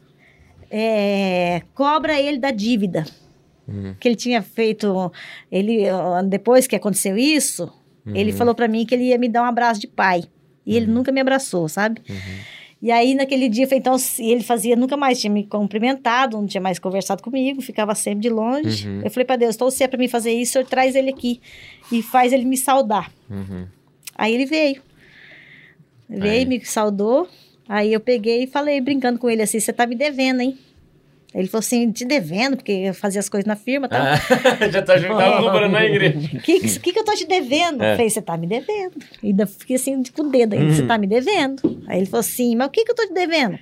é, cobra ele da dívida. Uhum. Que ele tinha feito. Ele, depois que aconteceu isso, ele falou pra mim que ele ia me dar um abraço de pai. E ele nunca me abraçou, sabe? E aí, naquele dia, então, ele fazia, nunca mais tinha me cumprimentado, não tinha mais conversado comigo, ficava sempre de longe. Uhum. Eu falei pra Deus, então, se é pra mim fazer isso, o senhor traz ele aqui e faz ele me saudar. Uhum. Aí ele veio. Veio, Aí. me saudou. Aí eu peguei e falei, brincando com ele assim, você tá me devendo, hein? Ele falou assim, te devendo, porque eu fazia as coisas na firma e tal. Ah, já tá tava comprando na igreja. O que, que, que eu tô te devendo? É. Eu falei, você tá me devendo. E ainda fiquei assim com o dedo ainda, você Uhum. tá me devendo. Aí ele falou assim, mas o que, que eu tô te devendo?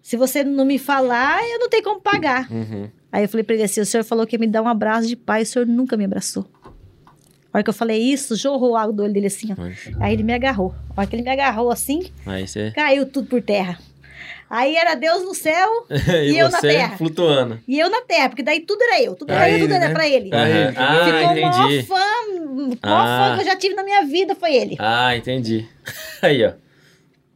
Se você não me falar, eu não tenho como pagar. Uhum. Aí eu falei pra ele assim, o senhor falou que ia me dar um abraço de pai, o senhor nunca me abraçou. A hora que eu falei isso, jorrou água do olho dele assim, ó. Aí ele me agarrou. A hora que ele me agarrou assim, Aí você. caiu tudo por terra. Aí era Deus no céu e E eu na você terra. flutuando. e eu na terra, porque daí tudo era eu. Tudo era eu, tudo era né? pra ele. Pra ele. Ah, Ficou o maior entendi. fã, o maior Ah. fã que eu já tive na minha vida foi ele. Ah, entendi. Aí, ó.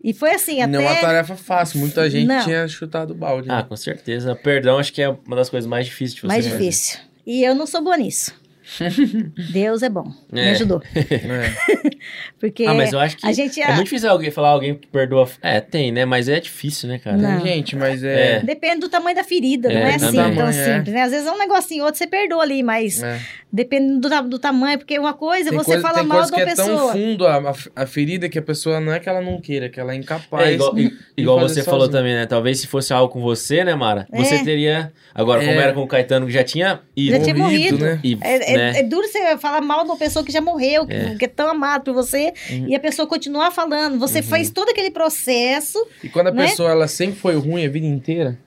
E foi assim, Não é uma até... tarefa fácil. Muita gente Não. tinha chutado o balde. Ah, né? com certeza. Perdão, acho que é uma das coisas mais difíceis de você Mais fazer. difícil. E eu não sou boa nisso. Deus é bom. Me É. ajudou. É. Porque Ah, mas eu acho que a gente... é muito difícil alguém falar alguém que perdoa. É, tem, né? Mas é difícil, né, cara? Não. Tem gente, mas é. Depende do tamanho da ferida, É, não é do assim tamanho, tão é. simples, né? Às vezes é um negocinho, outro você perdoa ali, mas é. depende do, do tamanho, porque uma coisa é Tem você coisa, fala tem mal coisa de que uma é tão pessoa. fundo a, a, a ferida que a pessoa não é que ela não queira, que ela é incapaz. É, igual, de- de igual fazer você falou também, né? Talvez se fosse algo com você, né, Mara? Você É. teria. Agora, como É. era com o Caetano, que já tinha ido. Já tinha morrido, morrido. né? E, É, é- né? é duro você falar mal de uma pessoa que já morreu, que É. que é tão amado por você, Uhum. e a pessoa continuar falando. Você fez todo aquele processo. E quando a né? pessoa ela sempre foi ruim a vida inteira,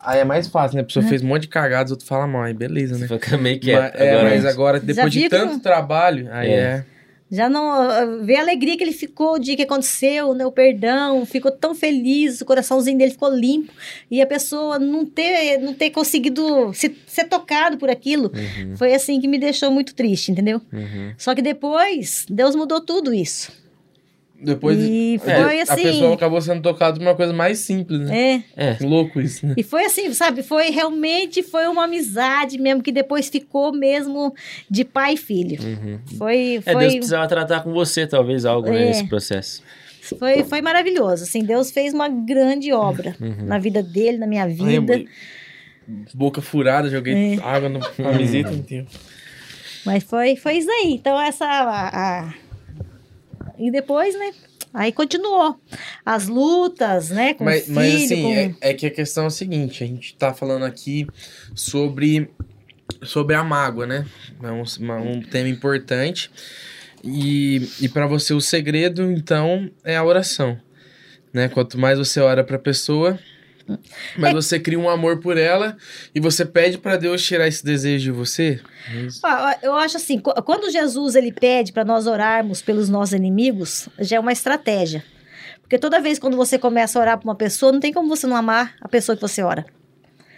aí é mais fácil, né? A pessoa fez um monte de cagadas, outro fala mal, aí beleza, né? Fica meio Mas, quieto. é, agora, mas agora, depois de que tanto não- trabalho, aí É. Já não. ah, Ver a alegria que ele ficou o dia que aconteceu, né? O perdão, ficou tão feliz, o coraçãozinho dele ficou limpo. E a pessoa não ter, não ter conseguido se, ser tocado por aquilo. Uhum, Foi assim que me deixou muito triste, entendeu? uhum. Só que depois, Deus mudou tudo isso. Depois E é, foi a assim. pessoa acabou sendo tocada por uma coisa mais simples, né? É. É. Louco isso, né? E foi assim, sabe? Foi realmente foi uma amizade mesmo que depois ficou mesmo de pai e filho. Uhum. Foi É, Deus foi, precisava tratar com você, talvez, algo né, É. nesse processo. foi foi maravilhoso. Assim, Deus fez uma grande obra Uhum. na vida dele, na minha vida. boca furada, joguei É. água no camiseta inteira. Mas foi foi isso aí. Então essa a- a- e depois, né? Aí continuou as lutas, né, com Mas, o mas filho, assim, com... é, é que a questão é a seguinte, a gente tá falando aqui sobre, sobre a mágoa, né? É um, uma- um tema importante. E, e para você o segredo, então, é a oração. Né? Quanto mais você ora pra pessoa, mais você cria um amor por ela e você pede pra Deus tirar esse desejo de você. É Eu acho assim, qu- quando Jesus ele pede para nós orarmos pelos nossos inimigos, já é uma estratégia. Porque toda vez quando você começa a orar para uma pessoa, não tem como você não amar a pessoa que você ora.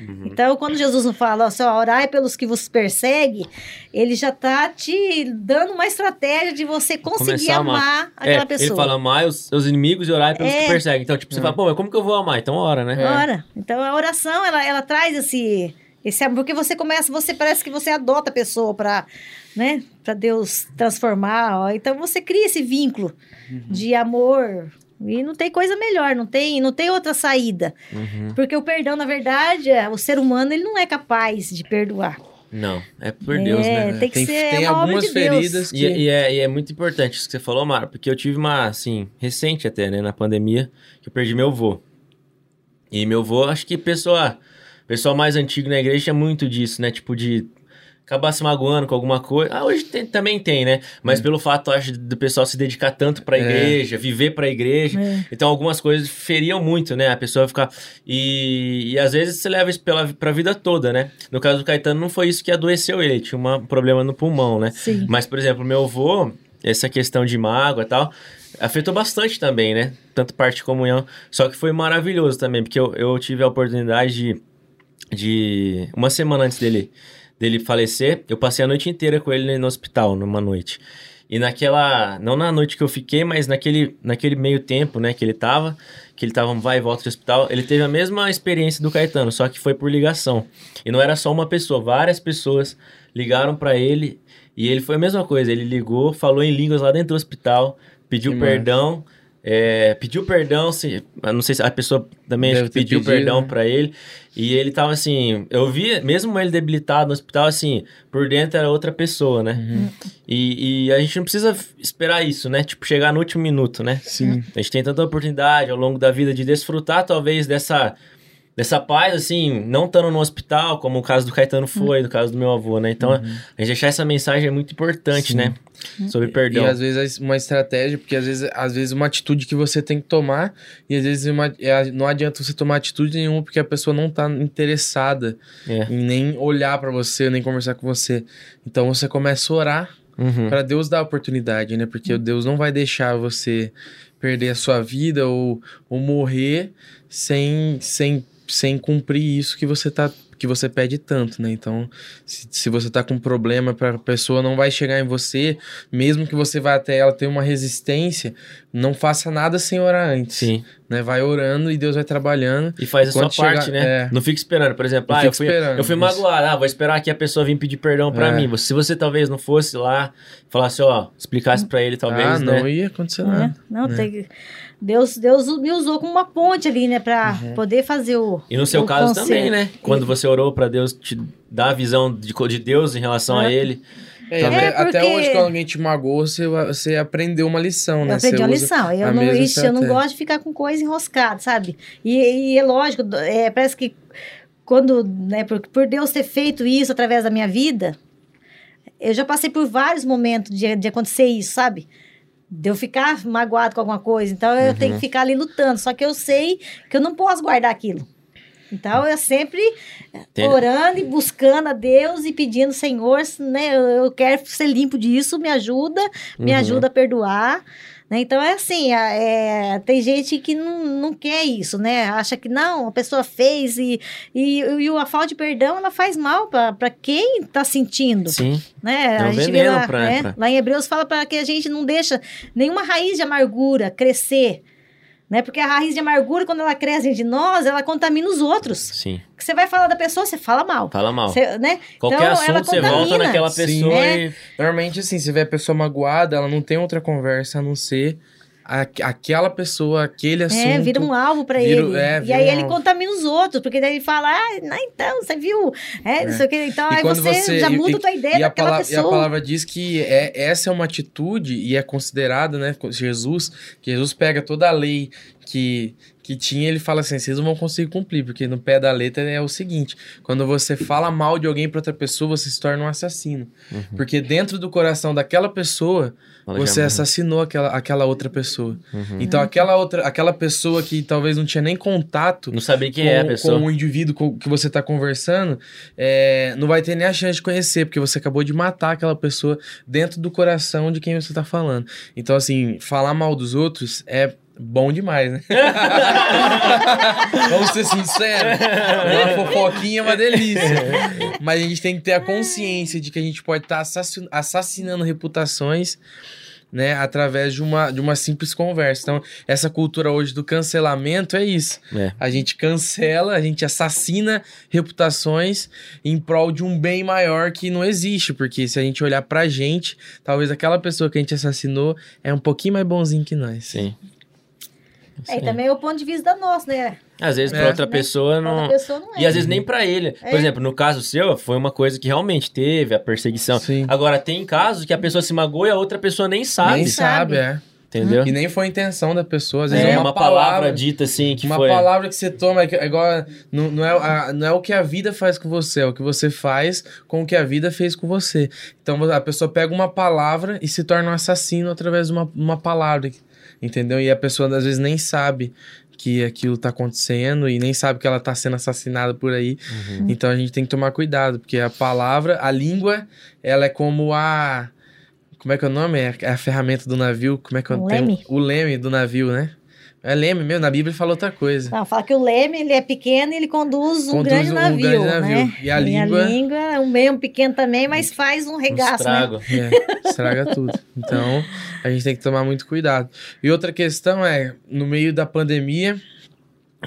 Uhum. Então, quando Jesus não fala, ó, só orai pelos que vos perseguem, ele já tá te dando uma estratégia de você conseguir Começar amar. amar aquela É, pessoa. Ele fala amar os seus inimigos e orar pelos É. que perseguem. Então, tipo, você fala, pô, mas como que eu vou amar? Então ora, né? Ora, então a oração, ela, ela traz esse, esse amor, porque você começa, você parece que você adota a pessoa para né, para Deus transformar, ó. então você cria esse vínculo de amor, e não tem coisa melhor, não tem, não tem outra saída, Uhum. porque o perdão, na verdade, é, o ser humano, ele não é capaz de perdoar. Não, é por Deus, É, né? tem que Tem, ser tem uma obra algumas de Deus. feridas que. E, e é, e é muito importante isso que você falou, Mara, porque eu tive uma, assim, recente até, né, na pandemia, que eu perdi meu avô. E meu avô, acho que pessoa, pessoal mais antigo na igreja tinha muito disso, né, tipo de acabar se magoando com alguma coisa. Ah, hoje tem- também tem, né? Mas pelo fato, acho, do pessoal se dedicar tanto pra É. igreja, viver pra igreja. É. Então, algumas coisas feriam muito, né? A pessoa ficar... E, e às vezes você leva isso pela, pra vida toda, né? No caso do Caetano, não foi isso que adoeceu ele. Ele tinha um problema no pulmão, né? Sim. Mas, por exemplo, meu avô, essa questão de mágoa e tal, afetou bastante também, né? Tanto parte de comunhão. Só que foi maravilhoso também, porque eu, eu tive a oportunidade de, de. Uma semana antes dele, dele falecer, eu passei a noite inteira com ele no hospital, numa noite. E naquela. Não na noite que eu fiquei, mas naquele, naquele meio tempo, né, que ele tava, que ele tava vai e volta do hospital, ele teve a mesma experiência do Caetano, só que foi por ligação. E não era só uma pessoa, várias pessoas ligaram pra ele e ele foi a mesma coisa. Ele ligou, falou em línguas lá dentro do hospital, pediu Que perdão. é, pediu perdão, se, não sei se a pessoa também pediu pedido, perdão né? pra ele. E ele tava assim, eu vi, mesmo ele debilitado no hospital, assim, por dentro era outra pessoa, né? Uhum. E, e a gente não precisa esperar isso, né? Tipo, chegar no último minuto, né? Sim. A gente tem tanta oportunidade ao longo da vida de desfrutar, talvez, dessa, dessa paz, assim, não estando no hospital, como o caso do Caetano foi, do caso do meu avô, né? Então, a gente deixar essa mensagem é muito importante, Sim. né? Sobre perdão. E às vezes uma estratégia, porque às vezes, às vezes uma atitude que você tem que tomar, e às vezes uma, é, não adianta você tomar atitude nenhuma porque a pessoa não tá interessada É. em nem olhar pra você, nem conversar com você. Então você começa a orar Uhum. Pra Deus dar a oportunidade, né? Porque Deus não vai deixar você perder a sua vida ou, ou morrer sem, sem, sem cumprir isso que você tá que você pede tanto, né? Então, se, se você tá com um problema para a pessoa não vai chegar em você, mesmo que você vá até ela ter uma resistência, não faça nada sem orar antes, Sim. né? Vai orando e Deus vai trabalhando. E faz a sua chegar- parte, né? é. Não fica esperando. Por exemplo, Não ah, eu fui, esperando, eu fui magoado. Ah, vou esperar que a pessoa vir pedir perdão pra É. mim. Se você talvez não fosse lá, falasse, ó, explicasse pra ele, talvez, ah, né? não ia acontecer né? nada. Não, né? tem... Deus, Deus me usou como uma ponte ali, né? Pra Uhum. poder fazer o. E no seu caso conselho. também, né? Quando você orou pra Deus te dar a visão de, de Deus em relação a É. ele. É, É, até- porque- hoje, quando alguém te magoou, você, você aprendeu uma lição, né? Eu aprendi Você uma lição. Eu não, ixi, eu não gosto de ficar com coisa enroscada, sabe? E, e é lógico, é, parece que quando, né, por, por Deus ter feito isso através da minha vida, eu já passei por vários momentos de, de acontecer isso, sabe? De eu ficar magoado com alguma coisa. Então eu tenho que ficar ali lutando. Só que eu sei que eu não posso guardar aquilo. Então eu sempre Tem- orando e buscando a Deus e pedindo, Senhor, né, eu, eu quero ser limpo disso, me ajuda, me Uhum. ajuda a perdoar. Né? Então é assim, é, tem gente que não, não quer isso, né? Acha que não, a pessoa fez e, e, e a falta de perdão ela faz mal para quem está sentindo. Sim. Né? É um a gente vê lá, pra- né? pra- lá em Hebreus fala para que a gente não deixa nenhuma raiz de amargura crescer. Né? Porque a raiz de amargura, quando ela cresce de nós, ela contamina os outros. Sim. Que você vai falar da pessoa, você fala mal. Fala mal. Você, né? Qualquer Então, ela assunto, você volta naquela Sim. pessoa É. e... Normalmente, assim, se vê a pessoa magoada, ela não tem outra conversa a não ser a- aquela pessoa, aquele assunto. É, vira um alvo pra Vira- ele. é, e aí um ele alvo. contamina os outros, porque daí ele fala, ah, então, você viu? É, não sei o que. Então, E aí você, você- já e- muda a tua ideia E a, daquela palavra, e a pessoa. palavra diz que é, essa é uma atitude e é considerada, né? Jesus, que Jesus pega toda a lei que, que tinha, ele fala assim: vocês não vão conseguir cumprir, porque no pé da letra é o seguinte: quando você fala mal de alguém para outra pessoa, você se torna um assassino. Porque dentro do coração daquela pessoa, você morreu. assassinou aquela, aquela outra pessoa. Uhum. Então, aquela outra, aquela pessoa que talvez não tinha nem contato Não sabia quem com, é a pessoa. com o indivíduo com que você está conversando, é, não vai ter nem a chance de conhecer, porque você acabou de matar aquela pessoa dentro do coração de quem você está falando. Então, assim, falar mal dos outros é Bom demais, né? Vamos ser sinceros. Uma fofoquinha é uma delícia. Mas a gente tem que ter a consciência de que a gente pode estar assassin- assassinando reputações, né? Através de uma, de uma simples conversa. Então, essa cultura hoje do cancelamento é isso. É. A gente cancela, a gente assassina reputações em prol de um bem maior que não existe. Porque se a gente olhar pra gente, talvez aquela pessoa que a gente assassinou é um pouquinho mais bonzinho que nós. Sim. É, e também é o ponto de vista nosso, né? Às vezes pra É. outra pessoa Outra não. pessoa não é. E às vezes nem pra ele. Por É. exemplo, no caso seu, foi uma coisa que realmente teve, a perseguição. Sim. Agora, tem casos que a pessoa se magoa e a outra pessoa nem sabe. Nem sabe. é. Entendeu? E nem foi a intenção da pessoa. Às vezes É, é uma, palavra, dita assim que uma foi. palavra que você toma, é é igual. Não, não, é, a- não é o que a vida faz com você, é o que você faz com o que a vida fez com você. Então a pessoa pega uma palavra e se torna um assassino através de uma, uma palavra. Entendeu? E a pessoa às vezes nem sabe que aquilo tá acontecendo e nem sabe que ela tá sendo assassinada por aí. Uhum. Então a gente tem que tomar cuidado, porque a palavra, a língua, ela é como a. Como é que é o nome? É a ferramenta do navio. Como é que eu O tenho- leme? O leme do navio, né? É leme mesmo, na Bíblia fala outra coisa. Não, fala que o leme, ele é pequeno e ele conduz um Conduz grande um navio, grande navio. né? E a língua- língua é um meio pequeno também, mas faz um Um regaço, né? estrago. É, estraga tudo. Então, a gente tem que tomar muito cuidado. E outra questão é, no meio da pandemia,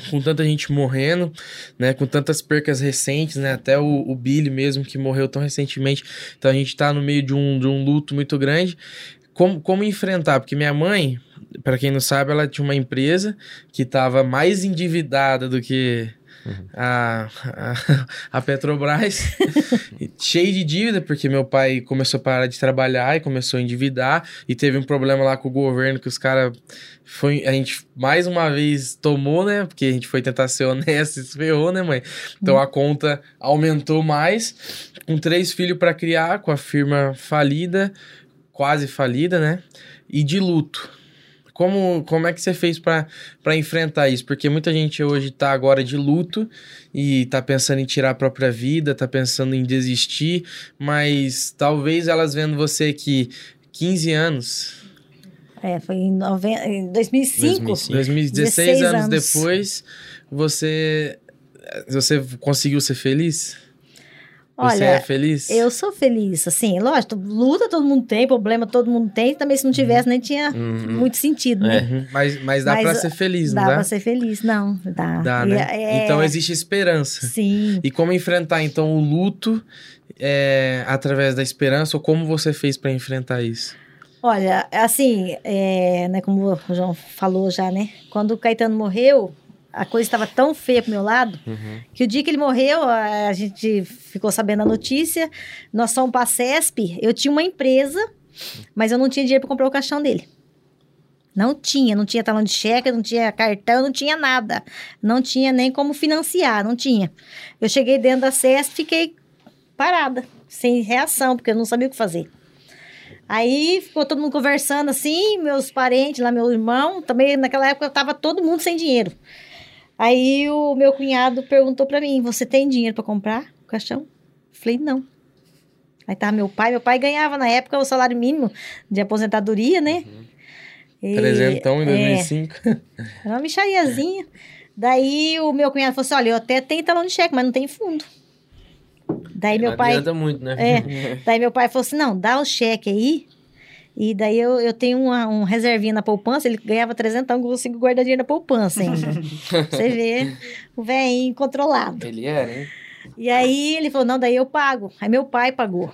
com tanta gente morrendo, né, com tantas percas recentes, né, até o, o Billy mesmo que morreu tão recentemente, então a gente tá no meio de um, de um luto muito grande. Como, como enfrentar? Porque minha mãe, para quem não sabe, ela tinha uma empresa que estava mais endividada do que a, a, a Petrobras, cheio de dívida, porque meu pai começou a parar de trabalhar e começou a endividar, e teve um problema lá com o governo que os caras. Foi, a gente mais uma vez tomou, né? Porque a gente foi tentar ser honesto e se ferrou, né, mãe? Então a conta aumentou mais, com três filhos para criar, com a firma falida, quase falida, né? E de luto. Como, como é que você fez para enfrentar isso? Porque muita gente hoje tá agora de luto e tá pensando em tirar a própria vida, tá pensando em desistir, mas talvez elas vendo você aqui 15 anos, É, foi em, noven... em 2005. 2005. 2016 16 anos, anos. depois, você você conseguiu ser feliz? Você Olha, é feliz? eu sou feliz, assim, lógico, luta todo mundo tem, problema todo mundo tem, também se não tivesse nem tinha Uhum. muito sentido, né? É. Uhum, Mas, mas dá Mas, pra ser feliz, Dá não dá? pra ser feliz, não, dá. Dá, né? é- Então existe esperança. Sim. E como enfrentar, então, o luto é, através da esperança, ou como você fez pra enfrentar isso? Olha, assim, é, né, como o João falou já, né? Quando o Caetano morreu, a coisa estava tão feia pro meu lado Uhum. que o dia que ele morreu, a, a gente ficou sabendo a notícia. Nós fomos para a CESP. Eu tinha uma empresa, mas eu não tinha dinheiro para comprar o caixão dele. Não tinha, não tinha talão de cheque, não tinha cartão, não tinha nada. Não tinha nem como financiar, não tinha. Eu cheguei dentro da CESP, fiquei parada, sem reação, porque eu não sabia o que fazer. Aí ficou todo mundo conversando assim, meus parentes lá, meu irmão, também naquela época tava todo mundo sem dinheiro. Aí o meu cunhado perguntou pra mim: Você tem dinheiro pra comprar o caixão? Falei: Não. Aí tava meu pai, meu pai ganhava na época o salário mínimo de aposentadoria, né? E- Trezentão em é, 2005. era uma michariazinha. Daí o meu cunhado falou assim: Olha, eu até tenho talão de cheque, mas não tem fundo. Daí meu Não pai. adianta muito, né? É. Daí meu pai falou assim: não, dá o cheque aí. E daí eu, eu tenho uma, um reservinha na poupança, ele ganhava 300, então eu consigo guardar dinheiro na poupança ainda. Você vê o velhinho controlado. Ele era, hein? E aí ele falou: não, daí eu pago. Aí meu pai pagou.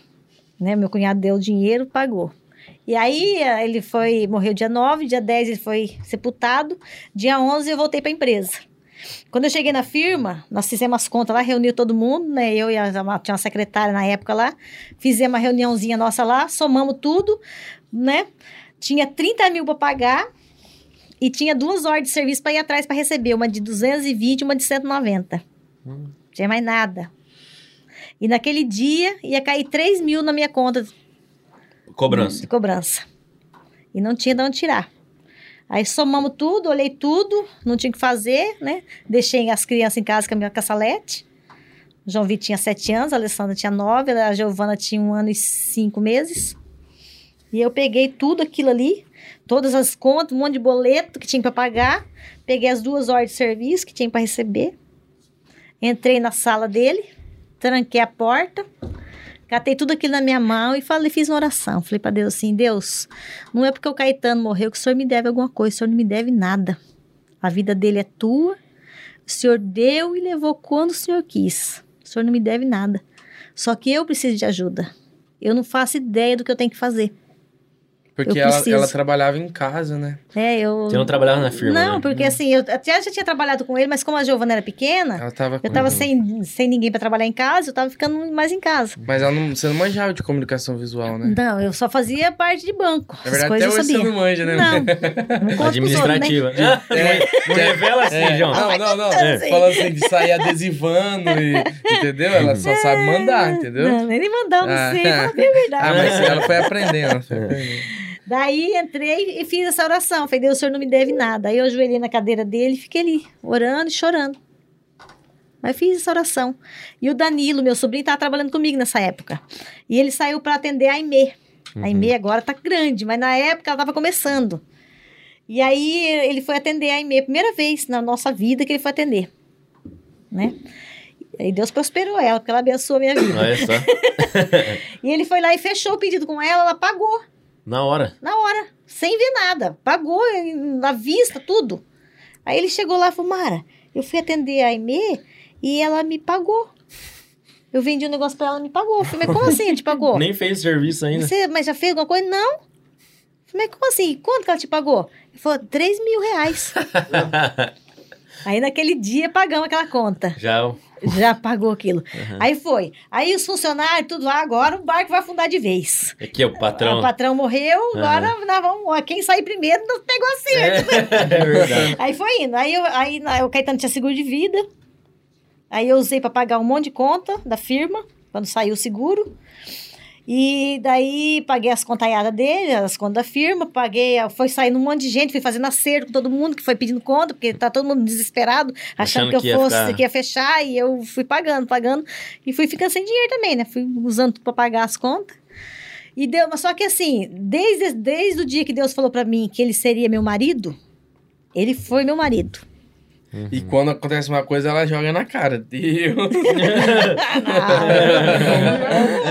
Né? Meu cunhado deu o dinheiro, pagou. E aí eh, ele foi, morreu dia 9, dia 10 ele foi sepultado, dia 11 eu voltei para a empresa. Quando eu cheguei na firma, nós fizemos as contas lá, reuniu todo mundo, né? Eu e a, tinha uma secretária na época lá, fizemos uma reuniãozinha nossa lá, somamos tudo, né? Tinha 30 mil para pagar e tinha duas ordens de serviço para ir atrás para receber, uma de 220 e uma de 190. Não tinha mais nada. E naquele dia ia cair 3 mil na minha conta Cobrança. de cobrança. E não tinha de onde tirar. Aí somamos tudo, olhei tudo, não tinha o que fazer, né? Deixei as crianças em casa com a minha caçalete. João Vitor tinha sete anos, a Alessandra tinha nove, a Giovana tinha um ano e cinco meses. E eu peguei tudo aquilo ali, todas as contas, um monte de boleto que tinha para pagar. Peguei as duas horas de serviço que tinha para receber. Entrei na sala dele, tranquei a porta, catei tudo aquilo na minha mão e falei, fiz uma oração. Falei para Deus assim: Deus, não é porque o Caetano morreu que o senhor me deve alguma coisa, o senhor não me deve nada. A vida dele é tua, o senhor deu e levou quando o senhor quis. O senhor não me deve nada. Só que eu preciso de ajuda. Eu não faço ideia do que eu tenho que fazer. Porque ela, ela trabalhava em casa, né? É, eu. Você não trabalhava na firma, Não, né? porque assim, eu até já tinha trabalhado com ele, mas como a Giovana era pequena, Ela tava eu tava sem, sem ninguém pra trabalhar em casa, eu tava ficando mais em casa. Mas ela não, você não manjava de comunicação visual, né? Não, eu só fazia parte de banco. Na As verdade, coisas até eu hoje sabia. você não manja, né? Não, não pros Administrativa. outros, né? Ah, não revela assim, É, João. Não, não, não. É. Falando assim, de sair adesivando e. Entendeu? Ela só sabe mandar, entendeu? Não, nem me mandar, não Ah. sei, fala bem a verdade. Ah, mas ela foi aprendendo. ela foi aprendendo. Daí entrei e fiz essa oração. Falei, Deus, o senhor não me deve nada. Aí eu ajoelhei na cadeira dele e fiquei ali, orando e chorando. Mas fiz essa oração. E o Danilo, meu sobrinho, estava trabalhando comigo nessa época. E ele saiu para atender a Aimee. A Aimee agora tá grande, mas na época ela estava começando. E aí ele foi atender a Aimee, primeira vez na nossa vida que ele foi atender. Né? E Deus prosperou ela, porque ela abençoou a minha vida. Olha só. E ele foi lá e fechou o pedido com ela, ela pagou. Na hora. Na hora, sem ver nada. Pagou na vista, tudo. Aí ele chegou lá e falou, Mara, eu fui atender a Aimee e ela me pagou. Eu vendi um negócio pra ela, ela me pagou. Eu falei, mas como assim ele te pagou? Nem fez serviço ainda. Você, mas já fez alguma coisa? Não. Eu falei, mas como assim? Quanto que ela te pagou? Ele falou, 3 mil reais. Aí naquele dia pagamos aquela conta. Já. Já pagou aquilo. Aí foi. Aí os funcionários, tudo lá, agora o barco vai afundar de vez. Aqui é o patrão. O patrão morreu, agora nós vamos. Quem sair primeiro não pegou a certo. É verdade. Aí foi indo. Aí, eu, aí o Caetano tinha seguro de vida. Aí eu usei para pagar um monte de conta da firma, quando saiu o seguro. E daí paguei as contaiadas dele, as contas da firma, paguei, foi saindo um monte de gente, fui fazendo acerto com todo mundo que foi pedindo conta, porque tá todo mundo desesperado, achando, Achando que eu que ia fosse, ficar- que ia fechar, e eu fui pagando, pagando, e fui ficando sem dinheiro também, né? Fui usando pra pagar as contas. E deu, mas só que assim, desde, desde o dia que Deus falou pra mim que ele seria meu marido, ele foi meu marido. E quando acontece uma coisa, ela joga na cara. Deus.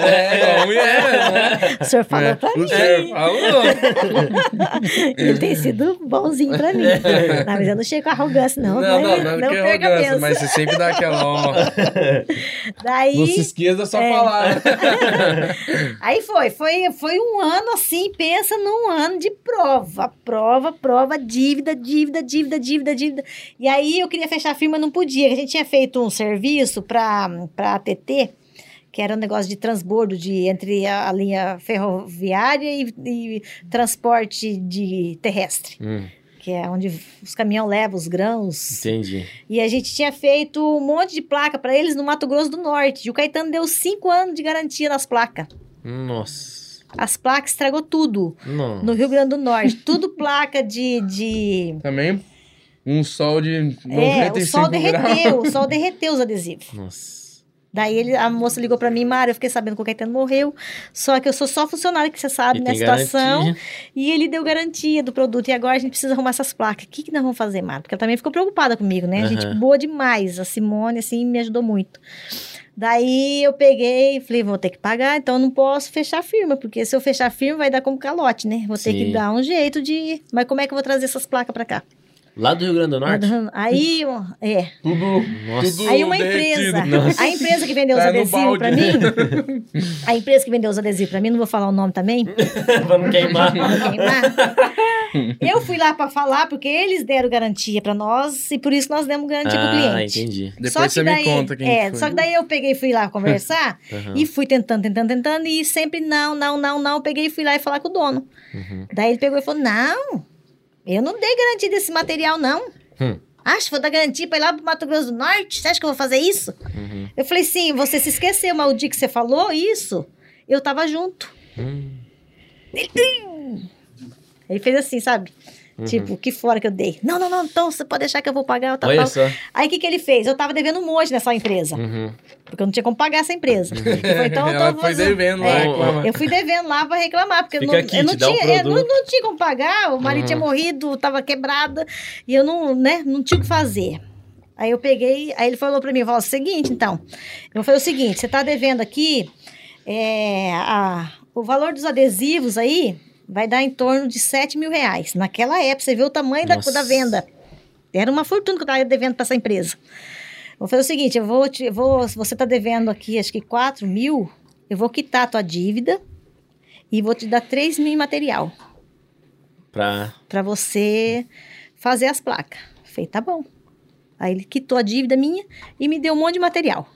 é, a mulher, né? O senhor falou É, pra o mim. senhor falou. Ele tem sido bonzinho pra mim. Não, mas eu não chego com arrogância, não. Não, não, não, não que perca a arrogância, benção. mas você sempre dá aquela, ó, Daí, não se esqueça da sua É. palavra. aí foi, foi, foi um ano assim, pensa num ano de prova, prova, prova, dívida, dívida, dívida, dívida, dívida. E aí eu queria fechar a firma, não podia. A gente tinha feito um serviço para a ATT, que era um negócio de transbordo de, entre a, a linha ferroviária e, e transporte de terrestre, Hum, que é onde os caminhões levam os grãos. entendi. E a gente tinha feito um monte de placa para eles no Mato Grosso do Norte. E o Caetano deu cinco anos de garantia nas placas. Nossa. As placas estragou tudo Não. no Rio Grande do Norte. tudo placa de. de... Também um sol de 95 É, o sol graus. derreteu, o sol derreteu os adesivos. Nossa. Daí ele, a moça ligou pra mim, Mara, eu fiquei sabendo que o Caetano morreu, só que eu sou só funcionária, que você sabe, E né, situação. garantia. E ele deu garantia do produto, e agora a gente precisa arrumar essas placas. O que, que nós vamos fazer, Mara? Porque ela também ficou preocupada comigo, né? A gente boa demais, a Simone, assim, me ajudou muito. Daí eu peguei e falei, vou ter que pagar, então eu não posso fechar a firma, porque se eu fechar a firma vai dar como calote, né? Vou ter Sim. que dar um jeito de... Mas como é que eu vou trazer essas placas pra cá? Lá do Rio Grande do Norte? Aí, é. Tudo, Nossa. tudo Aí uma empresa, Nossa. a empresa que vendeu os Tá adesivos pra mim, a empresa que vendeu os adesivos pra mim, não vou falar o nome também, Vamos queimar. pra não queimar. Eu fui lá pra falar porque eles deram garantia pra nós e por isso nós demos garantia pro Ah, cliente. entendi. Depois Só que você daí, me conta quem é, foi. só que daí eu peguei e fui lá conversar Aham. e fui tentando, tentando, tentando e sempre não, não, não, não. Eu peguei e fui lá e falar com o dono. Uhum. Daí ele pegou e falou: Não, eu não dei garantia desse material, não. Hum. Acho que vou dar garantia pra ir lá pro Mato Grosso do Norte? Você acha que eu vou fazer isso? Uhum. Eu falei, sim, você se esqueceu, mas o dia que você falou isso, eu tava junto. Hum. Ele fez assim, sabe? Tipo, que fora que eu dei. Não, não, não, então você pode deixar que eu vou pagar. Tal, Olha tal. só. Aí o que, que ele fez? Eu tava devendo um monte nessa empresa. Uhum. Porque eu não tinha como pagar essa empresa. Ele falou, então, Ela então foi devendo lá, É, reclamar. Eu fui devendo lá pra reclamar, porque eu Fica não, aqui, eu não um tinha, eu não, não tinha como pagar, o marido Uhum. tinha morrido, tava quebrada, e eu não, né, não tinha o que fazer. Aí eu peguei, aí ele falou pra mim, falou, seguinte, então, eu falei o seguinte, você tá devendo aqui, é, a, o valor dos adesivos aí vai dar em torno de 7 mil reais. Naquela época, você vê o tamanho da, da venda. Era uma fortuna que eu tava devendo pra essa empresa. Vou fazer o seguinte, eu vou, te, vou se você tá devendo aqui, acho que 4 mil, eu vou quitar a tua dívida e vou te dar 3 mil em material Pra... para você fazer as placas. Falei, tá bom. Aí ele quitou a dívida minha e me deu um monte de material.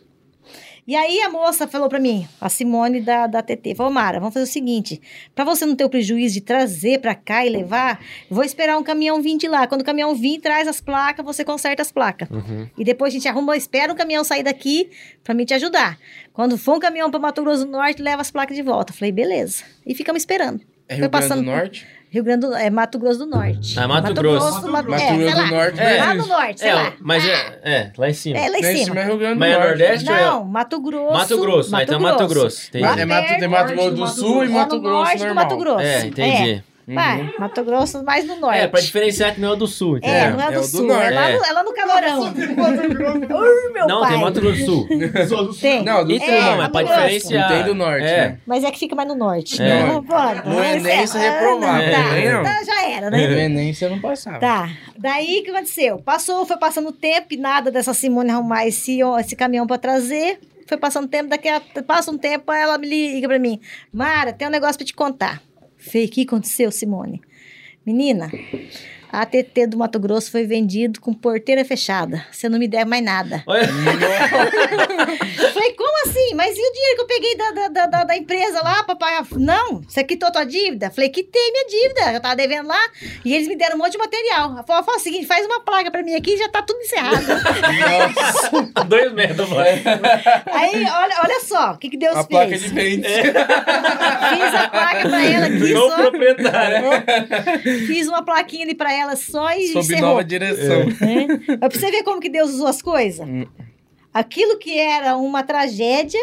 E aí a moça falou pra mim, a Simone da, da TT, falou, Mara, vamos fazer o seguinte, pra você não ter o prejuízo de trazer pra cá e levar, vou esperar um caminhão vir de lá. Quando o caminhão vir, traz as placas, você conserta as placas. Uhum. E depois a gente arruma, espera um caminhão sair daqui pra mim te ajudar. Quando for um caminhão pra Mato Grosso do Norte, leva as placas de volta. Falei, beleza. E ficamos esperando. É Rio Grande do Norte? Rio Grande do é Mato Grosso do Norte. Ah, Mato Grosso. Mato, Mato é, Grosso do lá. Norte, É. Lá né? no norte, sei É, lá. mas é, é, lá em cima. É, lá em Lá em cima. é Rio Grande do Mas é Norte. Nordeste ou é- Não, Mato Grosso. Mato Grosso, ah, então Mato Grosso, entendi. Lá É Mato, tem Mato Grosso do Mato Sul e Grosso. Mato é Grosso norte do normal. Mato Grosso. É, entendi. É. Vai, Mato Grosso mais no norte. É, pra diferenciar que não é do sul, entendeu? É, não é É do do sul, norte. é, lá É. no, é lá no calorão. Ui, meu Não, pai. tem Mato Grosso do Sul. Tem. Não, do Então, sul, É, mas Mato pra diferenciar. Não tem do norte, É. né? Mas é que fica mais no norte. É. Não, pode. No Enem você reprovava, no Enem não. tá, já era, No né? Enem você não passava. Tá. Daí o que aconteceu? Passou, foi passando o tempo e nada dessa Simone arrumar esse, esse caminhão pra trazer. Foi passando tempo, daqui a passa um tempo, ela me liga pra mim. Mara, tem um negócio pra te contar. Falei, o que aconteceu, Simone? Menina, a ATT do Mato Grosso foi vendido com porteira fechada. Você não me deve mais nada. Olha, Falei, como assim? Mas e o dinheiro que eu peguei da, da, da, da- empresa lá pra pagar? Não, você quitou tua dívida? Falei, quitei minha dívida. Eu tava devendo lá e eles me deram um monte de material. Ela falou, o seguinte, faz uma placa pra mim aqui e já tá tudo encerrado. dois metros, mano. Aí, olha, olha só, o que, que Deus A fez? placa de vende. Fiz a placa pra ela aqui Não só. proprietário. Fiz uma plaquinha ali pra ela só e Sob encerrou. nova direção. né? Mas pra você ver como que Deus usou as coisas. Hum. Aquilo que era uma tragédia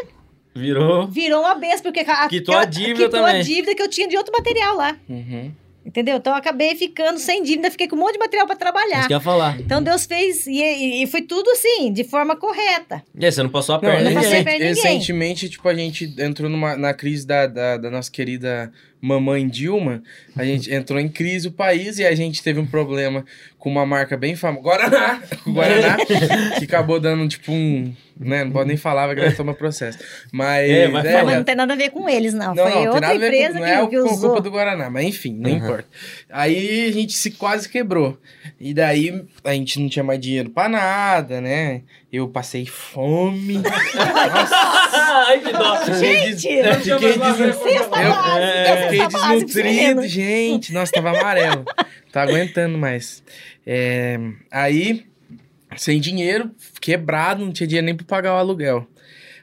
Virou. virou uma benção, porque a, Quitou a dívida quitou também. a dívida que eu tinha de outro material lá. Uhum. Entendeu? Então eu acabei ficando sem dívida, fiquei com um monte de material pra Isso trabalhar. que ia falar. Então Deus fez, e, e- foi tudo assim, de forma correta. E aí, você não passou a Não, perna não em passei ninguém. perna ninguém. recentemente, tipo, a gente entrou numa, na crise da, da, da nossa querida mamãe Dilma. A gente entrou em crise o país e a gente teve um problema com uma marca bem famosa, Guaraná, Guaraná, que acabou dando, tipo, um... Né, não pode nem falar, vai que toma processo. Mas... É, vai Não, falar. mas não tem nada a ver com eles, não. Não, foi não, outra empresa com, não que, é que usou. culpa do Guaraná, mas enfim, não Uhum. importa. Aí a gente se quase quebrou. E daí a gente não tinha mais dinheiro pra nada, né? Eu passei fome. Ai, que dó. Gente, eu fiquei eu- é, eu fiquei desnutrido, gente. Nossa, tava amarelo. Tá aguentando mais. É, aí, sem dinheiro, quebrado, não tinha dinheiro nem pra pagar o aluguel.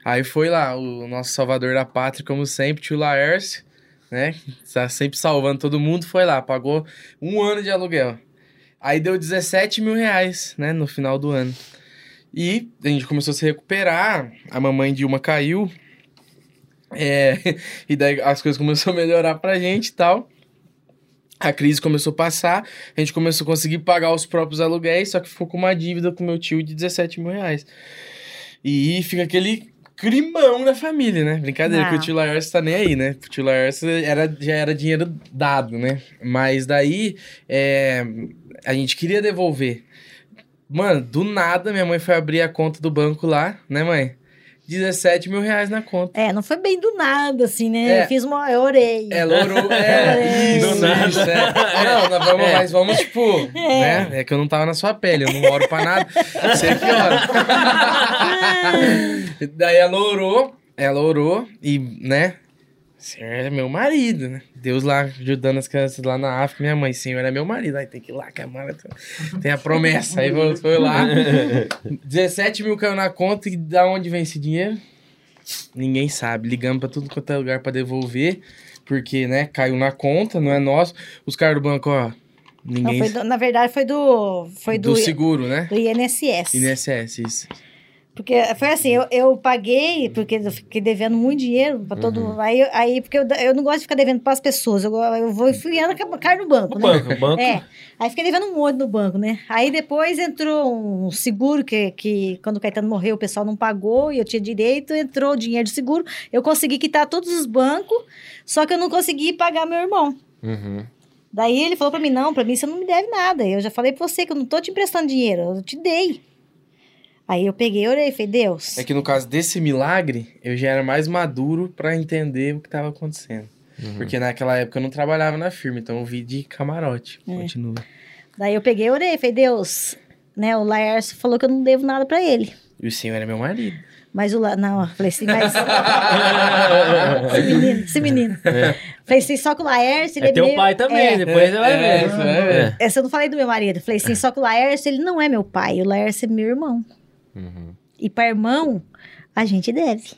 Aí foi lá, o nosso salvador da pátria, como sempre, tio Laércio, né? Tá sempre salvando todo mundo, foi lá, pagou um ano de aluguel. Aí deu 17 mil reais, né, no final do ano. E a gente começou a se recuperar, a mamãe Dilma caiu, é, e daí as coisas começaram a melhorar pra gente e tal. A crise começou a passar, a gente começou a conseguir pagar os próprios aluguéis, só que ficou com uma dívida com meu tio de 17 mil reais. E fica aquele crimão na família, né? Brincadeira, Não. que o tio Laércio tá nem aí, né? O tio Laércio era, já era dinheiro dado, né? Mas daí, é, a gente queria devolver. Mano, do nada, minha mãe foi abrir a conta do banco lá, né, mãe? 17 mil reais na conta. É, não foi bem do nada, assim, né? É. Eu fiz uma. Eu orei. Ela orou. É, Do isso, nada. isso, é. Não, nós vamos, É. mas vamos, tipo, né? É que eu não tava na sua pele, eu não oro pra nada. Você que ora. Daí ela orou, ela orou e, né? Senhor é meu marido, né? Deus lá ajudando as crianças lá na África, minha mãe, Senhor é meu marido. Aí tem que ir lá, que a Mara tem a promessa. Aí foi- foi lá. 17 mil caiu na conta e da onde vem esse dinheiro? Ninguém sabe. Ligamos pra tudo quanto é lugar pra devolver, porque, né, caiu na conta, não é nosso. Os caras do banco, ó, Não, Ninguém. foi do- na verdade, foi do. Foi do, do seguro, né? do INSS. INSS, isso. Porque foi assim, eu, eu paguei, porque eu fiquei devendo muito dinheiro para todo Uhum. mundo. Aí, aí, porque eu, eu não gosto de ficar devendo para as pessoas. Eu, eu vou enfiando a cara no banco, O né? banco, banco. É. Aí fiquei devendo um monte no banco, né? Aí depois entrou um seguro que, que quando o Caetano morreu, o pessoal não pagou e eu tinha direito, entrou o dinheiro do seguro. Eu consegui quitar todos os bancos, só que eu não consegui pagar meu irmão. Uhum. Daí ele falou pra mim, não, pra mim você não me deve nada. Eu já falei pra você que eu não tô te emprestando dinheiro, eu te dei. Aí eu peguei orei, falei, Deus, É que no caso desse milagre, eu já era mais maduro pra entender o que tava acontecendo. Uhum. Porque naquela época eu não trabalhava na firma, então eu vi de camarote. É. Continua. daí eu peguei orei, falei, Deus, né, o Laércio falou que eu não devo nada pra ele. E o senhor é meu marido. Mas o La... Não, eu falei assim, mas... esse menino, esse menino. Falei assim, só que o Laércio, ele É é, teu meu... pai também, É, depois você vai é, ver. É. essa eu não falei do meu marido. Falei assim, só que o Laércio, ele não é meu pai. O Laércio é meu irmão. Uhum. E para irmão, a gente deve.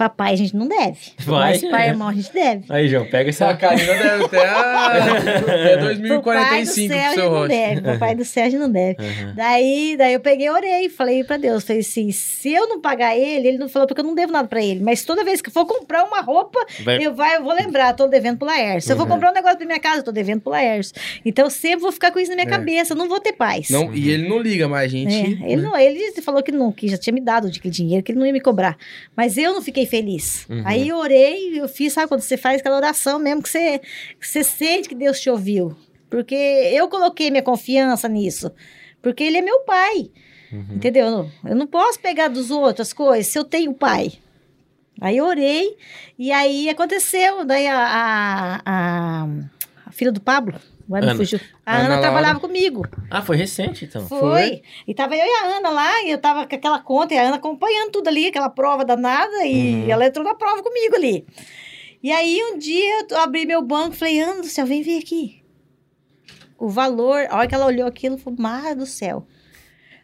Papai, a gente não deve. Vai. Mas para irmão, a gente deve. Aí, João, pega essa Essa Karina deve até a... é Pro pai do 2045 céu, a pro gente seu não rosto. deve. Papai do céu, a gente não deve. Uhum. Daí, daí eu peguei e orei, falei pra Deus, falei assim, se eu não pagar ele, ele não falou porque eu não devo nada pra ele, mas toda vez que for comprar uma roupa, Vai- eu, vai, eu vou lembrar, tô devendo pro Laércio. Se eu for Uhum. comprar um negócio pra minha casa, eu tô devendo pro Laércio. Então eu sempre vou ficar com isso na minha É. cabeça, eu não vou ter paz. Não, e ele não liga mais, a gente. É, ele, não, ele falou que não, que já tinha me dado aquele dinheiro, que ele não ia me cobrar. Mas eu não fiquei feliz. Uhum. Aí eu orei, eu fiz, sabe, quando você faz aquela oração mesmo, que você, que você sente que Deus te ouviu. Porque eu coloquei minha confiança nisso. Porque ele é meu pai. Uhum. Entendeu? Eu não- Eu não posso pegar dos outros as coisas se eu tenho pai. Aí eu orei, e aí aconteceu. Daí a, a, a, a filha do Pablo, agora me Ana. fugiu. A Ana Ana, Laura. trabalhava comigo. Ah, foi recente, então. Foi. Foi? E tava eu e a Ana lá, e eu tava com aquela conta, e a Ana acompanhando tudo ali, aquela prova danada, e Uhum. ela entrou na prova comigo ali. E aí um dia eu abri meu banco e falei, Ana do céu, vem ver aqui. O valor, a hora que ela olhou aquilo, falou, mar do céu.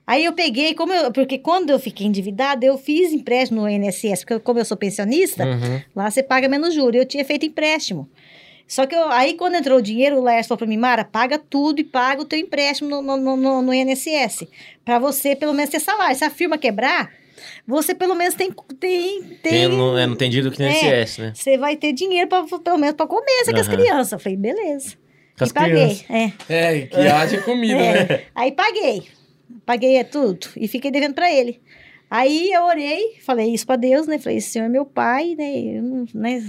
Aí eu peguei, como eu, porque quando eu fiquei endividada, eu fiz empréstimo no INSS, porque como eu sou pensionista, Uhum. Lá você paga menos juros. Eu tinha feito empréstimo. Só que eu- aí, quando entrou o dinheiro, o Laércio falou pra mim, Mara, paga tudo e paga o teu empréstimo no, no, no- no, INSS. Pra você, pelo menos, ter salário. Se a firma quebrar, você, pelo menos, tem... tem, tem, Tem, não, é, não tem dito que nem É. SS, né? Você vai ter dinheiro, pra, pelo menos, pra comer essa com as crianças. Eu falei, beleza. Com as e paguei. crianças. É. É, que haja comida, É. né? Aí paguei. Paguei é tudo. E fiquei devendo pra ele. Aí eu orei, falei isso pra Deus, né? Falei, Senhor é meu pai, né? Eu não- né?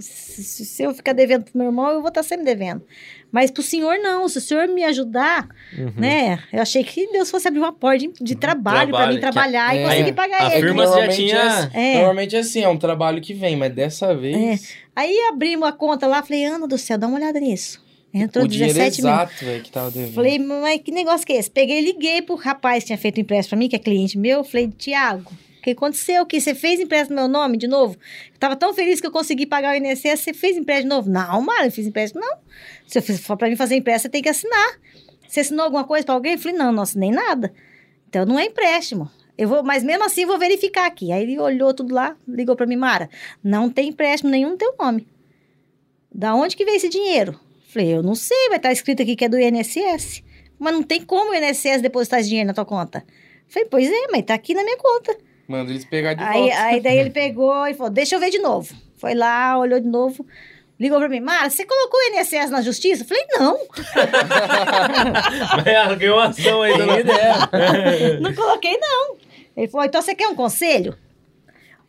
Se, se- eu ficar devendo pro meu irmão, eu vou estar sempre devendo. Mas pro senhor, não. Se o senhor me ajudar, Uhum. né? Eu achei que Deus fosse abrir uma porta de, de trabalho pra trabalho, mim que trabalhar é- e conseguir é, pagar a ele. firma- já Normalmente tinha- é assim- É. Normalmente é assim, é um trabalho que vem, mas dessa vez. Aí abrimos a conta lá, falei, Ana do céu, dá uma olhada nisso. Entrou o dinheiro 17 mil. exato, velho, que tava devendo. Falei, mas que negócio que é esse? Peguei e liguei pro rapaz que tinha feito o empréstimo pra mim, que é cliente meu. Falei, Tiago, o que aconteceu? Que você fez empréstimo no meu nome de novo? Eu tava tão feliz que eu consegui pagar o INSS, você fez empréstimo de novo? Não, Mara, eu fiz empréstimo, não. Se eu for pra mim fazer empréstimo, você tem que assinar. Você assinou alguma coisa pra alguém? Eu falei, não, não assinei nada. Então não é empréstimo. Eu vou, mas mesmo assim vou verificar aqui. Aí ele olhou tudo lá, ligou pra mim, Mara, não tem empréstimo nenhum no teu nome. Da onde que veio esse dinheiro? Falei, eu não sei, vai estar escrito aqui que é do INSS. Mas não tem como o INSS depositar esse dinheiro na tua conta. Falei, pois é, mas tá aqui na minha conta. Manda eles pegar de Aí, volta. aí daí ele pegou e falou, deixa eu ver de novo. Foi lá, olhou de novo, ligou pra mim, Mara, você colocou o INSS na justiça? Falei, não, Mas ganhou uma ação aí, dona não coloquei não. Ele falou, então você quer um conselho?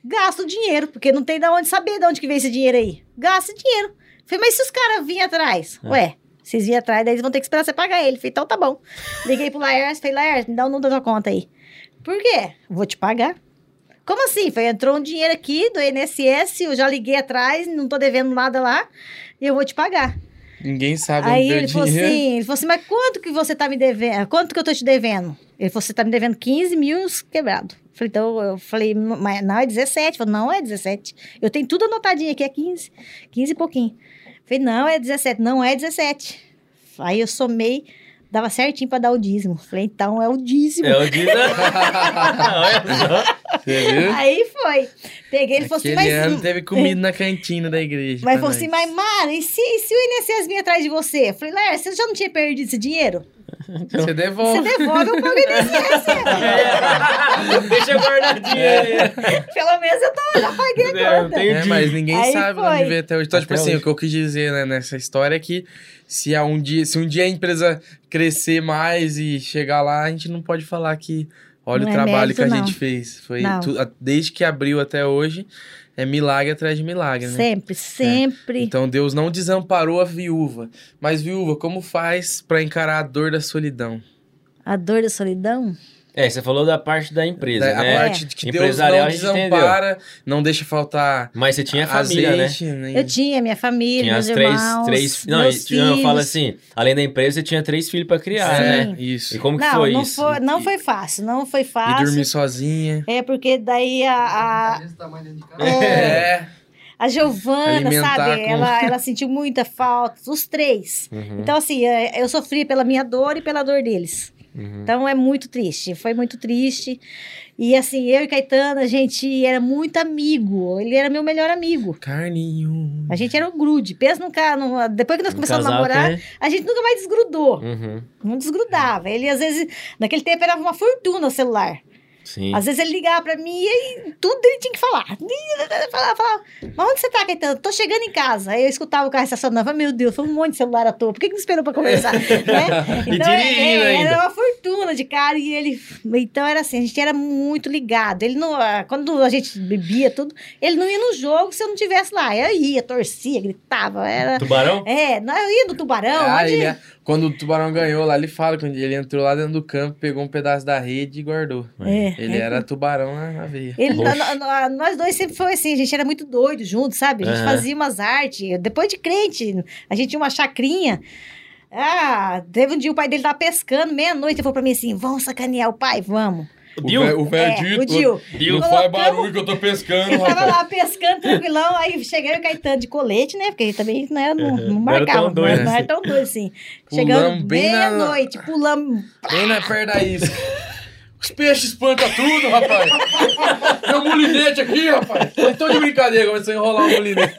Gasta o dinheiro, porque não tem de onde saber de onde que veio esse dinheiro aí. Gasta dinheiro. Falei, mas se os caras vinham atrás? Ué, vocês vinham atrás, daí eles vão ter que esperar você pagar ele. Falei, então tá bom. Liguei pro Laércio, falei, Laércio, me dá o número da tua conta aí. Por quê? Vou te pagar. Como assim? Foi, entrou um dinheiro aqui do INSS, eu já liguei atrás, não tô devendo nada lá, e eu vou te pagar. Ninguém sabe Aí ele falou dinheiro. assim, ele falou assim, mas quanto que você tá me devendo? Quanto que eu tô te devendo? Ele falou, você tá me devendo 15 mil quebrado. Falei, então, eu falei, mas não, é 17. Ele falou, não, é 17. Eu tenho tudo anotadinho aqui, é 15. 15 e pouquinho. Falei, não, é 17. Não, é 17. Aí eu somei, dava certinho pra dar o dízimo. Falei, então é o dízimo. É o. Você viu? Aí foi. Peguei, ele falou assim, mas. ano teve comida na cantina da igreja. Mas falou assim, mas Mara, e se, e se o INSS vir atrás de você? Eu falei, Léo, você já não tinha perdido esse dinheiro? Você Você devolve. devolve o pago INSS. Deixa guardadinho aí. Pelo menos eu tô, já paguei a É, conta. É, mas ninguém Aí sabe foi. onde veio até hoje. Então, Até tipo assim, hoje. o que eu quis dizer né, nessa história é que se, há um dia, se um dia a empresa crescer mais e chegar lá, a gente não pode falar que olha Não o é trabalho mérito, que a não. gente fez. Foi tu- desde que abriu até hoje, é milagre atrás de milagre, né? Sempre, sempre. Então Deus não desamparou a viúva. Mas viúva, como faz pra encarar a dor da solidão? A dor da solidão. É, você falou da parte da empresa, Da- né? A parte de que Deus Empresarial não a gente entendeu. desampara, não deixa faltar Mas você tinha família, né? azeite, nem- Eu tinha minha família, Tinha meus as três, irmãos, três... Não, meus e- não, eu falo assim, além da empresa, você tinha três filhos pra criar, É, né? isso. E como que Não, foi não isso? foi, não E- foi fácil, não foi E fácil. dormir sozinha. É porque daí a, a, É. É. a Giovana, sabe, com- ela, ela sentiu muita falta, os três. Uhum, Então, assim, é, eu sofri pela minha dor e pela dor deles. Uhum. Então, é muito triste, foi muito triste. E, assim, eu e Caetano, a gente era muito amigo. Ele era meu melhor amigo. Carninho. A gente era um grude. Pensa no cara, no- depois que nós Um começamos a namorar, a gente nunca mais desgrudou. Uhum, Não desgrudava. Ele, às vezes, naquele tempo era uma fortuna o celular. Sim. Às vezes ele ligava pra mim e tudo ele tinha que falar. Falava, falava, mas onde você tá, Caetano? Tô chegando em casa. Aí eu escutava o carro estacionando. Falei, meu Deus, foi um monte de celular à toa. Por que, que não esperou pra conversar? né? Então, é, é, era uma fortuna de cara. E ele. Então era assim, a gente era muito ligado. Ele não. ah, Quando a gente bebia tudo, ele não ia no jogo se eu não tivesse lá. Eu ia, torcia, gritava. Era. Tubarão? É, não, eu ia no tubarão. Ah, onde... ele é- quando o Tubarão ganhou lá, ele fala que ele entrou lá dentro do campo, pegou um pedaço da rede e guardou. É, Ele é. era tubarão na, na veia. Ele, nó- nó- nós dois sempre foi assim, a gente era muito doido junto, sabe? A gente fazia umas artes. Depois de crente, a gente tinha uma chacrinha. Ah, teve um dia o pai dele tava pescando, meia-noite, ele falou pra mim assim: vamos sacanear o pai? Vamos. O Dil? vé- o velho É, o Dil. Dil. Não faz barulho que eu tô pescando, Ele tava lá pescando tranquilão, aí cheguei eu o Caetano de colete, né? Porque ele também né, não, não Não era tão marcava, doido não assim. era tão doido assim. Pulamos Chegando bem na- meia-noite, pulamos. Bem na perna da isca. Os peixes espantam tudo, rapaz. Tem um molinete aqui, rapaz. Eu tô de brincadeira, começou a enrolar o molinete.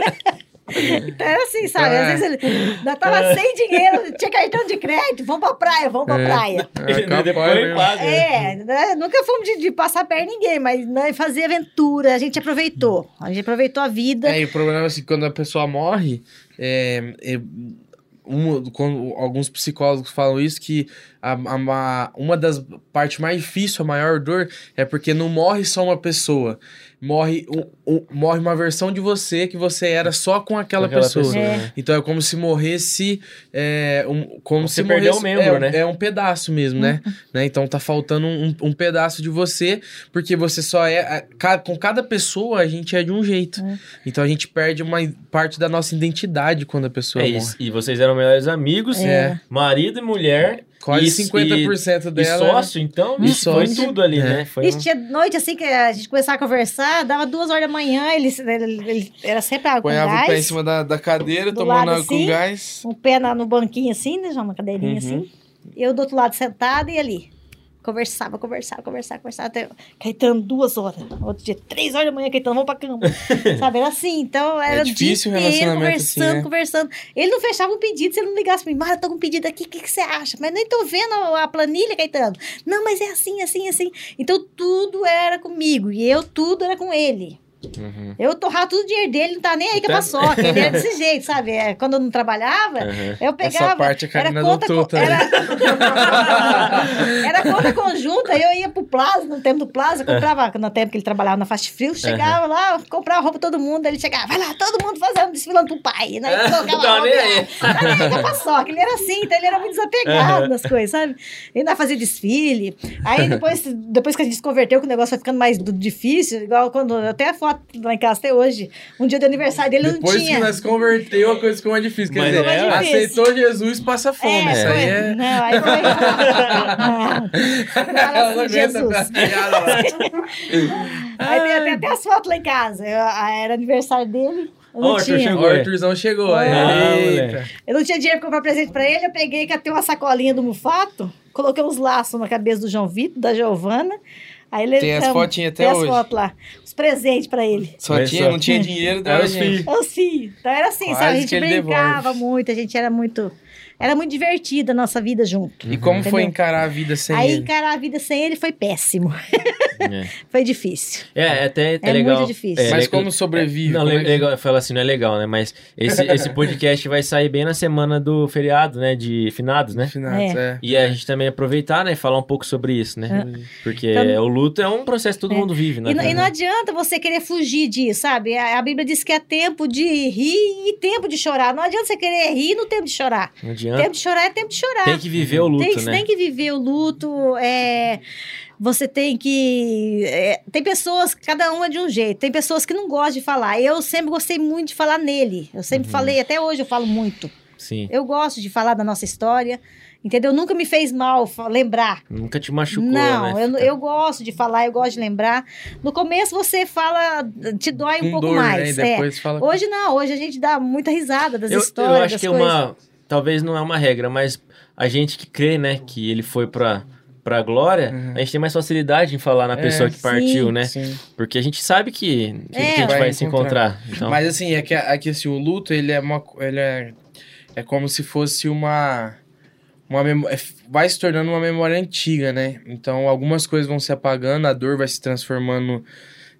Então era assim, sabe? É. Às vezes ele nós tava sem dinheiro, tinha cartão de crédito, vamos pra praia, vamos pra É. praia. Ah, Depois né? paga. É, né? nunca fomos de, de passar perto de ninguém, mas nós fazia aventura, a gente aproveitou. A gente aproveitou a vida. É, e o problema é assim, quando a pessoa morre, é, é, um- quando alguns psicólogos falam isso, que a, a- uma- uma das partes mais difíceis, a maior dor, é porque não morre só uma pessoa. Morre, um- um- morre uma versão de você que você era só com aquela, Aquela pessoa. É. Então é como se morresse. É, um, como Você se perdeu morresse, um membro, é, né? É um pedaço mesmo, né? né? Então tá faltando um, um pedaço de você, porque você só é. a- ca- Com cada pessoa a gente é de um jeito. Então a gente perde uma parte da nossa identidade quando a pessoa É morre. isso. E vocês eram melhores amigos, É. marido e mulher. Quase e, 50% e, dela. E sócio, então, E isso foi sócio. tudo ali, É. né? Foi Isso um- tinha noite assim que a gente começava a conversar, dava duas horas da manhã, ele, ele, ele era sempre água com Ponhava o pé em gás, cima da, da cadeira, Do tomando água com assim. gás. um pé na- no banquinho assim, né, já uma cadeirinha Uhum. assim. Eu do outro lado sentada e ali. Conversava, conversava, conversava, conversava. Até... Caetano, duas horas. Outro dia, três horas da manhã, Caetano, vamos pra cama. Sabe, era assim. Então, era o difícil o relacionamento assim, conversando, né? conversando. Ele não fechava um pedido se ele não ligasse pra mim. Mara, tô com um pedido aqui, o que, que você acha? Mas nem tô vendo a a planilha, Caetano. Não, mas é assim, assim, assim. Então, tudo era comigo. E eu, tudo era com ele. Uhum. Eu torrava tudo o dinheiro dele, não tá nem aí que Tá. a paçoca. Ele era desse jeito, sabe? É, Quando eu não trabalhava, Uhum. eu pegava. Essa parte a era conta, co- era... era conta conjunta, eu ia pro Plaza, no tempo do Plaza, comprava, no tempo que ele trabalhava na Fast Frio, chegava lá, comprava roupa todo mundo, ele chegava, vai lá, todo mundo fazendo, desfilando pro pai, né? Colocava roupa nem aí. Tá nem aí que a paçoca, ele era assim, então ele era muito desapegado nas coisas, sabe? Ele ainda fazia desfile, aí depois, depois que a gente se converteu, que o negócio foi ficando mais difícil, igual quando, eu tenho a foto lá em casa até hoje, um dia de aniversário dele, eu não Depois tinha. que nós converteu, a coisa ficou mais difícil. Quer Mas dizer, é, aceitou Jesus, passa fome. Isso aí é. Não, aí foi. Não, não aguenta Jesus. Aí tem, até as fotos lá em casa. Eu- a- era aniversário dele. Eu não Ó, Arthur, tinha. chegou. O Arthurzão chegou. Ah, Eita. moleque. Eu não tinha dinheiro pra comprar presente pra ele. Eu peguei, catei uma sacolinha do Mufato, coloquei uns laços na cabeça do João Vitor, da Giovana. Aí ele Tem as fotinhas até tem as hoje. fotos lá. Os presentes pra ele. Só Olha tinha, só. não tinha dinheiro, Era os filhos. Os filhos. Então era assim, Quase sabe? A gente brincava devolve. muito, a gente era muito. Era muito divertida a nossa vida junto. E como foi Entendeu? encarar a vida sem Aí ele? encarar a vida sem ele foi péssimo. É. foi difícil. É, até é, É legal. muito difícil. É, Mas le- como sobrevive? Não, Como é legal, fala assim, não é legal, né? Mas esse, esse podcast vai sair bem na semana do feriado, né? De finados, né? Finados, é. E a gente também aproveitar, né? Falar um pouco sobre isso, né? Porque Então- o luto é um processo que todo mundo vive, né? E, não- e não adianta você querer fugir disso, sabe? A, a Bíblia diz que é tempo de rir e tempo de chorar. Não adianta você querer rir no tempo de chorar. Não adianta. Tempo de chorar é tempo de chorar. Tem que viver o luto, tem, né? tem que viver o luto. é, você tem que. é, tem pessoas, cada uma de um jeito. Tem pessoas que não gostam de falar. Eu sempre gostei muito de falar nele. Eu Uhum. sempre falei, até hoje eu falo muito. Sim. Eu gosto de falar da nossa história. Entendeu? Nunca me fez mal lembrar. Nunca te machucou, não, né? eu, eu gosto de falar, eu gosto de lembrar. No começo você fala, te dói um Com pouco dor, mais. né? É. fala... Hoje não, hoje a gente dá muita risada das eu, histórias. eu acho que é coisas. uma. Talvez não é uma regra, mas a gente que crê, né, que ele foi pra, pra glória, Uhum. a gente tem mais facilidade em falar na É, pessoa que sim. partiu, né? Sim. Porque a gente sabe que, que, É. que a gente vai, Vai se encontrar. encontrar. Então, Mas assim, é que, é que assim, o luto, ele é uma. Ele é, é como se fosse uma. Uma memó- é, vai se tornando uma memória antiga, né? Então algumas coisas vão se apagando, a dor vai se transformando.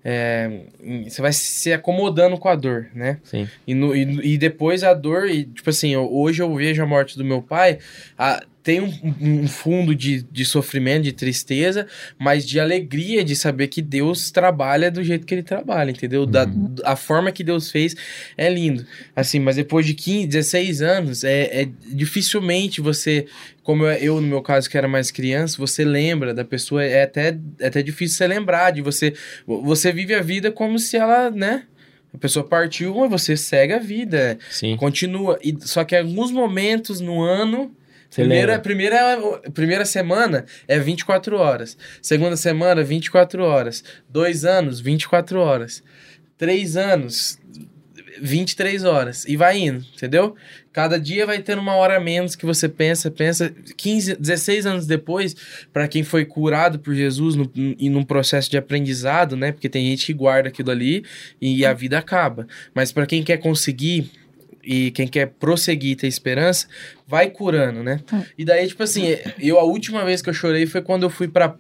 É, você vai se acomodando com a dor, né? sim. E, no- e, e depois a dor, e, tipo assim, hoje eu vejo a morte do meu pai, a- tem um, um fundo de, de sofrimento, de tristeza, mas de alegria de saber que Deus trabalha do jeito que ele trabalha, entendeu? Da, a forma que Deus fez é lindo. Assim, mas depois de 15, 16 anos, é, é dificilmente você, como eu, no meu caso que era mais criança, você lembra da pessoa, é até, é até difícil você lembrar de você. Você vive a vida como se ela, né? A pessoa partiu, mas você segue a vida, Sim. continua. E, só que em alguns momentos no ano. Você Primeira, lembra. primeira, primeira semana é 24 horas. Segunda semana, 24 horas. Dois anos, 24 horas. Três anos, 23 horas. E vai indo, entendeu? Cada dia vai tendo uma hora a menos que você pensa, pensa. 15, 16 anos depois, para quem foi curado por Jesus no, e num processo de aprendizado, né? Porque tem gente que guarda aquilo ali e a vida acaba. Mas para quem quer conseguir e quem quer prosseguir e ter esperança, vai curando, né? E daí, tipo assim, eu a última vez que eu chorei foi quando eu fui pra,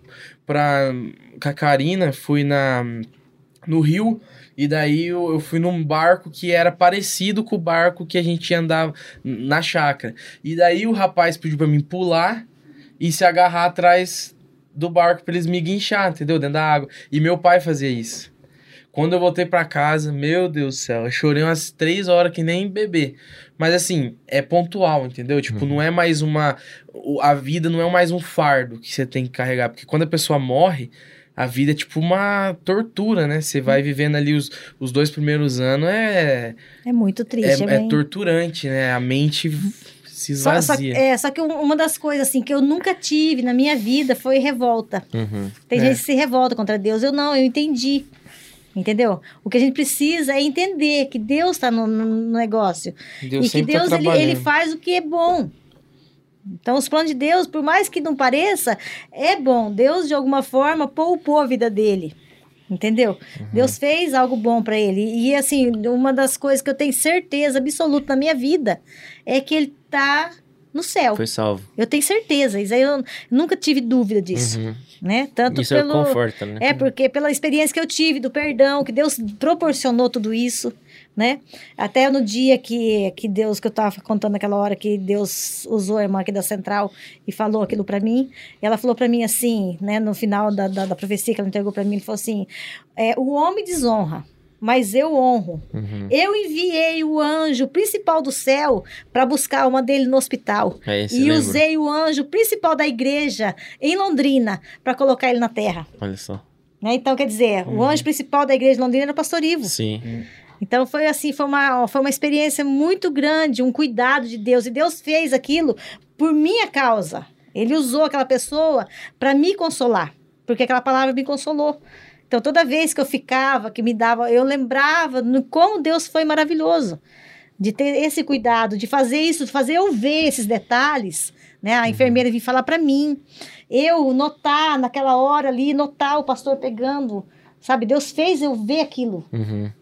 pra com a Karina, fui na, no Rio, e daí eu, eu fui num barco que era parecido com o barco que a gente andava na chácara. E daí o rapaz pediu pra mim pular e se agarrar atrás do barco pra eles me guinchar, entendeu? Dentro da água. E meu pai fazia isso. Quando eu voltei pra casa, meu Deus do céu, eu chorei umas três horas que nem bebê. Mas assim, é pontual, entendeu? Tipo, não é mais uma. A vida não é mais um fardo que você tem que carregar. Porque quando a pessoa morre, a vida é tipo uma tortura, né? Você vai vivendo ali os, os dois primeiros anos, é, É muito é, triste. É, é bem- torturante, né? A mente se Só, só, esvazia. é, só que um- uma das coisas assim que eu nunca tive na minha vida foi revolta. Uhum. Tem É. gente que se revolta contra Deus. Eu não, eu entendi. Entendeu? O que a gente precisa é entender que Deus está no, no- negócio. Deus e que tá Deus ele, trabalhando. ele faz o que é bom. Então, os planos de Deus, por mais que não pareça, é bom. Deus, de alguma forma, poupou a vida dele. Entendeu? Uhum. Deus fez algo bom para ele. E, assim, uma das coisas que eu tenho certeza absoluta na minha vida é que ele tá no céu. Foi salvo. Eu tenho certeza. Isso aí eu nunca tive dúvida disso. Uhum. Né? Tanto Isso pelo. conforta, né? É, porque pela experiência que eu tive do perdão, que Deus proporcionou tudo isso, né? Até no dia que, que Deus, que eu tava contando naquela hora que Deus usou a irmã aqui da Central e falou aquilo para mim, ela falou para mim assim, né, no final da, da, da profecia que ela entregou para mim, ele falou assim: é, o homem desonra, mas eu honro. Uhum. Eu enviei o anjo principal do céu para buscar uma dele no hospital. É esse, E usei o anjo principal da igreja em Londrina para colocar ele na terra. Olha só. Né? Então, quer dizer, Uhum. o anjo principal da igreja de Londrina era o pastor Ivo. Sim. Então, foi assim, foi uma, foi uma experiência muito grande, um cuidado de Deus. E Deus fez aquilo por minha causa. Ele usou aquela pessoa para me consolar, porque aquela palavra me consolou. Então, toda vez que eu ficava, que me dava, eu lembrava no como Deus foi maravilhoso. De ter esse cuidado, de fazer isso, de fazer eu ver esses detalhes né? A enfermeira vir falar para mim. Eu notar naquela hora ali, notar o pastor pegando, sabe? Deus fez eu ver aquilo. Uhum.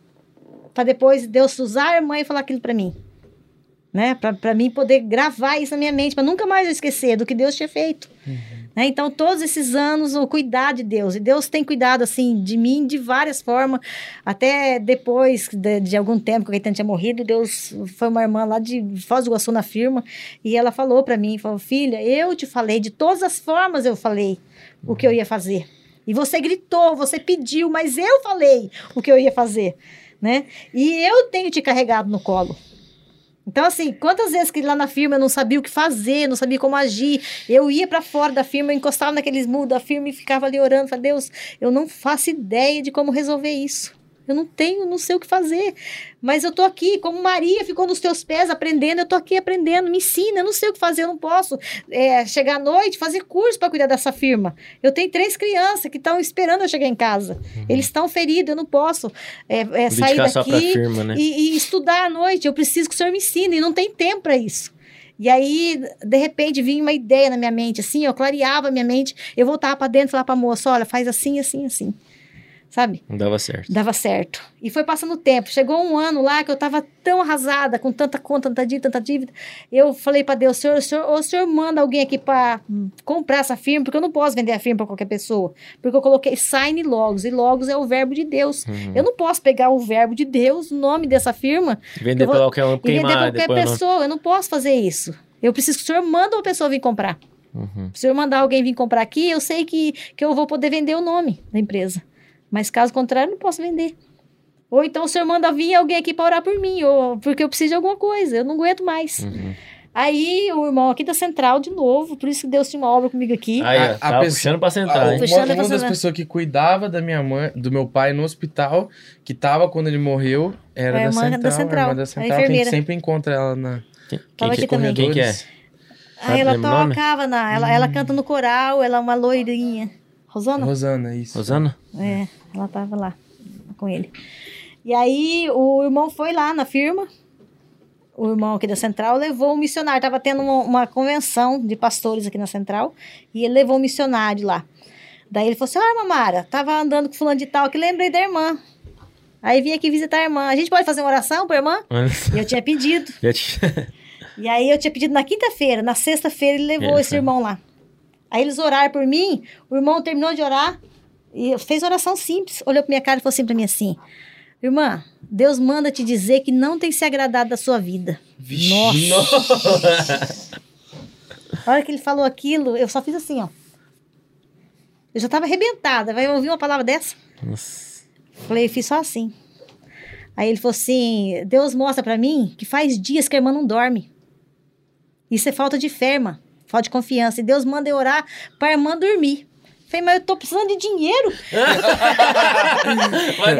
Para depois Deus usar a irmã e falar aquilo para mim. Né? Para mim poder gravar isso na minha mente, para nunca mais eu esquecer do que Deus tinha feito. Né? Então, todos esses anos, o cuidar de Deus. E Deus tem cuidado, assim, de mim de várias formas. Até depois de, de algum tempo que o Caetano tinha morrido, Deus foi uma irmã lá de Foz do Iguaçu na firma. E ela falou para mim, falou, filha, eu te falei, de todas as formas eu falei o que eu ia fazer. E você gritou, você pediu, mas eu falei o que eu ia fazer, né? E eu tenho te carregado no colo. Então, assim, quantas vezes que lá na firma eu não sabia o que fazer, não sabia como agir, eu ia para fora da firma, eu encostava naqueles muros da firma e ficava ali orando, falei, Deus, eu não faço ideia de como resolver isso. Eu não tenho, não sei o que fazer. Mas eu tô aqui, como Maria ficou nos teus pés aprendendo, eu tô aqui aprendendo, me ensina, eu não sei o que fazer, eu não posso é, chegar à noite, fazer curso para cuidar dessa firma. Eu tenho três crianças que estão esperando eu chegar em casa. Eles estão feridos, eu não posso é, é, sair daqui firma, né? e, e estudar à noite. Eu preciso que o senhor me ensine, e não tem tempo para isso. E aí, de repente, vinha uma ideia na minha mente, assim, eu clareava a minha mente, eu voltava para dentro e falava pra moça, olha, faz assim, assim, assim. Sabe? Não dava certo. Dava certo. E foi passando o tempo. Chegou um ano lá que eu tava tão arrasada, com tanta conta, tanta dívida, tanta dívida. Eu falei para Deus, senhor, o senhor, o senhor manda alguém aqui para comprar essa firma, porque eu não posso vender a firma para qualquer pessoa. Porque eu coloquei sign logos, e logos é o verbo de Deus. Uhum. Eu não posso pegar o verbo de Deus, o nome dessa firma, Vender eu vou- pra qualquer um, vender queimar para qualquer depois. não- pessoa. Eu não posso fazer isso. Eu preciso que o senhor manda uma pessoa vir comprar. Uhum. Se eu mandar alguém vir comprar aqui, eu sei que, que eu vou poder vender o nome da empresa. Mas caso contrário, não posso vender. Ou então o senhor manda vir alguém aqui para orar por mim, ou porque eu preciso de alguma coisa, eu não aguento mais. Uhum. Aí o irmão aqui da central de novo, por isso que Deus tinha uma obra comigo aqui. Aí, A- a pessoa- puxando pra sentar, hein? uma, Puxando uma das pessoas que cuidava da minha mãe, do meu pai no hospital, que tava quando ele morreu, era a da, irmã da central, Central, a irmã da a Central, a gente enfermeira. sempre encontra ela na Quem, quem, que, quem que é? Aí ela tocava, na, ela, ela canta no coral, ela é uma loirinha. Rosana? Rosana, isso. Rosana? É, ela tava lá com ele. E aí o irmão foi lá na firma, o irmão aqui da central levou um missionário. Tava tendo uma, uma convenção de pastores aqui na central e ele levou um missionário lá. Daí ele falou assim: Ah, Mamara, tava andando com fulano de tal que lembrei da irmã. Aí vim aqui visitar a irmã. A gente pode fazer uma oração pra irmã? E eu tinha pedido. Já te- E aí eu tinha pedido na quinta-feira, na sexta-feira ele levou esse irmão lá. Aí eles oraram por mim, o irmão terminou de orar e fez oração simples. Olhou pra minha cara e falou assim pra mim assim: Irmã, Deus manda te dizer que não tem se agradado da sua vida. Nossa! A hora que ele falou aquilo, eu só fiz assim, ó. Eu já tava arrebentada. Vai ouvir uma palavra dessa? Nossa. Falei, fiz só assim. Aí ele falou assim: Deus mostra pra mim que faz dias que a irmã não dorme. Isso é falta de fé, irmã. Falta de confiança. E Deus manda eu orar pra irmã dormir. Falei, mas eu tô precisando de dinheiro.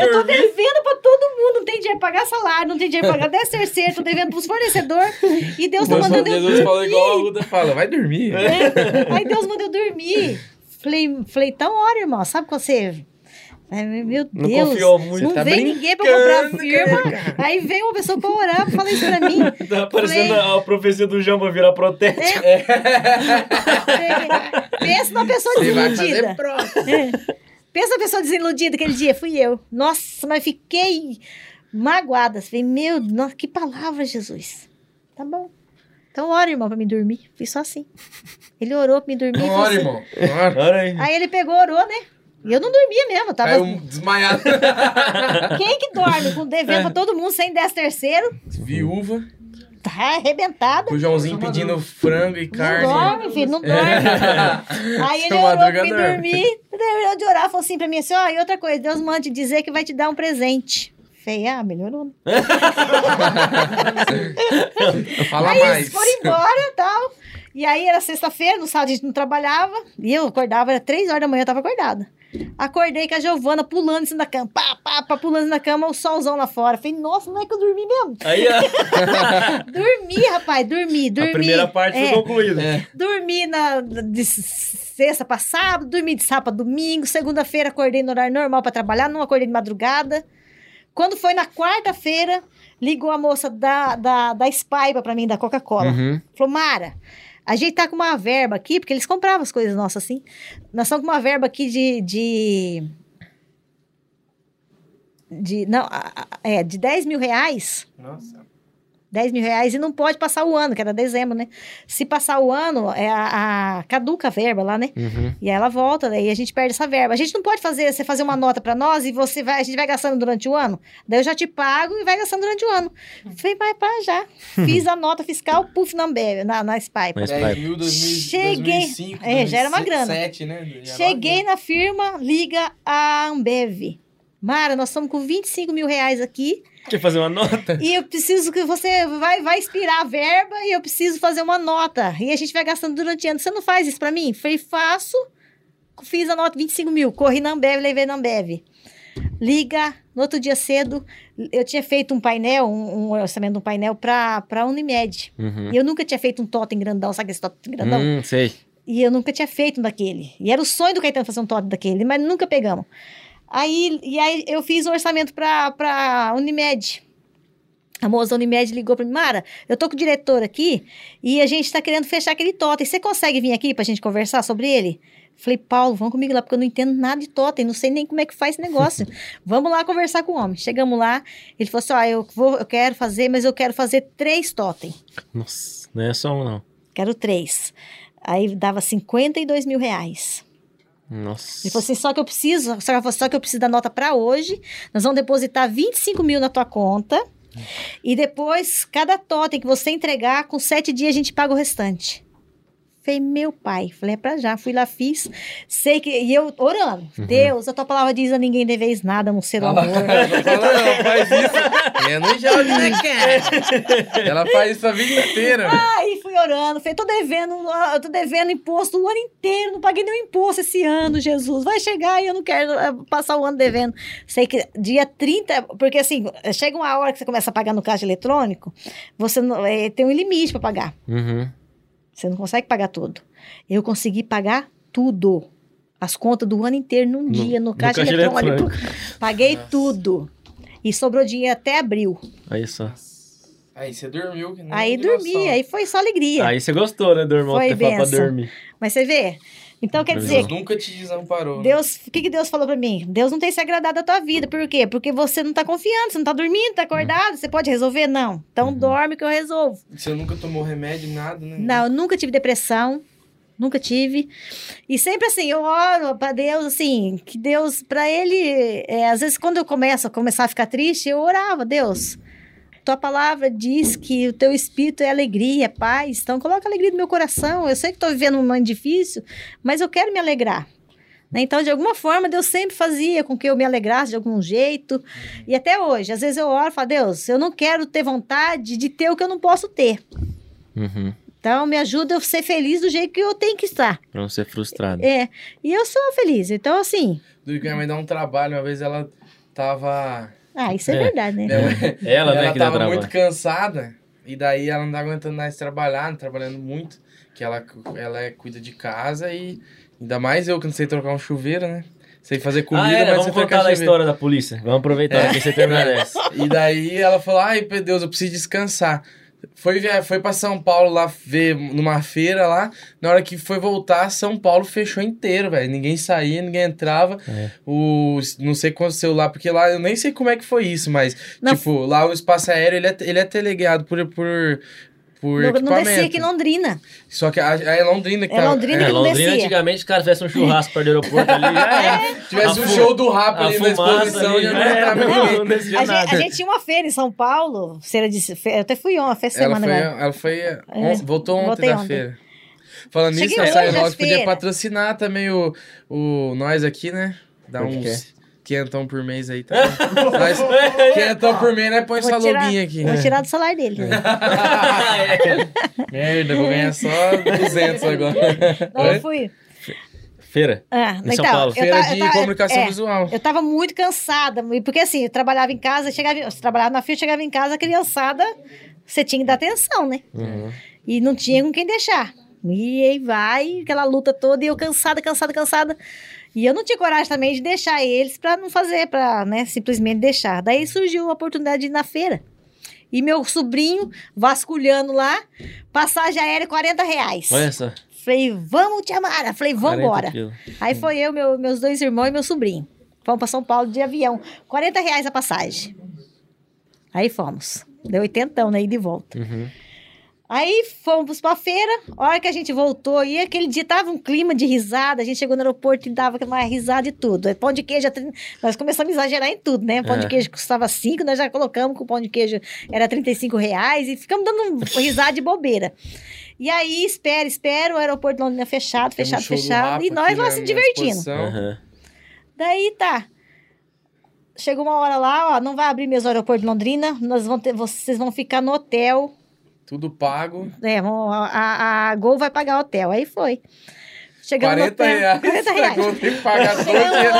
Eu tô dormir? devendo pra todo mundo. Não tem dinheiro pra pagar salário, não tem dinheiro pra pagar 10 terceiro, tô devendo pros fornecedores. E Deus tá Deus, mandando eu Jesus falou igual a Ruda fala, vai dormir. é. Aí Deus mandou eu dormir. Falei, falei, então, ora, irmão, sabe quando você. Ai, meu Não Deus, confiou muito. não Tá vem ninguém pra comprar a firma. Aí veio uma pessoa pra orar, pra falar isso pra mim. Tá parecendo Falei- a profecia do João pra virar protético. Falei, Pensa numa pessoa Você vai fazer desiludida. É. Pensa numa pessoa desiludida aquele dia, fui eu. Nossa, mas fiquei magoada. Falei, meu, nossa, que palavra, Jesus. Tá bom. Então ora, irmão, pra me dormir. Fiz só assim. Ele orou pra me dormir. Não ora, assim- irmão. Não ora. Aí ele pegou, orou, né? E eu não dormia mesmo. eu Tava... Um desmaiado. Quem que dorme com devendo pra todo mundo sem 10 terceiro? Viúva. Tá arrebentada. O Joãozinho pedindo frango e carne. Não dorme, filho, não dorme. Aí ele orou pra dorme. dormir. Terminou de orar, falou assim pra mim assim, ó, e outra coisa, Deus manda te dizer que vai te dar um presente. Falei, ah, melhorou. né? Fala Aí mais. eles foram embora e tal. E aí era sexta-feira, no sábado a gente não trabalhava. E eu acordava, era três horas da manhã, eu tava acordada. Acordei com a Giovana pulando em cima da cama. Pá, pá, pá, pulando da cama, o solzão lá fora. Falei, nossa, não é que eu dormi mesmo? Aí a, Dormi, rapaz, dormi, dormi. a primeira parte É, foi concluída. É. Dormi na, de sexta pra sábado, dormi de sábado pra domingo. Segunda-feira acordei no horário normal pra trabalhar, não acordei de madrugada. Quando foi na quarta-feira, ligou a moça da, da, da Spaiba pra mim, da Coca-Cola. Uhum. Falou, Mara, A gente tá com uma verba aqui, porque eles compravam as coisas nossas assim. Nós estamos com uma verba aqui de. de, de não, é, de 10 mil reais. Nossa. 10 mil reais e não pode passar o ano, que era dezembro, né? Se passar o ano, é a, a- caduca a verba lá, né? Uhum. E aí ela volta, daí a gente perde essa verba. A gente não pode fazer, você fazer uma nota pra nós e você vai, a gente vai gastando durante o ano. Daí eu já te pago e vai gastando durante o ano. Falei, vai para já. Fiz a nota fiscal, puf, na Ambev, na, na Spy. Mas- 10 mil, 2000, Cheguei- 2005, é, já era uma 2007, né? Já era uma Cheguei na firma, liga a Ambev. Mara, nós estamos com 25 mil reais aqui Quer fazer uma nota? e eu preciso que você vai, vai expirar a verba e eu preciso fazer uma nota. E a gente vai gastando durante ano. Você não faz isso pra mim? Falei, faço. Fiz a nota 25 mil. Corri na Ambev, levei na Ambev. Liga, no outro dia cedo, eu tinha feito um painel, um, um orçamento de um painel pra, pra Unimed. Uhum. E eu nunca tinha feito um totem grandão, sabe esse totem grandão? Hum, sei. E eu nunca tinha feito um daquele. E era o sonho do Caetano fazer um totem daquele, mas nunca pegamos. Aí, e aí eu fiz um orçamento pra, pra Unimed. A moça Unimed ligou pra mim, Mara, eu tô com o diretor aqui e a gente tá querendo fechar aquele totem. Você consegue vir aqui pra gente conversar sobre ele? Falei, Paulo, vamos comigo lá, porque eu não entendo nada de totem, não sei nem como é que faz esse negócio. vamos lá conversar com o homem. Chegamos lá, ele falou assim: ó, eu, vou, eu quero fazer, mas eu quero fazer três totem. Nossa, não é só um, não. Quero três. Aí dava 52 mil reais. Nossa. Ele falou assim, só que eu preciso, só que, só que eu preciso da nota para hoje. Nós vamos depositar 25 mil na tua conta. E depois, cada totem que você entregar, com sete dias a gente paga o restante. Falei, meu pai. Falei, é pra já. Fui lá, fiz. Sei que. E eu orando. Deus, a tua palavra diz a ninguém deveis nada, não ser o amor. Não fala não, faz isso. Não jogo, né, cara? Ela faz isso a vida inteira. Aí fui orando, falei, tô devendo, eu tô devendo imposto o ano inteiro, não paguei nenhum imposto esse ano, Jesus. Vai chegar e eu não quero eh, passar o ano devendo. Sei que dia 30, porque assim, chega uma hora que você começa a pagar no caixa eletrônico, você não- eh, tem um limite para pagar. Uhum. Você não consegue pagar tudo. Eu consegui pagar tudo. As contas do ano inteiro num dia no, no caixa, caixa eletrônico. Paguei tudo. E sobrou dinheiro até abril. Aí só. Aí você dormiu. que não Aí dormi, noção. aí foi só alegria. Aí você gostou, né, do irmão Foi ter falado pra benção. dormir. Mas você vê? Então quer dizer, Deus nunca te desamparou. né? Deus, o que, que Deus falou pra mim? Deus não tem se agradado da tua vida. Por quê? Porque você não tá confiando, você não tá dormindo, tá acordado, você pode resolver? Não. Então dorme que eu resolvo. Você nunca tomou remédio, nada, né? Não, eu nunca tive depressão. Nunca tive. E sempre assim, eu oro pra Deus, assim, que Deus, pra Ele, é, às vezes quando eu começo a começar a ficar triste, eu orava, Deus, tua palavra diz que o teu espírito é alegria, é paz, então coloca alegria no meu coração. Eu sei que tô vivendo um momento difícil, mas eu quero me alegrar. Né? Então, de alguma forma, Deus sempre fazia com que eu me alegrasse de algum jeito. E até hoje, às vezes eu oro e falo, Deus, eu não quero ter vontade de ter o que eu não posso ter. Uhum. Então, me ajuda a ser feliz do jeito que eu tenho que estar. Pra não ser frustrado. É, e eu sou feliz. Então, assim, Do que minha mãe dá um trabalho. Uma vez ela tava. Ah, isso é, É. verdade, né? Ela, né, que dá tava trabalho. muito cansada. E daí ela não tá aguentando mais trabalhar, trabalhando muito. Que ela, ela é, cuida de casa e ainda mais eu que não sei trocar um chuveiro, né? Sei fazer comida, ah, é, mas vamos contar chuveiro. história da polícia. Vamos aproveitar aqui você terminar dessa. E daí ela falou: Ai, meu Deus, eu preciso descansar. Foi, foi pra São Paulo lá ver numa feira lá. Na hora que foi voltar, São Paulo fechou inteiro, velho. Ninguém saía, ninguém entrava. É. O, não sei quanto celular, porque lá eu nem sei como é que foi isso, mas, Não. tipo, lá o espaço aéreo ele é, ele é teleguiado por, por, por Não, descia aqui em Londrina. Só que a, é Londrina que É tá- Londrina É, que não Londrina, descia. antigamente, os caras tivessem um churrasco perto do aeroporto ali, já era. Tivesse A um fu- show do rap A ali na exposição, ali, já não já era, entrava não, ninguém. não descia A gente, a tinha uma feira em São Paulo, feira de, eu até fui ontem, fez Ela semana foi, agora. ela foi on- voltou ontem Voltei da ontem. feira. Falando nisso, Cheguei a Sai hoje à Rock podia patrocinar também o, o nós aqui, né? Dar uns quinhentão por mês aí também. nós, quinhentão por mês, né? Põe Vou essa tirar- lobinha aqui. Vou tirar do salário dele. Merda, vou ganhar só 200 agora. Não, eu fui. Feira. Ah, Em São então, Paulo. eu Feira de ta- comunicação é, visual. Eu tava muito cansada, porque assim, eu trabalhava em casa, chegava, eu trabalhava na fila, chegava em casa, a criançada, você tinha que dar atenção, né? Uhum. E não tinha com quem deixar. E aí vai, aquela luta toda, e eu cansada, cansada, cansada. E eu não tinha coragem também de deixar eles pra não fazer, pra, né, simplesmente deixar. Daí surgiu a oportunidade de ir na feira. E meu sobrinho vasculhando lá, passagem aérea 40 reais. Olha só. Falei, vamos, tia Mara. Falei, vamos 40 embora. Aí foi eu, meu- meus dois irmãos e meu sobrinho. Fomos para São Paulo de avião. 40 reais a passagem. Aí fomos. Deu 80 né? E volta. Uhum. Aí fomos pra feira. A hora que a gente voltou, e aquele dia tava um clima de risada. A gente chegou no aeroporto e dava aquela risada e tudo. Aí, Pão de queijo, nós começamos a exagerar em tudo, né? Pão É. de queijo custava 5, nós já colocamos que o pão de queijo era 35 reais e ficamos dando um risada de bobeira. E aí, espera, espera, o aeroporto de Londrina fechado, Tem um fechado, fechado. E nós lá se divertindo. Aham. Daí tá. Chegou uma hora lá, ó, não vai abrir mesmo o aeroporto de Londrina, nós vão ter, vocês vão ficar no hotel. Tudo pago. É, a, a, Gol vai pagar hotel. Aí foi. Chegamos 40 no hotel. reais. 40 reais. Eu tenho que pagar de hotel.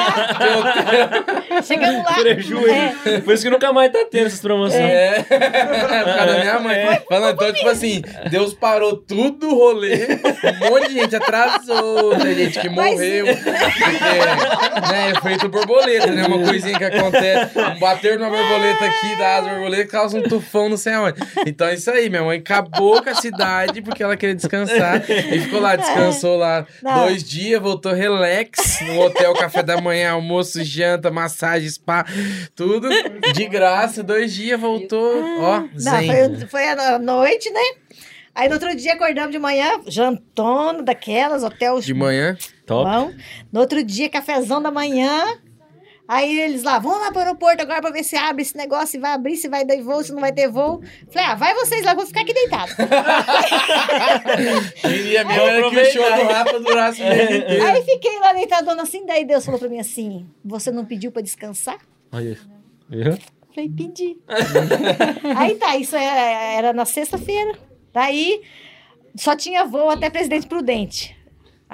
Chegamos lá. Prejuízo. É, Por isso que nunca mais tá tendo essas promoções. É, por causa da minha mãe. Falando, então, tipo assim, Deus parou tudo o rolê, um monte de gente atrasou, tem gente que Mas- morreu, porque, né, é feito borboleta, né, uma coisinha que acontece, bater numa borboleta aqui, da asa borboleta, causa um tufão não sei aonde. Então é isso aí, minha mãe acabou com a cidade porque ela queria descansar, e ficou lá, descansou lá Não. Dois dias, voltou relax, no hotel, café da manhã, almoço, janta, massagem, spa, tudo, de graça, dois dias, voltou, ó, não, zen. foi, foi à noite, né? Aí no outro dia acordamos de manhã, jantona daquelas, hotel De manhã, Top. bom. No outro dia, cafezão da manhã. Aí eles lá, vamos lá pro aeroporto agora pra ver se abre esse negócio, se vai abrir, se vai ter voo, se não vai ter voo. Falei, ah, vai vocês lá, eu vou ficar aqui deitado. queria mesmo era que o show aproveitar. do Rafa durasse o inteiro. Aí fiquei lá deitadona assim, daí Deus falou pra mim assim: Você não pediu pra descansar? Olha. Viu? Falei, pedi. Aí tá, isso é- era na sexta-feira. Daí só tinha voo até Presidente Prudente.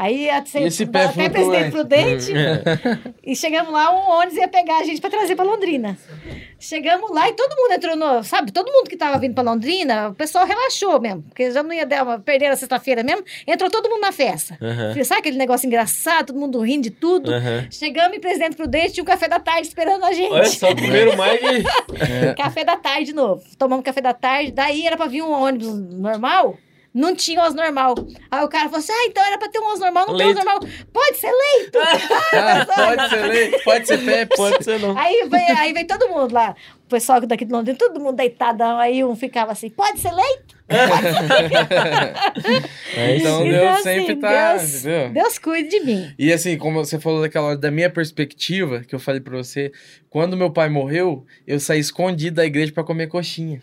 Aí a- esse pé até Presidente flutuante? Prudente. e chegamos lá, um ônibus ia pegar a gente pra trazer pra Londrina. Chegamos lá e todo mundo entrou no. Sabe, todo mundo que tava vindo pra Londrina, o pessoal relaxou mesmo. Porque já não ia dar uma. Perder a sexta-feira mesmo. Entrou todo mundo na festa. Aham. Sabe aquele negócio engraçado, todo mundo rindo de tudo? Aham. Chegamos em Presidente Prudente, tinha um café da tarde esperando a gente. Olha só, primeiro mais de. Café da tarde de novo. Tomamos café da tarde. Daí era pra vir um ônibus normal. Não tinha ônibus normal. Aí o cara falou assim: Ah, então era pra ter um ônibus normal, não tem Leito. ônibus normal. Pode ser leito. Ah, pode ser leite, pode ser Pepsi. Pode ser não. aí, veio, aí veio todo mundo lá. O pessoal daqui de Londrina, todo mundo deitadão. Aí um ficava assim: Pode ser leito? É isso. Então Então, Deus assim, sempre tá, Deus- entendeu? Deus cuide de mim. E assim, como você falou daquela hora da minha perspectiva, que eu falei pra você, quando meu pai morreu, eu saí escondido da igreja pra comer coxinha.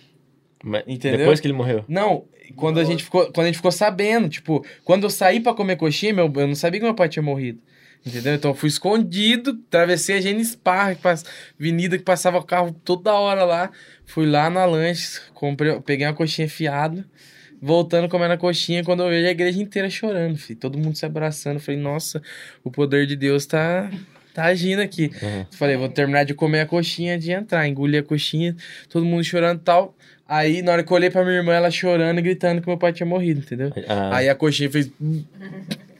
Mas Entendeu? Depois que ele morreu. Não, quando a gente ficou, quando a gente ficou sabendo, tipo, quando eu saí pra comer coxinha, meu, eu não sabia que meu pai tinha morrido. Entendeu? Então eu fui escondido, atravessei a Gênesis Park, avenida que passava carro toda hora lá. Fui lá na lanche, comprei, peguei uma coxinha fiada, voltando comendo a coxinha, quando eu vejo a igreja inteira chorando, filho. Todo mundo se abraçando. Falei, nossa, o poder de Deus tá, tá agindo aqui. Uhum. Falei, vou terminar de comer a coxinha de entrar. Engoli a coxinha, todo mundo chorando e tal. Aí, na hora que eu olhei pra minha irmã, ela chorando e gritando que meu pai tinha morrido, entendeu? Ah, Aí a coxinha fez.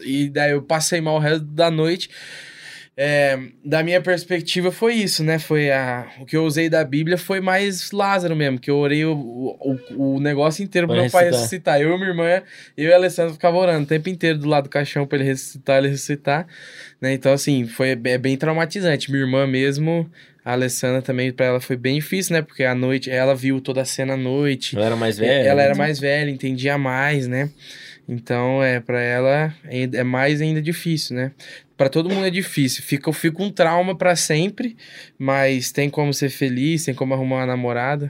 E daí eu passei mal o resto da noite. É, da minha perspectiva foi isso, né? Foi a, o que eu usei da Bíblia foi mais Lázaro mesmo, que eu orei o, o, o negócio inteiro pro Pra meu pai ressuscitar. Eu e minha irmã, eu e a Alessandra ficava orando o tempo inteiro do lado do caixão pra ele ressuscitar, ele ressuscitar. Né? Então, assim, foi é bem traumatizante. Minha irmã mesmo, a Alessandra também, pra ela foi bem difícil, né? Porque à noite, ela viu toda a cena à noite. ela era mais velha. Ela era né? mais velha, entendia mais, né? Então, é, para ela é é mais ainda difícil, né? Pra todo mundo é difícil. Fica, fica um trauma pra sempre, mas tem como ser feliz, tem como arrumar uma namorada,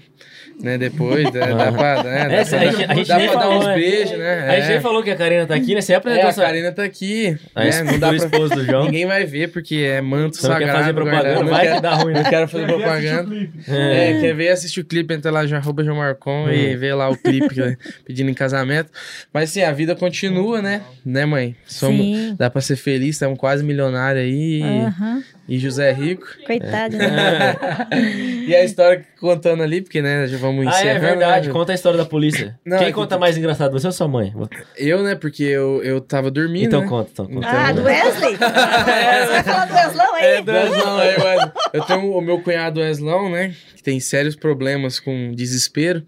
né? Depois, dá, dá pra, né? Dá É, pra, a gente- a gente dá pra dar falou, uns né? beijos, né? A gente É. falou que a Karina tá aqui, né? Você É, apresentou a essa... Karina tá aqui, A né? Não dá do pra... esposo do João. Ninguém vai ver, porque é manto Você não quer sagrado. fazer propaganda, guardado. Não vai quero- que dá ruim, né? Não quero fazer propaganda. É, quer ver, assiste o clipe, entra lá, já arroba João Marcon e vê lá o clipe né, pedindo em casamento. Mas assim, a vida continua, né? Né, mãe? Somos, Sim. dá pra ser feliz, estamos quase quase milionário aí. Aham. E José Rico. Coitado, né? E a história que contando ali, porque, né, já vamos Ah, encerrando. é verdade. né? Conta a história da polícia. Não, Quem é que- conta mais engraçado, você ou sua mãe? Eu, né, porque eu, eu tava dormindo, Então né? conta, então conta. Ah, do Wesley? Você vai falar do Weslão aí? É, do Weslão, aí, Wesley. Eu tenho o meu cunhado Weslão, né? Que tem sérios problemas com desespero.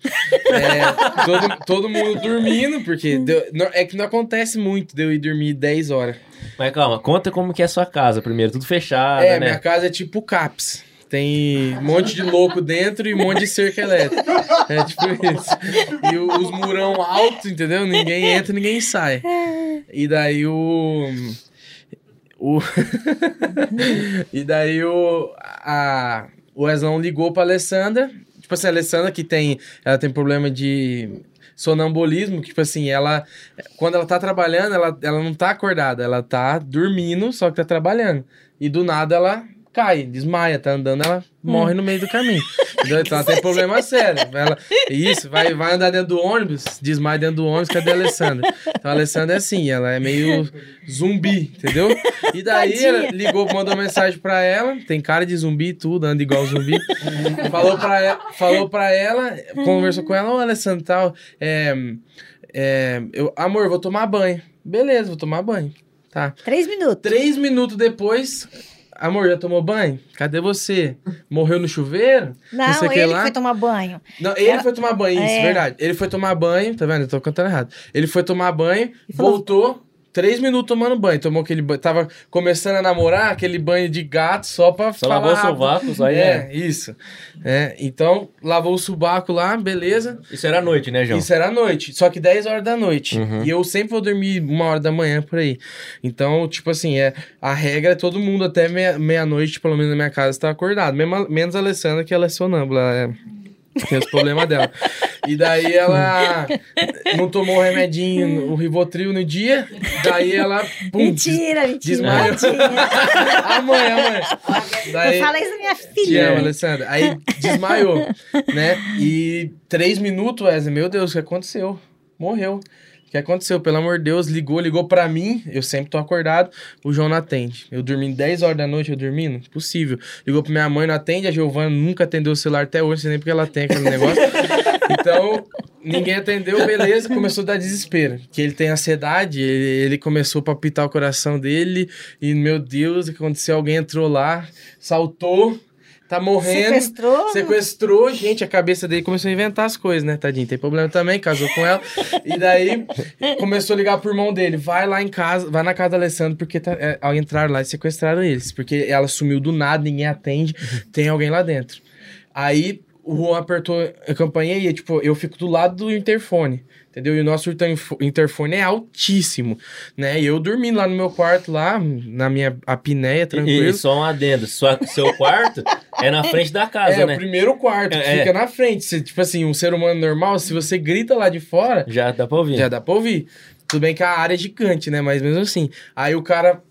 É, todo, todo mundo dormindo, porque deu- não- é que não acontece muito de eu ir dormir 10 horas. Mas calma, conta como que é a sua casa primeiro. Tudo fechado, é, né? minha casa é tipo CAPS. Tem um monte de louco dentro e um monte de cerca elétrica. É tipo isso. E os murão altos, entendeu? Ninguém entra, ninguém sai. E daí o. O. e daí o. A, o Weslão ligou pra Alessandra. Tipo assim, a Alessandra que tem. Ela tem problema de sonambulismo, que, tipo assim, ela. Quando ela tá trabalhando, ela, ela não tá acordada, ela tá dormindo, só que tá trabalhando. E do nada ela cai, desmaia, tá andando, ela morre no meio do caminho. Entendeu? Então ela tem problema sério. Ela, isso, vai, vai andar dentro do ônibus, desmaia dentro do ônibus, cadê a Alessandra? Então a Alessandra é assim, ela é meio zumbi, entendeu? E daí ela ligou, mandou mensagem pra ela, tem cara de zumbi e tudo, anda igual zumbi. falou, pra ela, falou pra ela, conversou com ela, ô Alessandra, tal, é, é, eu, amor, vou tomar banho. Beleza, vou tomar banho. Tá. Três minutos. Três minutos depois, amor, já tomou banho? Cadê você? Morreu no chuveiro? Não, sei o que ele foi tomar banho. Não, ele Ela- foi tomar banho, isso, É. verdade. Ele foi tomar banho, tá vendo? Eu tô cantando errado. Ele foi tomar banho, E falou- voltou, três minutos tomando banho. Tomou aquele banho, tava começando a namorar, aquele banho de gato só pra Só falar lavou o sovaco, só aí É, é. isso. É, então, lavou o subaco lá, beleza. Isso era noite, né, João? Isso era noite, só que 10 horas da noite. Uhum. E eu sempre vou dormir uma hora da manhã por aí. Então, tipo assim, é, a regra é todo mundo até meia- meia-noite, pelo menos na minha casa, tá acordado. Mesmo, menos a Alessandra, que ela é sonâmbula. É, tem os problemas dela. E daí ela não tomou o remedinho, o Rivotril no dia. Daí ela. Pum, mentira, mentira. desmaiou. tadinha. A mãe, a mãe. Daí, Eu falei isso da minha te filha. amo, Alessandra. Aí desmaiou, né? E três minutos, Wesley, meu Deus, o que aconteceu? Morreu. O que aconteceu? Pelo amor de Deus, ligou, ligou pra mim. Eu sempre tô acordado. O João não atende. Eu dormi 10 horas da noite, eu dormindo? Impossível. Ligou pra minha mãe, não atende. A Giovana nunca atendeu o celular até hoje, não sei nem porque ela tem aquele negócio. Então, ninguém atendeu, beleza. Começou a dar desespero. Que ele tem ansiedade, ele, ele começou a palpitar o coração dele. E, meu Deus, o que aconteceu? Alguém entrou lá, saltou, tá morrendo. Sequestrou. Sequestrou, gente, a cabeça dele começou a inventar as coisas, né, tadinho? Tem problema também, casou com ela. E daí começou a ligar pro irmão dele: vai lá em casa, vai na casa da Alessandra, porque tá, é, ao entrar lá, sequestraram eles. Porque ela sumiu do nada, ninguém atende, tem alguém lá dentro. Aí o Juan apertou a campainha e, tipo, eu fico do lado do interfone. Entendeu? E o nosso interfo- interfone é altíssimo, né? E eu dormindo lá no meu quarto, lá, na minha apneia, E, tranquilo. e só um adendo. Sua, seu quarto é na frente da casa, É, né? o primeiro quarto, que É, fica na frente. Se, tipo assim, um ser humano normal, se você grita lá de fora, Já dá pra ouvir. já dá pra ouvir. Tudo bem que a área é gigante, né? Mas mesmo assim. Aí o cara,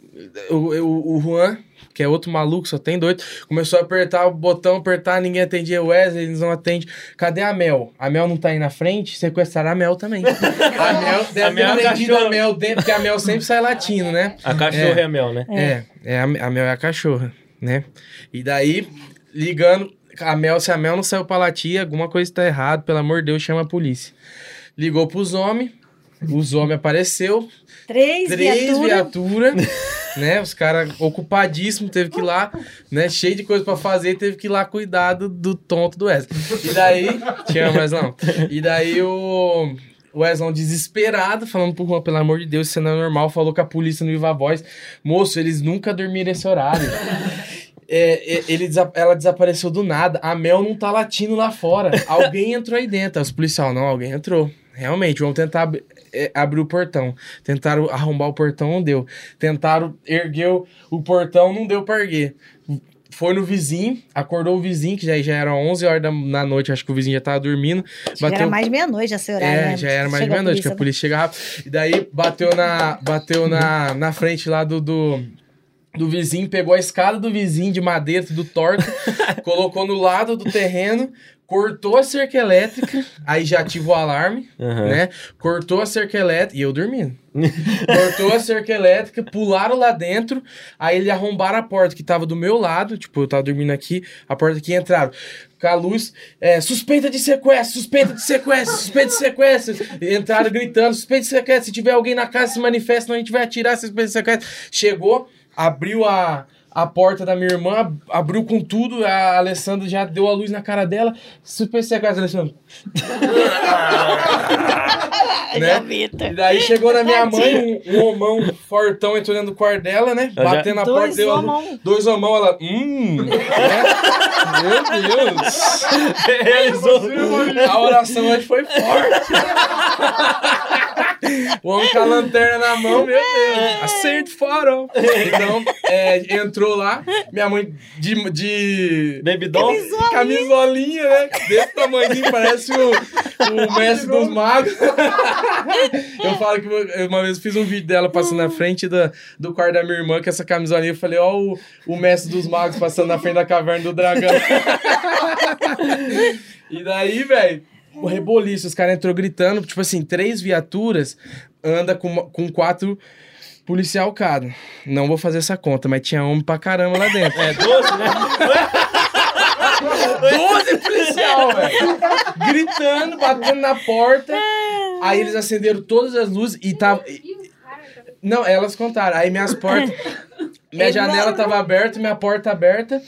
o, o, o Juan, que é outro maluco, só tem dois, começou a apertar o botão, apertar, ninguém atendia o Wesley, eles não atendem. Cadê a Mel? A Mel não tá aí na frente, sequestraram a Mel também. A Mel deve A Mel é ter a atendido a Mel dentro, porque a Mel sempre sai latindo, né? A cachorra é, a mel, né? É, é a, a Mel é a cachorra, né? E daí, ligando, a Mel, se a Mel não saiu pra latir, alguma coisa tá errado, pelo amor de Deus, chama a polícia. Ligou pros homens, os homens apareceu, Três, três viaturas. viaturas, né? Os caras ocupadíssimos, teve que ir lá, né? Cheio de coisa pra fazer, teve que ir lá cuidar do, do tonto do Wesley. E daí, te amo, Weslão. E daí o... O Weslão desesperado, falando pro Juan, pelo amor de Deus, isso não é normal, falou com a polícia no Viva Voz. Moço, eles nunca dormiram esse horário. É, é, ele ela desapareceu do nada. A Mel não tá latindo lá fora. Alguém entrou aí dentro. Os policiais, não, alguém entrou. Realmente, vamos tentar ab- é, abrir o portão. Tentaram arrombar o portão, não deu. Tentaram erguer o, o portão, não deu pra erguer. Foi no vizinho, acordou o vizinho, que já, já era 11 horas da na noite, acho que o vizinho já tava dormindo. Já era mais meia-noite esse horário, É, né? já era mais meia-noite, que a né? polícia chega rápido. E daí bateu na, bateu na, na frente lá do, do, do vizinho, pegou a escada do vizinho de madeira, tudo torto, colocou no lado do terreno, cortou a cerca elétrica, aí já ativou o alarme, Aham. né? Cortou a cerca elétrica, e eu dormindo. cortou a cerca elétrica, pularam lá dentro, aí eles arrombaram a porta que tava do meu lado, tipo, eu tava dormindo aqui, a porta aqui entraram. Com a luz, é, suspeita de sequestro, suspeita de sequestro, suspeita de sequestro. Entraram gritando, suspeita de sequestro. Se tiver alguém na casa, se manifesta, senão a gente vai atirar, suspeita de sequestro. Chegou, abriu a, a porta da minha irmã, ab- abriu com tudo, a Alessandra já deu a luz na cara dela. De sequestro, Alessandra. né? E daí chegou na minha mãe, um, um homão fortão entrou dentro do quarto dela, né? Eu já- Batendo na porta, Dois deu a homão. luz. Dois homão, ela. Hum! né? Meu Deus! Realizou. A oração hoje foi forte. o homem com a lanterna na mão, meu Deus. Acende o farol. Então, é, entrou lá, minha mãe de. de Baby doll. camisolinha, né? Desse tamanhozinho, parece o, o mestre dos magos. eu falo que uma- vez eu fiz um vídeo dela passando na frente da, do quarto da minha irmã com essa camisolinha. Eu falei, ó, o, o mestre dos magos passando na frente da caverna do dragão. e daí, velho, o reboliço, os caras entrou gritando, tipo assim, três viaturas anda com, com quatro policial cada. Não vou fazer essa conta, mas tinha homem pra caramba lá dentro. É doce, né? 12 policial, velho. Gritando, batendo na porta. Aí eles acenderam todas as luzes e tava. Não, elas contaram. Aí minhas portas. Minha janela tava aberta, minha porta aberta.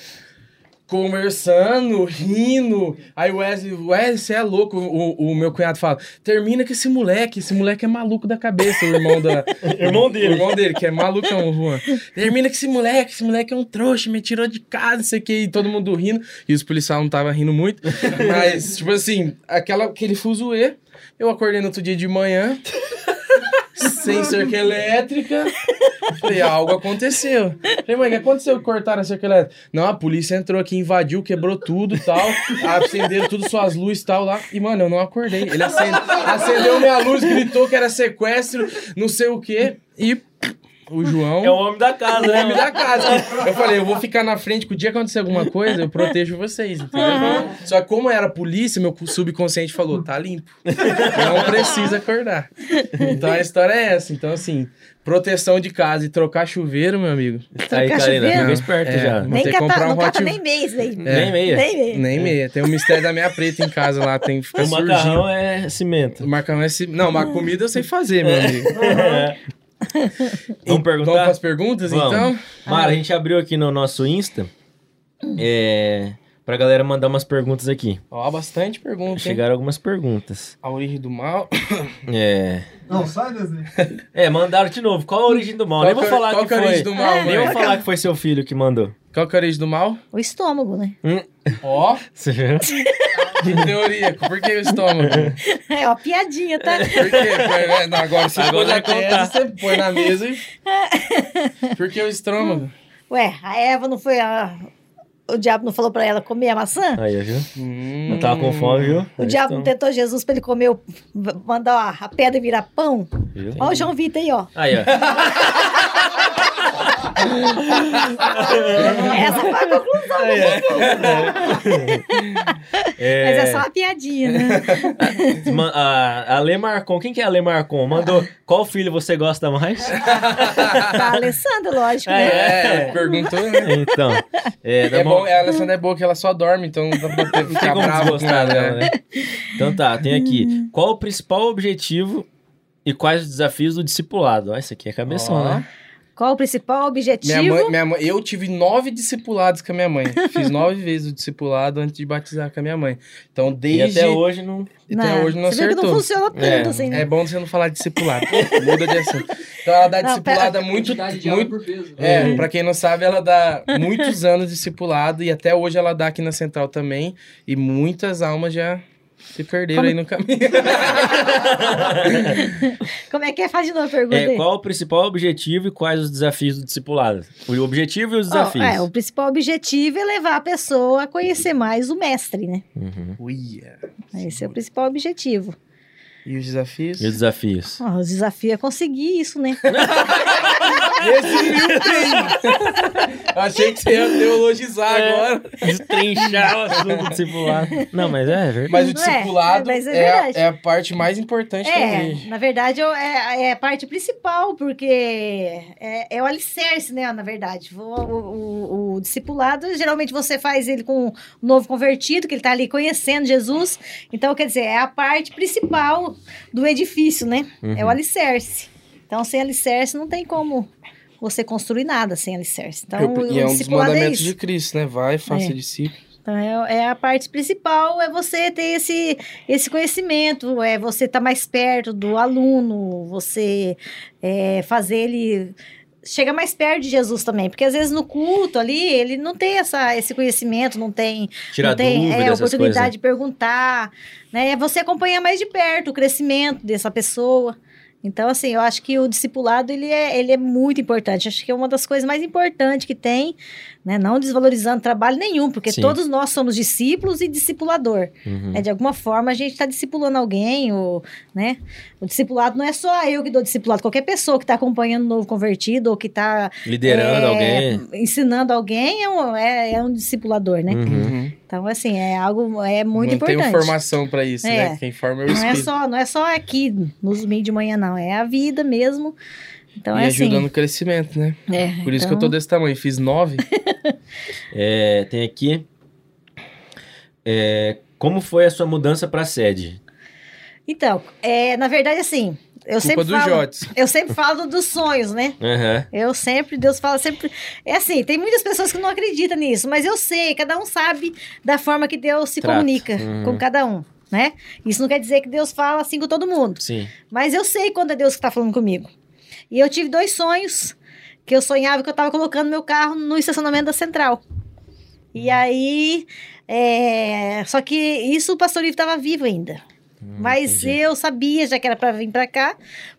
Conversando, rindo. Aí o Wesley, Wesley, você é louco. O, o meu cunhado fala: termina com esse moleque. Esse moleque é maluco da cabeça, o irmão da. Irmão dele. O irmão dele, que é malucão, Juan. Termina com esse moleque, esse moleque é um trouxa, me tirou de casa, não sei o que, e todo mundo rindo. E os policiais não estavam rindo muito. Mas, tipo assim, aquela, aquele fuzuê. Eu acordei no outro dia de manhã, sem cerca elétrica. Falei, algo aconteceu. Falei, mãe, o que aconteceu que cortaram a cerca elétrica? Não, a polícia entrou aqui, invadiu, quebrou tudo e tal. Acenderam tudo suas luzes e tal lá. E, mano, eu não acordei. Ele acende- acendeu minha luz, gritou que era sequestro, não sei o quê. E o João. É o homem da casa, o né? homem da casa. Eu falei, eu vou ficar na frente, que o dia que acontecer alguma coisa, eu protejo vocês, entendeu? Só que como era polícia, meu subconsciente falou, tá limpo. Não precisa acordar. Então a história é essa. Então, assim, proteção de casa e trocar chuveiro, meu amigo. Aí, Trocar Karina, chuveiro? fica esperto É. já. Nem que cata, comprar um não cata Hot- nem mês, daí. Nem meia. Nem mês. Nem meia. Tem o mistério da minha preta em casa lá, tem que ficar O surgindo. macarrão é cimento. O macarrão é... ci- Não, mas comida eu sei fazer, meu amigo. É. Vamos perguntar? Vamos pras perguntas, Vamos. então? Mara, a gente abriu aqui no nosso Insta é, pra galera mandar umas perguntas aqui. Ó, bastante pergunta, hein? Chegaram algumas perguntas. A origem do mal. É, Não, sai desenho. é mandaram de novo. Qual a origem do mal? Nem vou falar qual que que é a foi. origem do mal, É, Nem vou falar que foi seu filho que mandou. Qual que é a origem do mal? O estômago, né? Ó, Você viu? que teoria. Por que o estômago? É uma piadinha, tá? Por quê? Por- não, Agora você Agora põe na contar. você põe na mesa e... Por que o estômago? Ué, a Eva não foi a... O diabo não falou pra ela comer a maçã? Aí, viu? Hum, Eu tava com fome, viu? O diabo não tentou Jesus pra ele comer, o... mandar a pedra virar pão? Viu? Ó o João Vitor aí, ó. Aí, ó. Essa foi a conclusão. Aí, é. Mas É, é só uma piadinha, né? a, a Lê Marcon, quem que é a Lê Marcon? Mandou, qual filho você gosta mais? Tá, a Alessandra, lógico, Ah, né? É, perguntou, né? Então, é, É bom- bom, a Alessandra é boa que ela só dorme, então não dá pra ficar como bravo com dela, né? né? Então tá, tem aqui. Qual o principal objetivo e quais os desafios do discipulado? Ó, isso aqui é cabeção, Ó. né? Qual o principal objetivo? Minha mãe, minha mãe, eu tive nove discipulados com a minha mãe. Fiz nove vezes o discipulado antes de batizar com a minha mãe. Então, E desde. até hoje não... até hoje não Você viu que não acertou. funciona tanto É, assim, né? É bom você não falar de discipulado. Muda de assunto. Então ela dá Não, discipulado há muito. Muito por peso. é, pra quem não sabe, ela dá muitos anos de discipulado e até hoje ela dá aqui na central também. E muitas almas já se perderam Como- aí no caminho. Como é que é? Faz de novo a pergunta É, qual o principal objetivo e quais os desafios do discipulado? O objetivo e os desafios. é, o principal objetivo é levar a pessoa a conhecer mais o mestre, né? Uhum. Uia. Esse é o principal objetivo. E os desafios? E os desafios? Ó, o desafio é conseguir isso, né? Resumiu bem. Achei que você ia teologizar É. agora. Destrinchar o assunto do discipulado. Não, mas é verdade. Mas o é, discipulado mas é é, a, é a parte mais importante da É, igreja. na verdade, eu- é, é a parte principal, porque é, é o alicerce, né, na verdade. O, o- o- o discipulado, geralmente você faz ele com um novo convertido, que ele tá ali conhecendo Jesus. Então, quer dizer, é a parte principal do edifício, né? É o alicerce. Então, sem alicerce, não tem como você construir nada sem alicerce. Então, Eu- o, e é um dos é mandamentos isso. de Cristo, né? Vai, faça É. discípulo. Então, é, é a parte principal, é você ter esse, esse conhecimento, é você estar mais perto do aluno, você é, fazer ele chega mais perto de Jesus também, porque às vezes no culto ali, ele não tem essa, esse conhecimento, não tem, Tirar não tem dúvida, é, oportunidade coisas. de perguntar, né? É você acompanhar mais de perto o crescimento dessa pessoa. Então, assim, eu acho que o discipulado, ele é, ele é muito importante. Acho que é uma das coisas mais importantes que tem, né? Não desvalorizando trabalho nenhum, porque Sim. todos nós somos discípulos e discipulador. Uhum. né? De alguma forma, a gente está discipulando alguém, ou, né? O discipulado não é só eu que dou discipulado. Qualquer pessoa que está acompanhando um novo convertido ou que está Liderando alguém. ensinando alguém é um, é, é um discipulador, né? Uhum. Então, assim, é algo é muito não importante. tem formação pra isso, É. né? Quem forma é o Não é Espírito. só, não é só aqui nos domingos de manhã, não. É a vida mesmo. Então e é ajuda assim. no crescimento, né? É, Por isso que eu tô então- desse tamanho. Fiz nove. É, tem aqui. é, como foi a sua mudança pra sede? Então, é, na verdade, assim, eu Culpa sempre falo. Jotes. Eu sempre falo dos sonhos, né? Aham. Eu sempre, Deus fala sempre. É assim, tem muitas pessoas que não acreditam nisso, mas eu sei, cada um sabe da forma que Deus se Trata. comunica Uhum. com cada um, né? Isso não quer dizer que Deus fala assim com todo mundo, Sim. mas eu sei quando é Deus que está falando comigo. E eu tive dois sonhos que eu sonhava que eu estava colocando meu carro no estacionamento da central. E aí, é, só que isso o pastor Ivo estava vivo ainda. Mas entendi. eu sabia já que era para vir para cá.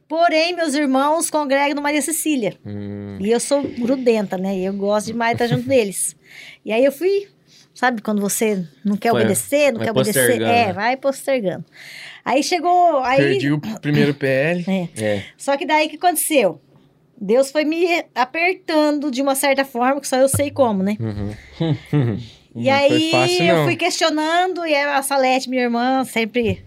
Porém, meus irmãos congregam no Maria Cecília. Hum, E eu sou grudenta, né? E eu gosto demais de estar junto deles. E aí eu fui, sabe, quando você não quer Vai- obedecer, não quer obedecer. É, vai postergando. Aí chegou. Aí, Perdi o primeiro PL. é. é. Só que daí o que aconteceu? Deus foi me apertando de uma certa forma, que só eu sei como, né? Uhum. E Não aí foi fácil, eu não. fui questionando, e a Salete, minha irmã, sempre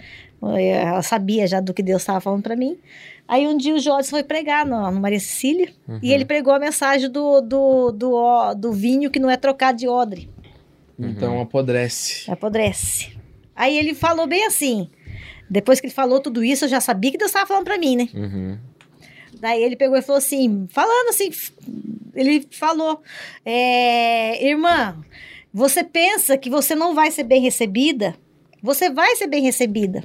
eh, ela sabia já do que Deus estava falando para mim. Aí um dia o Jorge foi pregar no, no Maria Cecília Uhum. e ele pregou a mensagem do, do, do, ó- do vinho que não é trocado de odre, Então apodrece. apodrece. Aí ele falou bem assim. Depois que ele falou tudo isso, eu já sabia que Deus estava falando para mim, né? Uhum. Daí ele pegou e falou assim, falando assim, ele falou, é, irmã, você pensa que você não vai ser bem recebida? Você vai ser bem recebida.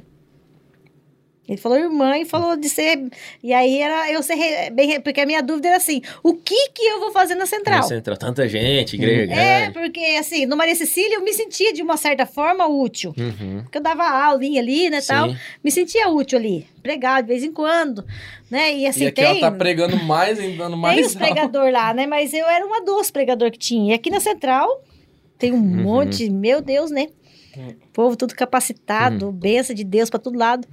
Ele falou irmã e falou de ser. E aí era eu ser bem. Porque a minha dúvida era assim: o que que eu vou fazer na central? Você entrou tanta gente, igreja É, grande. porque assim, no Maria Cecília eu me sentia de uma certa forma útil. Uhum. Porque eu dava aulinha ali, né, tal. Sim. Me sentia útil ali. Pregar de vez em quando, né? E assim, e aqui tem... ela tá pregando mais, ainda dando mais. Tem os pregador lá, né? Mas eu era uma doce pregador que tinha. E aqui na Central tem um monte, meu Deus, né? Hum. Povo tudo capacitado, benção de Deus pra todo lado.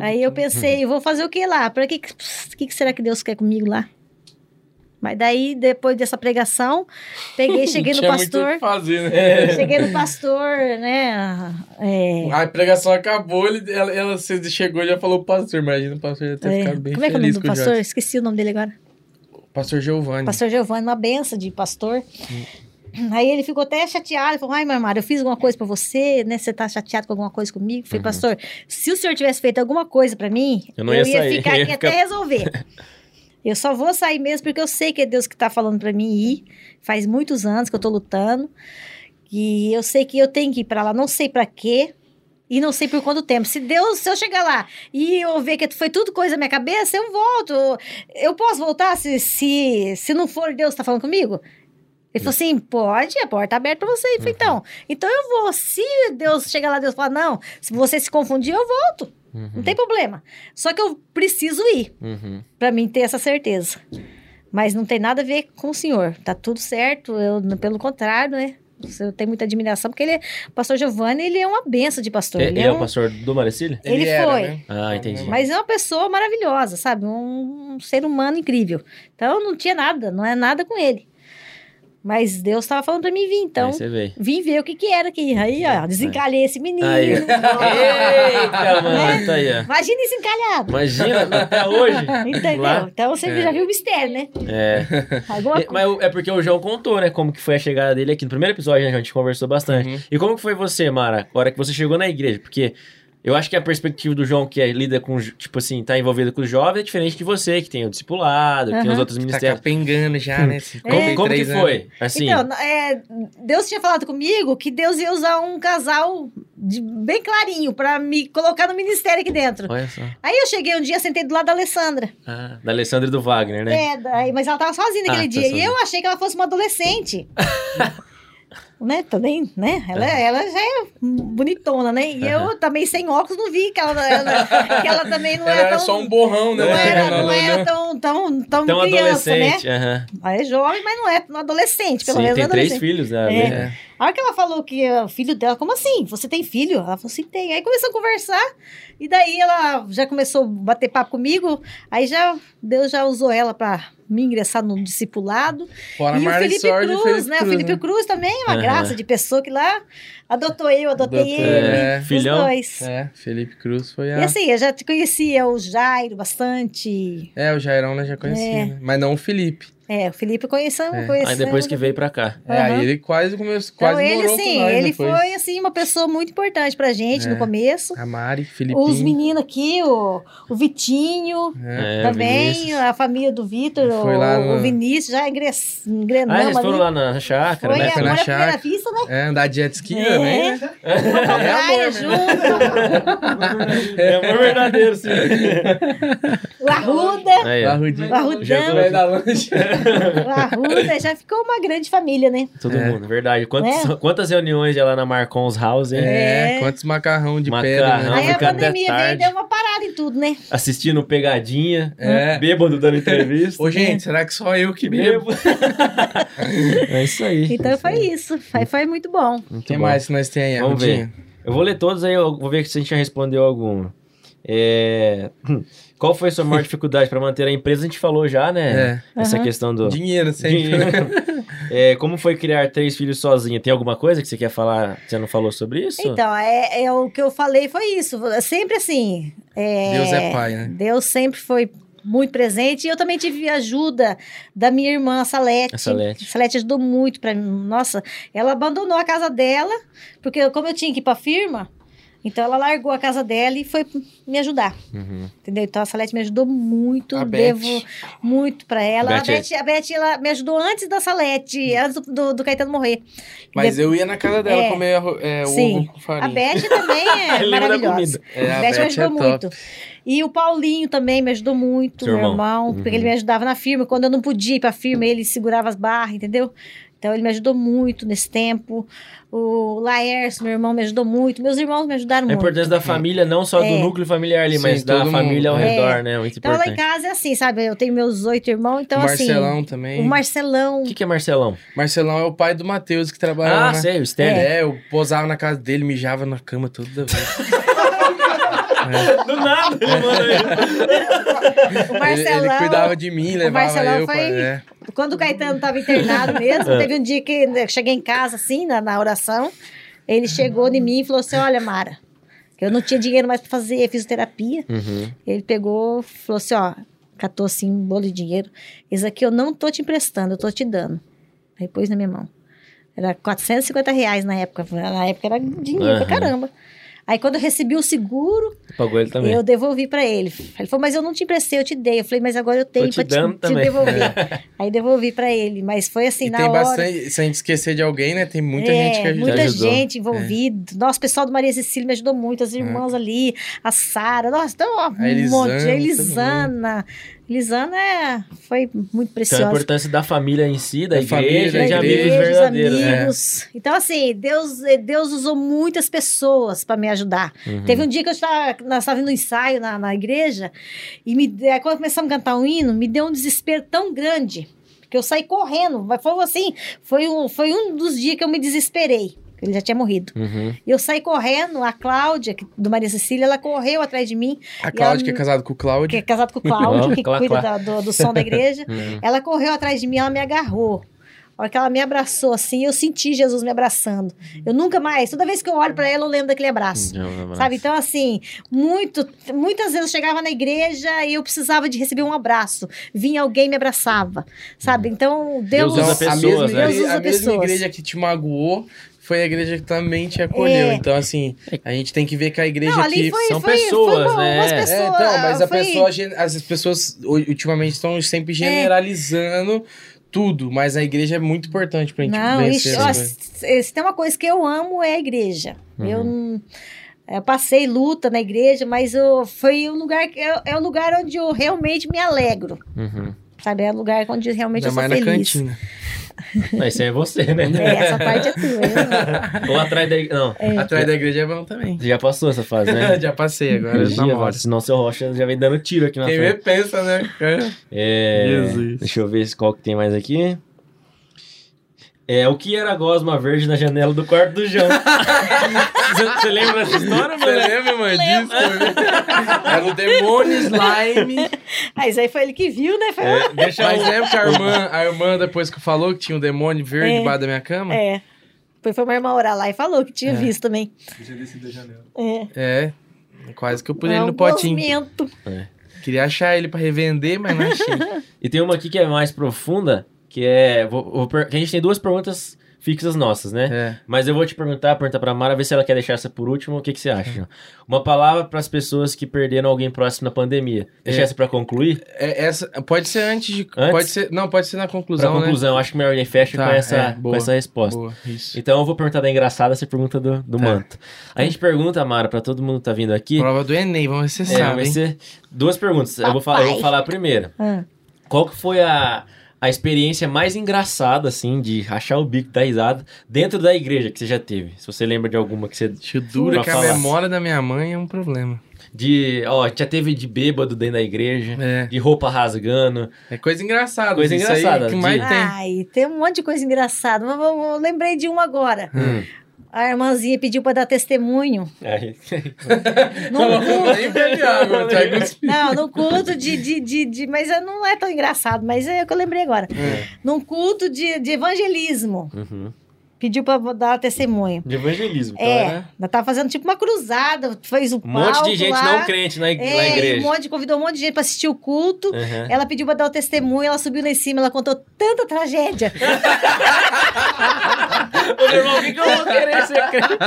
Aí eu pensei, eu vou fazer o que lá? Para que, que que será que Deus quer comigo lá? Mas daí, depois dessa pregação, peguei, cheguei no o pastor. fazer, né? Cheguei no pastor, né? É, A pregação acabou, ele, ela, ela chegou e já falou pastor. Imagina o pastor já ter é, ficado bem como é que é o nome do o pastor? Esqueci o nome dele agora. Pastor Giovanni. Pastor Giovanni, uma benção de pastor. Aí ele ficou até chateado, falou, ai, Marmara, eu fiz alguma coisa pra você, né? Você tá chateado com alguma coisa comigo? Eu Falei, pastor, se o senhor tivesse feito alguma coisa pra mim, Eu não ia sair, ficar aqui ficar- até resolver. eu só vou sair mesmo porque eu sei que é Deus que tá falando pra mim ir. Faz muitos anos que eu tô lutando. E eu sei que eu tenho que ir pra lá, não sei pra quê. E não sei por quanto tempo. Se Deus, se eu chegar lá e eu ver que foi tudo coisa na minha cabeça, eu volto. Eu posso voltar se, se, se não for Deus que tá falando comigo? Ele falou assim: pode, a porta tá aberta pra você. Falei, então, então eu vou. Se Deus chegar lá, Deus falar, não, se você se confundir, eu volto. Não tem problema. Só que eu preciso ir Uhum. pra mim ter essa certeza. Mas não tem nada a ver com o senhor. Tá tudo certo. Eu, pelo contrário, né? eu tenho muita admiração, porque ele, o pastor Giovanni, ele é uma benção de pastor. Ele, Ele é um- o pastor do Maricílio? Ele era, foi. né? Ah, entendi. Mas é uma pessoa maravilhosa, sabe? Um, ser humano incrível. Então não tinha nada, não é nada com ele. Mas Deus estava falando para mim vir, então Aí você veio. vim ver o que que era aqui. Aí, ó, desencalhei esse menino. Aí. Eita, mano, tá aí, ó. Imagina desencalhado. Imagina, até hoje. Entendeu? Lá. Então você já viu o mistério, né? É. É, Mas é porque o João contou, né, como que foi a chegada dele aqui. No primeiro episódio, né, a gente conversou bastante. Uhum. E como que foi você, Mara, a hora que você chegou na igreja? Porque eu acho que a perspectiva do João, que é, lida com, tipo assim, tá envolvido com os jovens, é diferente de você, que tem o discipulado, que tem os outros Tá ministérios. capengando já, né? Como, como que 53 anos. foi? Assim, Então, é, Deus tinha falado comigo que Deus ia usar um casal de- bem clarinho pra me colocar no ministério aqui dentro. olha só. Aí eu cheguei um dia, sentei do lado da Alessandra. Ah, da Alessandra e do Wagner, né? É, daí, mas ela tava sozinha naquele Ah, tá dia. E sozinha. eu achei que ela fosse uma adolescente. né? Também, né? Ela, ela já é bonitona, né? E eu também sem óculos não vi que ela, ela- que ela também não Ela era era tão. só um borrão, né? não era, não era olhou. tão, tão, tão, Então, criança, adolescente. né? aham. Ela é jovem, mas não é adolescente, pelo Sim, menos tem um três adolescente. filhos, né? É. A hora que ela falou que o filho dela, como assim? Você tem filho? Ela falou assim, tem. Aí começou a conversar, e daí ela já começou a bater papo comigo, aí já, Deus já usou ela pra me ingressar no discipulado. Fora e o Felipe e Cruz, Felipe né? O Cruz, Felipe né? Cruz também, uma Aham. graça de pessoa que lá adotou eu, adotei Adotou, ele. é. Os Filhão? dois. É, Felipe Cruz foi E a... assim, eu já te conhecia o Jairo bastante. É, o Jairão né, já conhecia, É. né? Mas não o Felipe. É, o Felipe conhecemos, É. conhecemos. Aí depois que veio pra cá. É, aí Aham. ele quase começou, Então quase ele, morou assim, com nós ele depois. foi, assim, uma pessoa muito importante pra gente É. no começo. A Mari, Filipinho. Os meninos aqui, o, o Vitinho, É. É, também, a família do Vitor, Foi o, lá no- o Vinícius, já ingress, Ah, engrenamos eles foram ali. lá na chácara, Foi, né? a Foi na chácara. vista, né? É, andar de jet ski É. também, né? Praia junto, É amor verdadeiro, sim. o Arruda, Aí, ó. Arrudinho. o Arruda, já ficou uma grande família, né? Todo É. mundo, verdade. Quantas, É. quantas reuniões já lá na Marcons House, hein? É, É. quantos macarrão de Macarrão. pedra, né? Aí a pandemia veio e deu uma parada em tudo, né? Assistindo pegadinha, É. bêbado dando entrevista. Ô, gente, será que só eu que bebo? É isso aí. Então foi isso, foi, foi muito bom. O que bom. mais que nós tem aí, Vamos Arrudinho? Eu vou ler todos aí, eu vou ver se a gente já respondeu alguma. É, Qual foi a sua maior dificuldade para manter a empresa? A gente falou já, né? É. Essa Aham. questão do. Dinheiro sempre. Dinheiro. É, como foi criar três filhos sozinha? Tem alguma coisa que você quer falar? Você não falou sobre isso? Então, é, é o que eu falei foi isso. Sempre assim. é, Deus é pai, né? Deus sempre foi muito presente. E eu também tive ajuda da minha irmã, Salete. A Salete. Salete ajudou muito pra mim. Nossa, ela abandonou a casa dela, porque como eu tinha que ir pra firma, então ela largou a casa dela e foi me ajudar. Uhum. Entendeu? Então a Salete me ajudou muito, A devo Beth. muito pra ela. Beth a, é- Beth, a Beth, ela me ajudou antes da Salete, antes do, do, do Caetano morrer. Mas eu ia na casa dela É. comer é, Sim. ovo com farinha. A Beth também é maravilhosa. É, a a Beth, me Beth ajudou é muito. E o Paulinho também me ajudou muito, Seu meu irmão. irmão, porque Uhum. ele me ajudava na firma. Quando eu não podia ir pra firma, ele segurava as barras, entendeu? Então ele me ajudou muito nesse tempo. O Laércio, meu irmão, me ajudou muito. Meus irmãos me ajudaram A muito. importância da família, não só do É. núcleo familiar ali, Sim, mas da família ao mundo. redor, É. né? Muito Então lá em importante. casa é assim, sabe? Eu tenho meus oito irmãos, então o Marcelão assim. também. O Marcelão. O que, que é Marcelão? Marcelão é o pai do Matheus que trabalha lá. Ah, na- sei, o Stanley. É, eu posava na casa dele, mijava na cama toda vez. Do nada, ele manda O ele, Marcelão. ele cuidava de mim, levava Marcelão eu foi- pra... É. Quando o Caetano estava internado mesmo, É. teve um dia que eu cheguei em casa, assim, na, na oração. Ele chegou em mim e falou assim: Olha, Mara, que eu não tinha dinheiro mais para fazer fisioterapia. Uhum. Ele pegou, falou assim: Ó, catou assim um bolo de dinheiro. Esse aqui eu não tô te emprestando, eu tô te dando. Aí pôs na minha mão. Era 450 reais na época. Na época era dinheiro pra Aham. caramba. Aí quando eu recebi o seguro, Pagou ele também. eu devolvi pra ele. Ele falou, mas eu não te emprestei, eu te dei. Eu falei, mas agora eu tenho te pra te, te também. devolver. Aí devolvi pra ele. Mas foi assim, E na tem hora. bastante... Se a gente esquecer de alguém, né? Tem muita É, gente que ajuda. muita ajudou. gente envolvida. Nossa, o pessoal do Maria Cecília me ajudou muito. As irmãs ali, a Sara. Nossa, então, ó, um Elisana, monte. A todo Elisana. Elisana é, foi muito Então a preciosa. importância da família em si, da, Da família, igreja da e de amigos igreja, os verdadeiros. né? amigos. Então, assim, Deus, Deus usou muitas pessoas para me ajudar. Uhum. Teve um dia que eu estava, estávamos no ensaio na, na igreja, e me, aí quando começamos a cantar um hino, me deu um desespero tão grande. porque eu saí correndo. Mas foi assim, foi um, foi um dos dias que eu me desesperei. Ele já tinha morrido. Uhum. E eu saí correndo, a Cláudia, que- do Maria Cecília, ela correu atrás de mim, A Cláudia, ela- que é casada com o que Cláudio. é casado com o Cláudio, que clá, cuida clá. da- do, do som da igreja. Uhum. Ela correu atrás de mim, ela me agarrou. A hora que ela me abraçou assim, eu senti Jesus me abraçando. Eu nunca mais, toda vez que eu olho pra ela, eu lembro daquele abraço. Sabe? Então, assim, muito, muitas vezes eu chegava na igreja e eu precisava de receber um abraço. Vinha alguém e me abraçava. Sabe? Então, Deus. Deus usa Então, a pessoas, mesma, né? Deus usa a mesma pessoas. igreja que te magoou foi a igreja que também te acolheu. É. Então, assim, a gente tem que ver que a igreja Não, que. foi, são foi, pessoas, foi, né? É, É, pessoas. então, mas a pessoa, as pessoas ultimamente estão sempre generalizando tudo, mas a igreja é muito importante pra gente Não, vencer. coisas. se tem uma coisa que eu amo é a igreja. Uhum. Eu não. Eu passei luta na igreja, mas eu, foi um lugar que é, é o lugar onde eu realmente me alegro. Uhum. Sabe? É o lugar onde realmente Ainda eu sou mais na feliz. cantina. Não, Isso aí é você, né? É, essa parte é tua. eu- Ou atrás da igreja. Não, Atrás da igreja é bom também. já passou essa fase, né? já passei agora. Mole. vai, senão seu Rocha já vem dando tiro aqui na Quem frente. pensa, né? É, Jesus. Deixa eu ver qual que tem mais aqui. É, o que era a gosma verde na janela do quarto do João? Você você lembra dessa história, Você mano? lembra, mano, disso? Era o demônio slime. Ah, isso aí foi ele que viu, né? Foi, É, deixa Mas eu... lembra que a irmã, a irmã, depois que falou que tinha um demônio verde É. debaixo da minha cama? é. Depois foi minha irmã orar lá e falou que tinha É. visto também. Podia descer da janela. É. É. Quase que eu pus É ele um no potinho. gosmento. Queria achar ele pra revender, mas não achei. E tem uma aqui que é mais profunda, que é... Vou, vou a gente tem duas perguntas fixas nossas, né? É. Mas eu vou te perguntar, perguntar pra Mara, ver se ela quer deixar essa por último. O que, que você acha? Uma palavra pras pessoas que perderam alguém próximo na pandemia. Deixar É. essa pra concluir? É, essa, pode ser antes de. Antes? Pode ser, não, pode ser na Pra conclusão, conclusão, acho que melhor a gente fecha Tá, com, essa, é, com boa. essa né? resposta. Boa, isso. Então eu vou perguntar da engraçada, você pergunta do, do Tá. manto. A gente pergunta, Mara, pra todo mundo que tá vindo aqui. Prova do Enem, vamos ver se você É, sabe, vai hein? ser duas perguntas. Eu vou, falar, eu vou falar a primeira. Ah. Qual que foi a, a experiência mais engraçada, assim, de rachar o bico da risada dentro da igreja que você já teve? Se você lembra de alguma que você. Acho dura que a falar. memória da minha mãe é um problema. De. Ó, já teve de bêbado dentro da igreja, É, de roupa rasgando. é coisa engraçada. Coisa isso aí engraçada, que mais de- tem. Ai, tem um monte de coisa engraçada. Mas eu- eu lembrei de uma agora. Hum. A irmãzinha pediu para dar testemunho. Tá cuspindo. Não, no culto de, de, de, de- Mas não é tão engraçado, mas é o que eu lembrei agora. É. Num culto de, de evangelismo. Uhum. Pediu para dar testemunho. De evangelismo. Então, É, era ela tava fazendo tipo uma cruzada, fez o um monte de gente lá. não crente na, ig- na É, igreja. um monte, convidou um monte de gente para assistir o culto. Uhum. Ela pediu para dar o testemunho, ela subiu lá em cima, ela contou tanta tragédia. Ô, meu irmão, o que, que eu vou querer ser crente?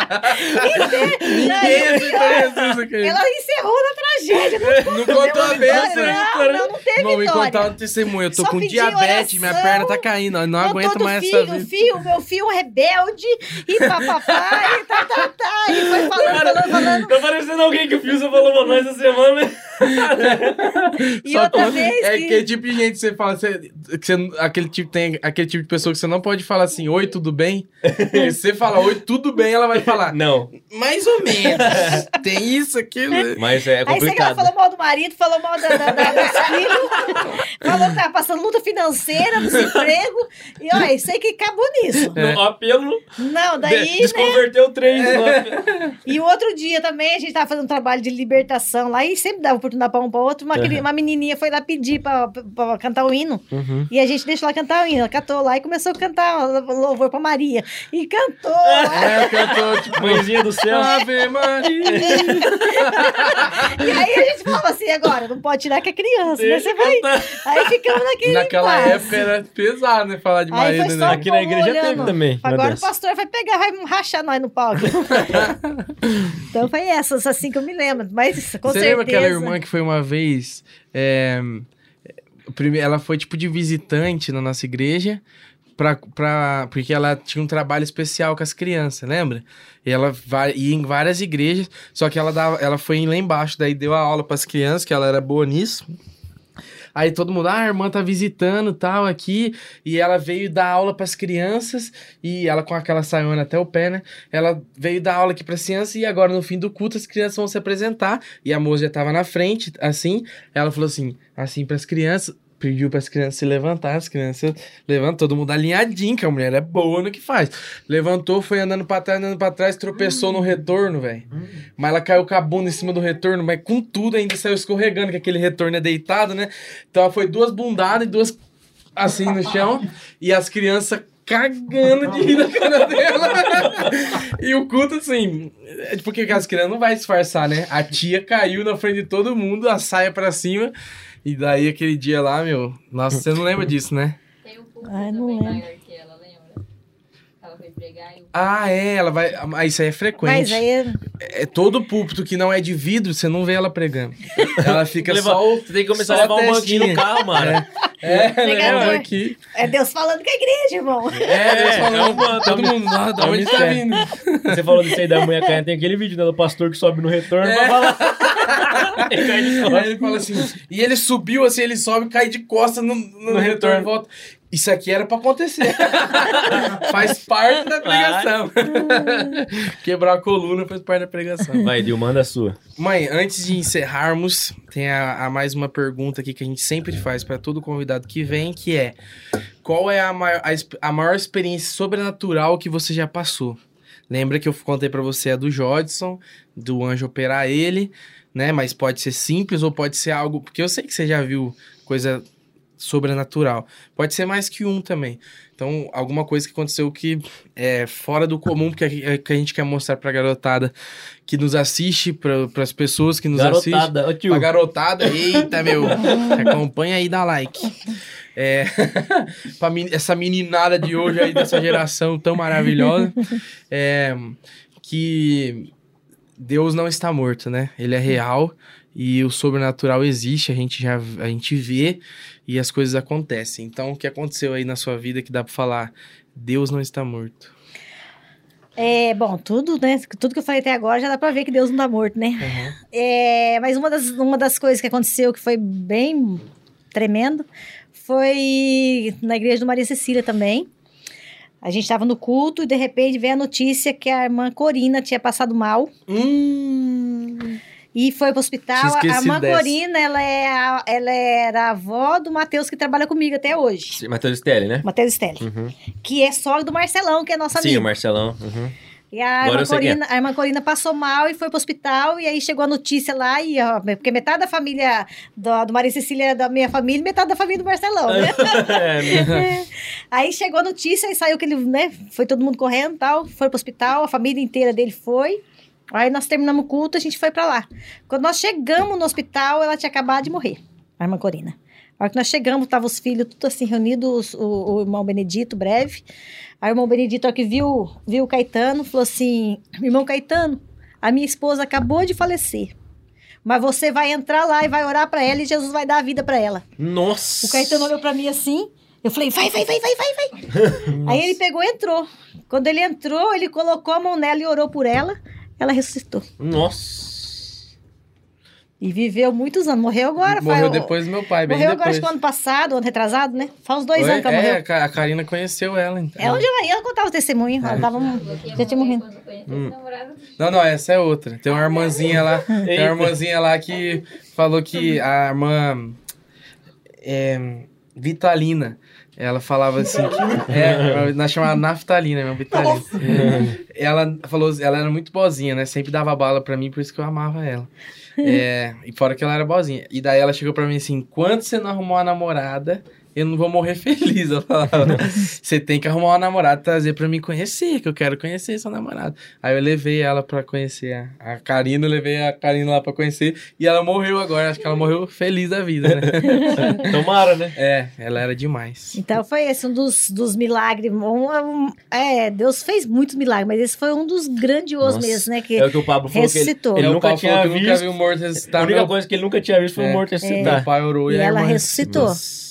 Ninguém ela encerrou na tragédia. Não, Não contou a benção. não, não, não teve Vou me vitória. contar um testemunho. Eu tô Só com diabetes, minha oração. perna tá caindo. Eu não aguento mais filho, essa vida. filho, meu filho um rebelde, e papapá, e tá, tá, tá. E foi falando, falando, falando. Tá parecendo alguém que o Filson falou pra nós essa semana. E Só outra vez É que... aquele tipo de gente que você fala, você, que você- aquele tipo, tem aquele tipo de pessoa que você não pode falar assim, oi, tudo bem? E você fala, oi, tudo bem, ela vai falar, Não, mais ou menos. tem isso, aquilo. mas é Aí sei que ela complicado. falou mal do marido, falou mal da, da, da, dos filhos, falou que tava passando luta financeira, desemprego, e olha, sei que acabou nisso. No apelo, Não, daí, de- né? desconverteu três. no apelo. E o outro dia também, a gente tava fazendo um trabalho de libertação lá, e sempre dava oportunidade pra um pra outro, uma, Uhum. uma menininha foi lá pedir pra cantar o hino, Uhum. e a gente deixou ela cantar o hino, ela cantou lá e começou a cantar louvor pra Maria, e cantou, É, tô, tipo, Mãezinha do céu. Ave Maria. e aí a gente falava assim, agora, não pode tirar que é criança, né? Você vai... Aí ficamos naquele Naquela impasse. época era pesado, né? Falar de marido, né? Aqui na igreja olhando. teve também, Agora o pastor vai pegar, vai rachar nós no palco. então foi essas assim que eu me lembro. Mas com Você certeza. lembra aquela irmã que foi uma vez. é, ela foi tipo de visitante na nossa igreja. Pra, pra, porque ela tinha um trabalho especial com as crianças, lembra? E ela ia em várias igrejas, só que ela, dava, ela foi lá embaixo, daí deu a aula pras crianças, que ela era boa nisso. Aí todo mundo, ah, a irmã tá visitando tal aqui, e ela veio dar aula pras crianças, e ela com aquela saiona até o pé, né? Ela veio dar aula aqui pras crianças, e agora no fim do culto as crianças vão se apresentar, e a moça já tava na frente, assim, ela falou assim, assim pras crianças, pediu para as crianças se levantar, as crianças levantam, todo mundo alinhadinho, que a mulher é boa no que faz. Levantou, foi andando para trás, andando para trás, tropeçou no retorno, velho. Mas ela caiu com a bunda em cima do retorno, mas com tudo ainda saiu escorregando, que aquele retorno é deitado, né? Então ela foi duas bundadas e duas assim no chão, e as crianças cagando de rir na cara dela. e o culto, assim, é porque as crianças não vai disfarçar, né? A tia caiu na frente de todo mundo, a saia pra cima. E daí aquele dia lá, meu. Nossa, você não lembra disso, né? Tem um pouco Ai, não também lembro. maior que ela, lembra? Ela foi pregar e o Ah, é, ela vai. Ah, isso aí é frequente. Mas aí, É todo púlpito que não é de vidro, você não vê ela pregando. Ela fica Leva- só o. Você tem que começar só a levar um banquinho no carro, mano. É, Pregador. leva aqui. é Deus falando com a igreja, irmão. É, Deus É, falando. é uma- todo é um- mundo, ah, da é um onde tá mistério. vindo? Você falou disso aí da mulher caindo, tem aquele vídeo né, do pastor que sobe no retorno É. pra falar. Ele cai de costas. Aí ele fala assim, e ele subiu assim, ele sobe, cai de costas no, no, No retorno retorno. e volta. Isso aqui era pra acontecer. faz parte da pregação. Quebrar a coluna faz parte da pregação. Vai, Dil, manda a sua. Mãe, antes de encerrarmos, tem a, a mais uma pergunta aqui que a gente sempre faz pra todo convidado que vem, que é: qual é a maior, a, a maior experiência sobrenatural que você já passou? Lembra que eu contei pra você a do Jodson, do anjo operar ele, né? Mas pode ser simples ou pode ser algo. Porque eu sei que você já viu coisa sobrenatural. Pode ser mais que um também. Então, alguma coisa que aconteceu que é fora do comum, porque a, que a gente quer mostrar pra garotada que nos assiste, pra, pras pessoas que nos assistem. Garotada. Tio. Pra garotada, eita, meu. Acompanha aí, dá like. É, pra men- essa meninada de hoje aí, dessa geração tão maravilhosa, é, que Deus não está morto, né? Ele é real e o sobrenatural existe, a gente já a gente vê e as coisas acontecem. Então, o que aconteceu aí na sua vida que dá pra falar? Deus não está morto. É, bom, tudo, né? Tudo que eu falei até agora já dá pra ver que Deus não tá morto, né? É, mas uma das, uma das coisas que aconteceu que foi bem tremendo foi na igreja do Maria Cecília também. A gente estava no culto e de repente veio a notícia que a irmã Corina tinha passado mal Hum. e foi pro hospital. A irmã dessa. Corina, ela, é a- ela era a avó do Matheus que trabalha comigo até hoje. Matheus Stelli, né? Matheus Stelli. Uhum. Que é sogra do Marcelão, que é nossa Sim, amiga. o Marcelão. Uhum. E a irmã, é. Corina, a irmã Corina passou mal e foi pro hospital. E aí chegou a notícia lá, e, ó, porque metade da família do, do Maria Cecília é da minha família e metade da família do Marcelão, né? É, aí chegou a notícia e saiu que ele, né? Foi todo mundo correndo e tal. Foi pro hospital, a família inteira dele foi. Aí nós terminamos o culto, a gente foi pra lá. Quando nós chegamos no hospital, ela tinha acabado de morrer, a irmã Corina. A hora que nós chegamos, tava os filhos tudo assim reunidos, o, o irmão Benedito, breve. Aí o irmão Benedito, a hora que viu, viu o Caetano, falou assim: Irmão Caetano, a minha esposa acabou de falecer. Mas você vai entrar lá e vai orar pra ela e Jesus vai dar a vida pra ela. Nossa. O Caetano olhou pra mim assim. Eu falei, vai, vai, vai, vai, vai, vai. Aí ele pegou e entrou. Quando ele entrou, ele colocou a mão nela e orou por ela. Ela ressuscitou. Nossa. E viveu muitos anos. Morreu agora. Morreu faz- depois do meu pai, bem Morreu agora, depois. acho que ano passado, ano retrasado, né? Faz uns dois Oi? anos que ela é, morreu. a Karina conheceu ela, então. É onde ela ia, ela contava o testemunho. Ela tava, já tinha morrido. Hum. Não, não, essa é outra. Tem uma irmãzinha lá, tem uma irmãzinha lá que falou que a irmã é, Vitalina, ela falava assim, que, é, nós chamava Naftalina, irmã Vitalina. Ela falou, ela era muito boazinha, né? Sempre dava bala pra mim, por isso que eu amava ela. É, e fora que ela era boazinha. E daí ela chegou pra mim assim, enquanto você não arrumou uma namorada, eu não vou morrer feliz. Ela falava, você tem que arrumar uma namorada e trazer pra mim conhecer, que eu quero conhecer sua namorada. Aí eu levei ela pra conhecer a, a Karina, eu levei a Karina lá pra conhecer, e ela morreu agora, acho que ela morreu feliz da vida, né? Tomara, né? é, ela era demais. Então foi esse um dos, dos milagres. Um, um- é, Deus fez muitos milagres, mas esse foi um dos grandiosos Nossa. mesmo, né? Que É o que o Pablo falou que ele, ressuscitou. ele É, nunca Paulo tinha falou que visto. nunca viu morto A ressuscitar. única meu, coisa que ele nunca tinha visto foi É. um morto meu ressuscitar. pai orou e, E a ela irmã ressuscitou. Nossa.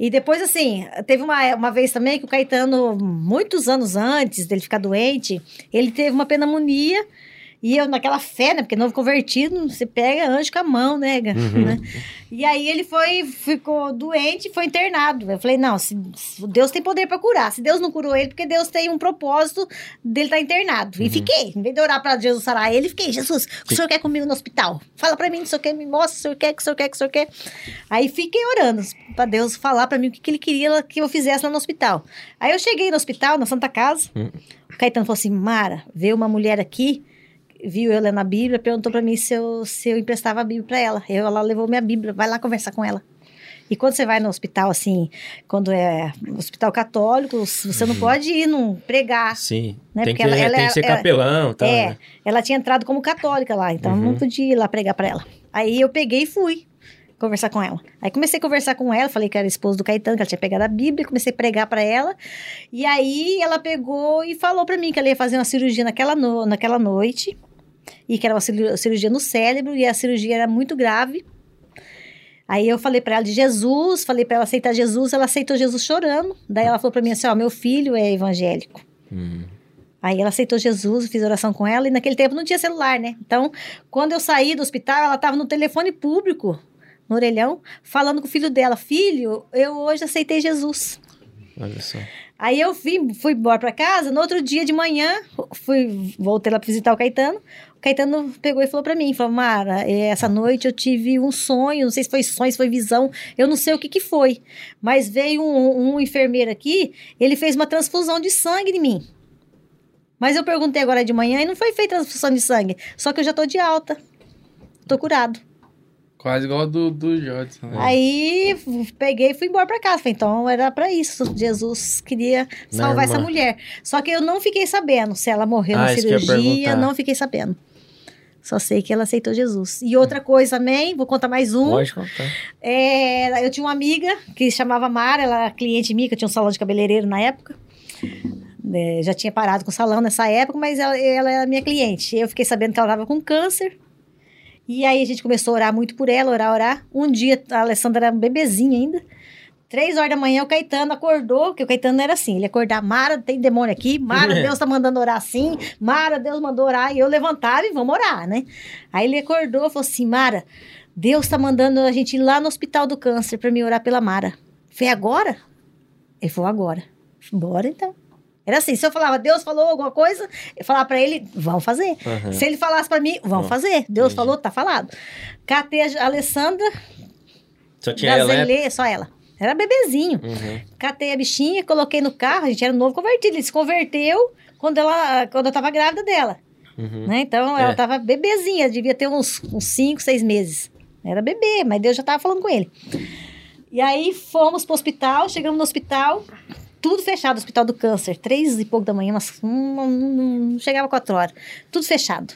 E depois, assim, teve uma, uma vez também que o Caetano, muitos anos antes dele ficar doente, ele teve uma pneumonia E eu naquela fé, né? Porque novo convertido, você pega anjo com a mão, né? Uhum. né? E aí ele foi, ficou doente e foi internado. Eu falei, não, se, se Deus tem poder pra curar. Se Deus não curou ele, porque Deus tem um propósito dele estar internado. E fiquei, em vez de orar pra Jesus sarar ele, fiquei, Jesus, o que o senhor quer comigo no hospital? Fala pra mim o senhor quer, me mostra o senhor quer, o que o senhor quer, o que o senhor quer. Aí fiquei orando pra Deus falar pra mim o que, que ele queria que eu fizesse lá no hospital. Aí eu cheguei no hospital, na Santa Casa, Hum. o Caetano falou assim, Mara, veio uma mulher aqui, viu eu lendo a Bíblia, perguntou pra mim se eu, se eu emprestava a Bíblia pra ela. Eu, ela levou minha Bíblia, vai lá conversar com ela. E quando você vai no hospital, assim, quando é hospital católico, você não pode ir num pregar. Sim. Né, Tem, porque que, ela- ela tem é- que ser ela- capelão tal. é, né? ela tinha entrado como católica lá, então Uhum. não podia ir lá pregar pra ela. Aí eu peguei e fui conversar com ela. Aí comecei a conversar com ela, falei que era esposa do Caetano, que ela tinha pegado a Bíblia, comecei a pregar pra ela. E aí ela pegou e falou pra mim que ela ia fazer uma cirurgia naquela, no- naquela noite, e que era uma ciru- cirurgia no cérebro, e a cirurgia era muito grave. Aí eu falei pra ela de Jesus, falei pra ela aceitar Jesus, ela aceitou Jesus chorando. Daí ela falou pra mim assim: Ó, meu filho é evangélico. Hum. Aí ela aceitou Jesus, fiz oração com ela, e naquele tempo não tinha celular, né? Então, quando eu saí do hospital, ela estava no telefone público, no orelhão, falando com o filho dela: Filho, eu hoje aceitei Jesus. Olha só. Aí eu fui, fui embora pra casa, no outro dia de manhã, fui, voltei lá pra visitar o Caetano. Caetano pegou e falou pra mim, falou, Mara, eh, essa noite eu tive um sonho, não sei se foi sonho, se foi visão, eu não sei o que que foi. Mas veio um, um enfermeiro aqui, ele fez uma transfusão de sangue em mim. Mas eu perguntei agora de manhã e não foi feita transfusão de sangue, só que eu já tô de alta. Tô curado. Quase igual a do, do Jodson. né? Aí peguei e fui embora pra casa. Falei, então era pra isso. Jesus queria salvar essa mulher. Só que eu não fiquei sabendo se ela morreu Ah, na cirurgia, não fiquei sabendo. Só sei que ela aceitou Jesus. E outra coisa também, vou contar mais um. Pode contar. É, eu tinha uma amiga que se chamava Mara, ela era cliente minha, que eu tinha um salão de cabeleireiro na época. É, já tinha parado com o salão nessa época, mas ela, ela era minha cliente. Eu fiquei sabendo que ela estava com câncer. E aí a gente começou a orar muito por ela, orar, orar. Um dia a Alessandra era um bebezinha ainda. Três horas da manhã o Caetano acordou, porque o Caetano era assim, ele ia acordar, Mara, tem demônio aqui, Mara, Deus tá mandando orar assim, Mara, Deus mandou orar, e eu levantava e vamos orar, né? Aí ele acordou e falou assim, Mara, Deus tá mandando a gente ir lá no hospital do câncer pra me orar pela Mara. Foi agora? Ele falou, agora. Bora então. Era assim, se eu falava, Deus falou alguma coisa, eu falava pra ele, vamos fazer. Aham. Se ele falasse pra mim, vamos Bom, fazer. Deus entendi. falou, tá falado. Catei a Alessandra, Só tinha ela, né? só ela. Era bebezinho. Uhum. Catei a bichinha, coloquei no carro, a gente era um novo convertido. Ele se converteu quando, ela, quando eu tava grávida dela. Uhum. Né? Então, ela É. tava bebezinha, devia ter uns 5, 6 meses. Era bebê, mas Deus já tava falando com ele. E aí fomos pro hospital, chegamos no hospital, tudo fechado, hospital do câncer, três e pouco da manhã, mas não, não- chegava quatro horas, tudo fechado.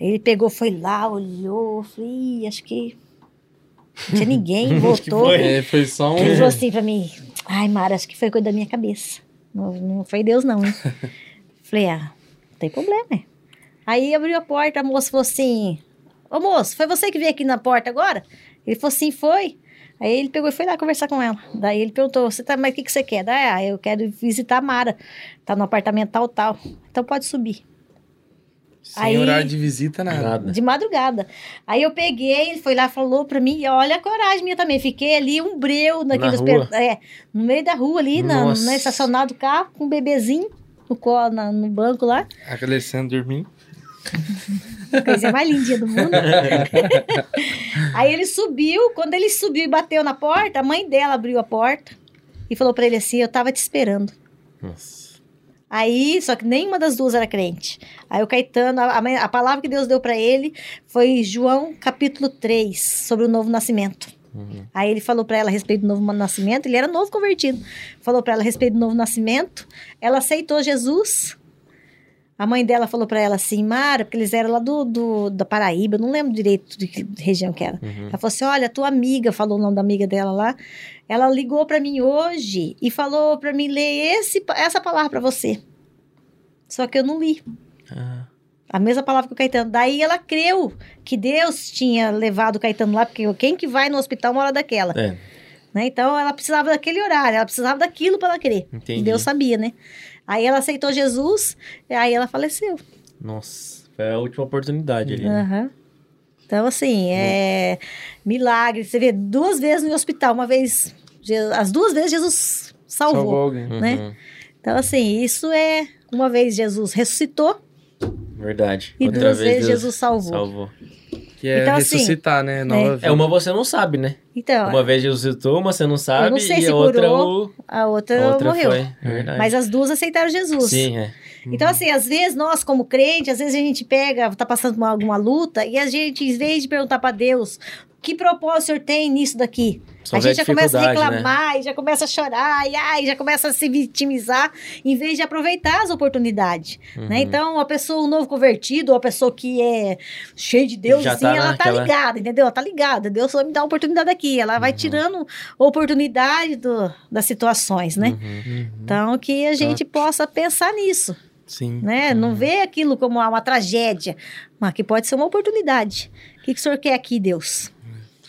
Ele pegou, foi lá, olhou, falei, "Ih, acho que não tinha ninguém, voltou. É, foi só um. Ele falou assim pra mim, ai, Mara, acho que foi coisa da minha cabeça. Não, não foi Deus, não, hein? Falei, ah, não tem problema, né? Aí abriu a porta, a moça falou assim, ô moço, foi você que veio aqui na porta agora? Ele falou assim, foi. Aí ele pegou e foi lá conversar com ela. Daí ele perguntou, você tá, mas o que, que você quer? Daí, ah, eu quero visitar a Mara. Tá no apartamento tal, tal. Então pode subir. Sem Aí- horário de visita, nada. Nada. De madrugada. Aí eu peguei, ele foi lá, falou pra mim, e olha a coragem minha também. Fiquei ali um breu naqueles rua? É, no meio da rua ali, na, na estacionado do carro, com um bebezinho no, colo, na- no banco lá. A Alessandra dormindo. Coisa mais lindinha do mundo. Aí ele subiu, quando ele subiu e bateu na porta, a mãe dela abriu a porta e falou pra ele assim: Eu tava te esperando. Nossa. Aí, só que nenhuma das duas era crente. Aí o Caetano, a, a- palavra que Deus deu pra ele foi João capítulo 3, sobre o novo nascimento. Uhum. Aí ele falou pra ela a respeito do novo nascimento, ele era novo convertido. Falou pra ela a respeito do novo nascimento. Ela aceitou Jesus. A mãe dela falou pra ela assim, Mara, porque eles eram lá do, do- da Paraíba, não lembro direito de que região que era. Uhum. Ela falou assim: olha, tua amiga, falou o nome da amiga dela lá. Ela ligou pra mim hoje e falou pra mim ler esse, essa palavra pra você. Só que eu não li. Ah, A mesma palavra que o Caetano. Daí ela creu que Deus tinha levado o Caetano lá, porque quem que vai no hospital uma hora daquela? é, né? Então ela precisava daquele horário, ela precisava daquilo para ela crer. Entendi. E Deus sabia, né? Aí ela aceitou Jesus, e aí ela faleceu. nossa. Foi a última oportunidade ali. né? Aham. Então, assim, é milagre. Você vê duas vezes no hospital, uma vez, as duas vezes Jesus salvou, Salvou alguém. né? Uhum. Então, assim, isso é uma vez Jesus ressuscitou Verdade. e Outra duas vez vezes Deus Jesus salvou. salvou. Que é Então, assim, ressuscitar, né? Nova vida. É, uma você não sabe, né? Então, Uma vez Jesus citou, uma você não sabe, não sei e se a outra, curou, o... a outra, a outra morreu. foi. É. Mas as duas aceitaram Jesus. Sim, é. Então, assim, às vezes nós, como crente, às vezes a gente pega, tá passando por alguma luta, e a gente, em vez de perguntar para Deus, que propósito o senhor tem nisso daqui? Só a gente já começa a dificuldade, né? reclamar, e já começa a chorar, e ai, já começa a se vitimizar, em vez de aproveitar as oportunidades. Uhum. Né? Então, a pessoa, um novo convertido, ou a pessoa que é cheia de Deus, Já assim, tá ela naquela- tá ligada, entendeu? Ela tá ligada. Deus vai me dar uma oportunidade aqui. Ela Uhum. vai tirando oportunidade do, das situações, né? Uhum. Então, que a gente possa pensar nisso Sim. né? Não vê aquilo como uma tragédia, mas que pode ser uma oportunidade. O que, que o senhor quer aqui, Deus?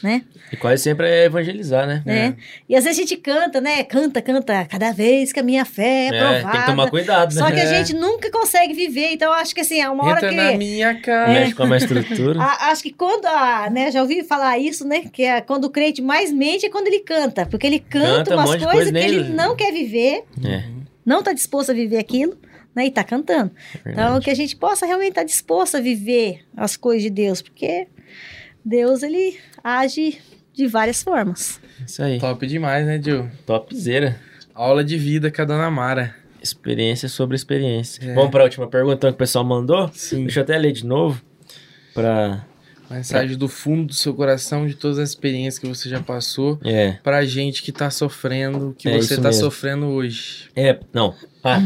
Né? E quase sempre é evangelizar, né? né? E às vezes a gente canta, né? Canta, canta, cada vez que a minha fé é, provada. tem que tomar cuidado, né? Só que a É. gente nunca consegue viver, então eu acho que assim, é uma hora Entra que... na minha cara. Mexe com a minha estrutura. A- acho que quando a, né, já ouvi falar isso, né, que é quando o crente mais mente é quando ele canta, porque ele canta, Canta um umas de coisas coisa, que ele não quer viver, É, não está disposto a viver aquilo, né, e tá cantando. é Então, que a gente possa realmente estar disposto a viver as coisas de Deus, porque Deus, ele age de várias formas. Isso aí. Top demais, né, Gil? Topzera. Aula de vida com a dona Mara. Experiência sobre experiência. É. Vamos para a última pergunta então, que o pessoal mandou? Sim. Deixa eu até ler de novo. Pra. Mensagem do fundo do seu coração, de todas as experiências que você já passou. É. Pra gente que tá sofrendo que É você tá mesmo. sofrendo hoje. É. Não. Ah,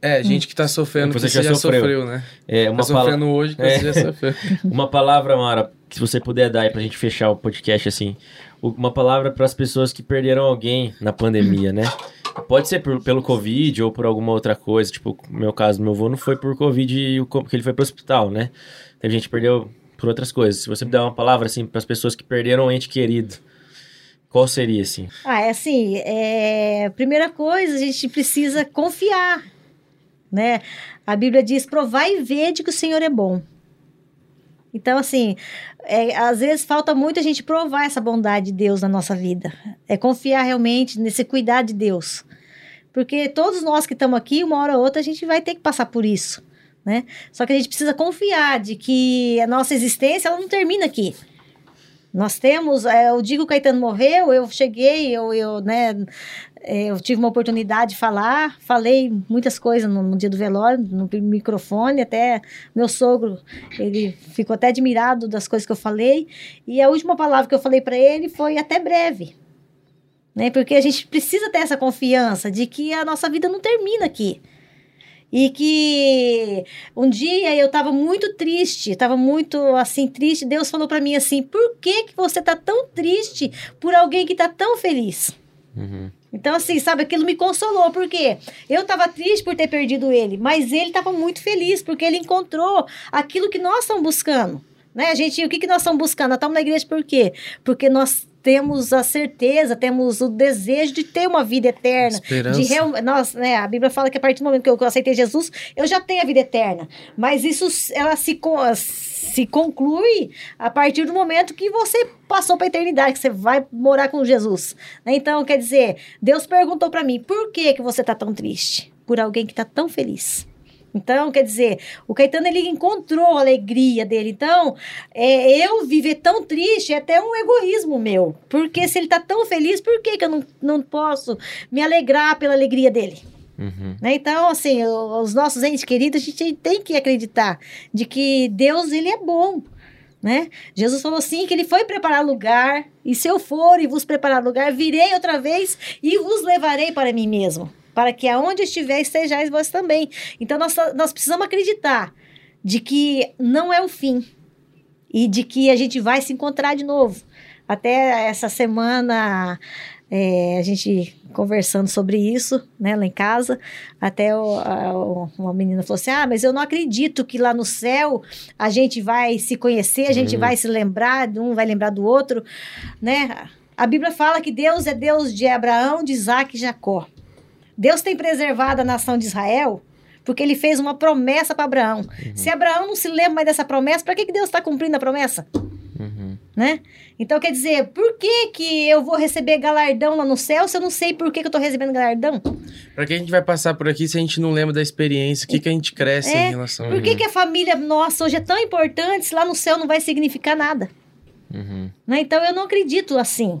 É, gente que tá sofrendo que Você você, já já sofreu. sofreu, né? é Tá uma, pala- sofrendo hoje que É. você já sofreu. uma palavra, Mara, que você puder dar aí pra gente fechar o podcast assim. Uma palavra para as pessoas que perderam alguém na pandemia, né? Pode ser por- pelo Covid ou por alguma outra coisa. Tipo, no meu caso, meu avô não foi por Covid porque ele foi pro hospital, né? Teve gente que perdeu por outras coisas. Se você puder dar uma palavra, assim, para as pessoas que perderam um ente querido, qual seria, assim? Ah, é assim, é... primeira coisa, a gente precisa confiar, né? A Bíblia diz, provai e vede que o Senhor é bom. Então, assim, é, às vezes falta muito a gente provar essa bondade de Deus na nossa vida. É confiar realmente nesse cuidar de Deus. Porque todos nós que estamos aqui, uma hora ou outra, a gente vai ter que passar por isso, né? Só que a gente precisa confiar de que a nossa existência, ela não termina aqui. Nós temos, é, eu digo que o Caetano morreu, eu cheguei, eu, eu, né, eu tive uma oportunidade de falar, falei muitas coisas no, no dia do velório, no microfone, até meu sogro, ele ficou até admirado das coisas que eu falei, e a última palavra que eu falei para ele foi até breve, né, porque a gente precisa ter essa confiança de que a nossa vida não termina aqui. E que um dia eu estava muito triste, estava muito assim triste. Deus falou para mim assim: "Por que que você tá tão triste por alguém que tá tão feliz?" Uhum. Então, assim, sabe, aquilo me consolou, porque eu estava triste por ter perdido ele, mas ele estava muito feliz, porque ele encontrou aquilo que nós estamos buscando. Né? Gente, o que, que nós estamos buscando? Nós estamos na igreja por quê? Porque nós temos a certeza, temos o desejo de ter uma vida eterna. Esperança. De real, nós, né, a Bíblia fala que a partir do momento que eu, aceitei Jesus, eu já tenho a vida eterna. Mas isso ela se, se conclui a partir do momento que você passou para a eternidade, que você vai morar com Jesus. né? Então, quer dizer, Deus perguntou para mim: por que, que você está tão triste? Por alguém que está tão feliz. Então, quer dizer, o Caetano ele encontrou a alegria dele. Então, é, eu viver tão triste é até um egoísmo meu. Porque se ele está tão feliz, por que, que eu não, não posso me alegrar pela alegria dele? Uhum. Né? Então, assim, os nossos entes queridos, a gente tem que acreditar de que Deus, ele é bom, né? Jesus falou assim, que ele foi preparar lugar, e se eu for e vos preparar lugar, virei outra vez e vos levarei para mim mesmo, para que aonde estiver estejais vós também. Então, nós, nós precisamos acreditar de que não é o fim, e de que a gente vai se encontrar de novo. Até essa semana, é, a gente conversando sobre isso, né, lá em casa, até o- a- o- uma menina falou assim, ah, mas eu não acredito que lá no céu a gente vai se conhecer, a gente Hum. vai se lembrar, um vai lembrar do outro, né? A Bíblia fala que Deus é Deus de Abraão, de Isaac e Jacó. Deus tem preservado a nação de Israel Porque ele fez uma promessa para Abraão. Uhum. Se Abraão não se lembra mais dessa promessa, para que, que Deus está cumprindo a promessa? Uhum. Né? Então, quer dizer, por que, que eu vou receber galardão lá no céu se eu não sei por que, que eu tô recebendo galardão? Pra que a gente vai passar por aqui se a gente não lembra da experiência? O que, que a gente cresce É, em relação Por que, que a família nossa hoje é tão importante se lá no céu não vai significar nada? Uhum. Né? Então, eu não acredito assim.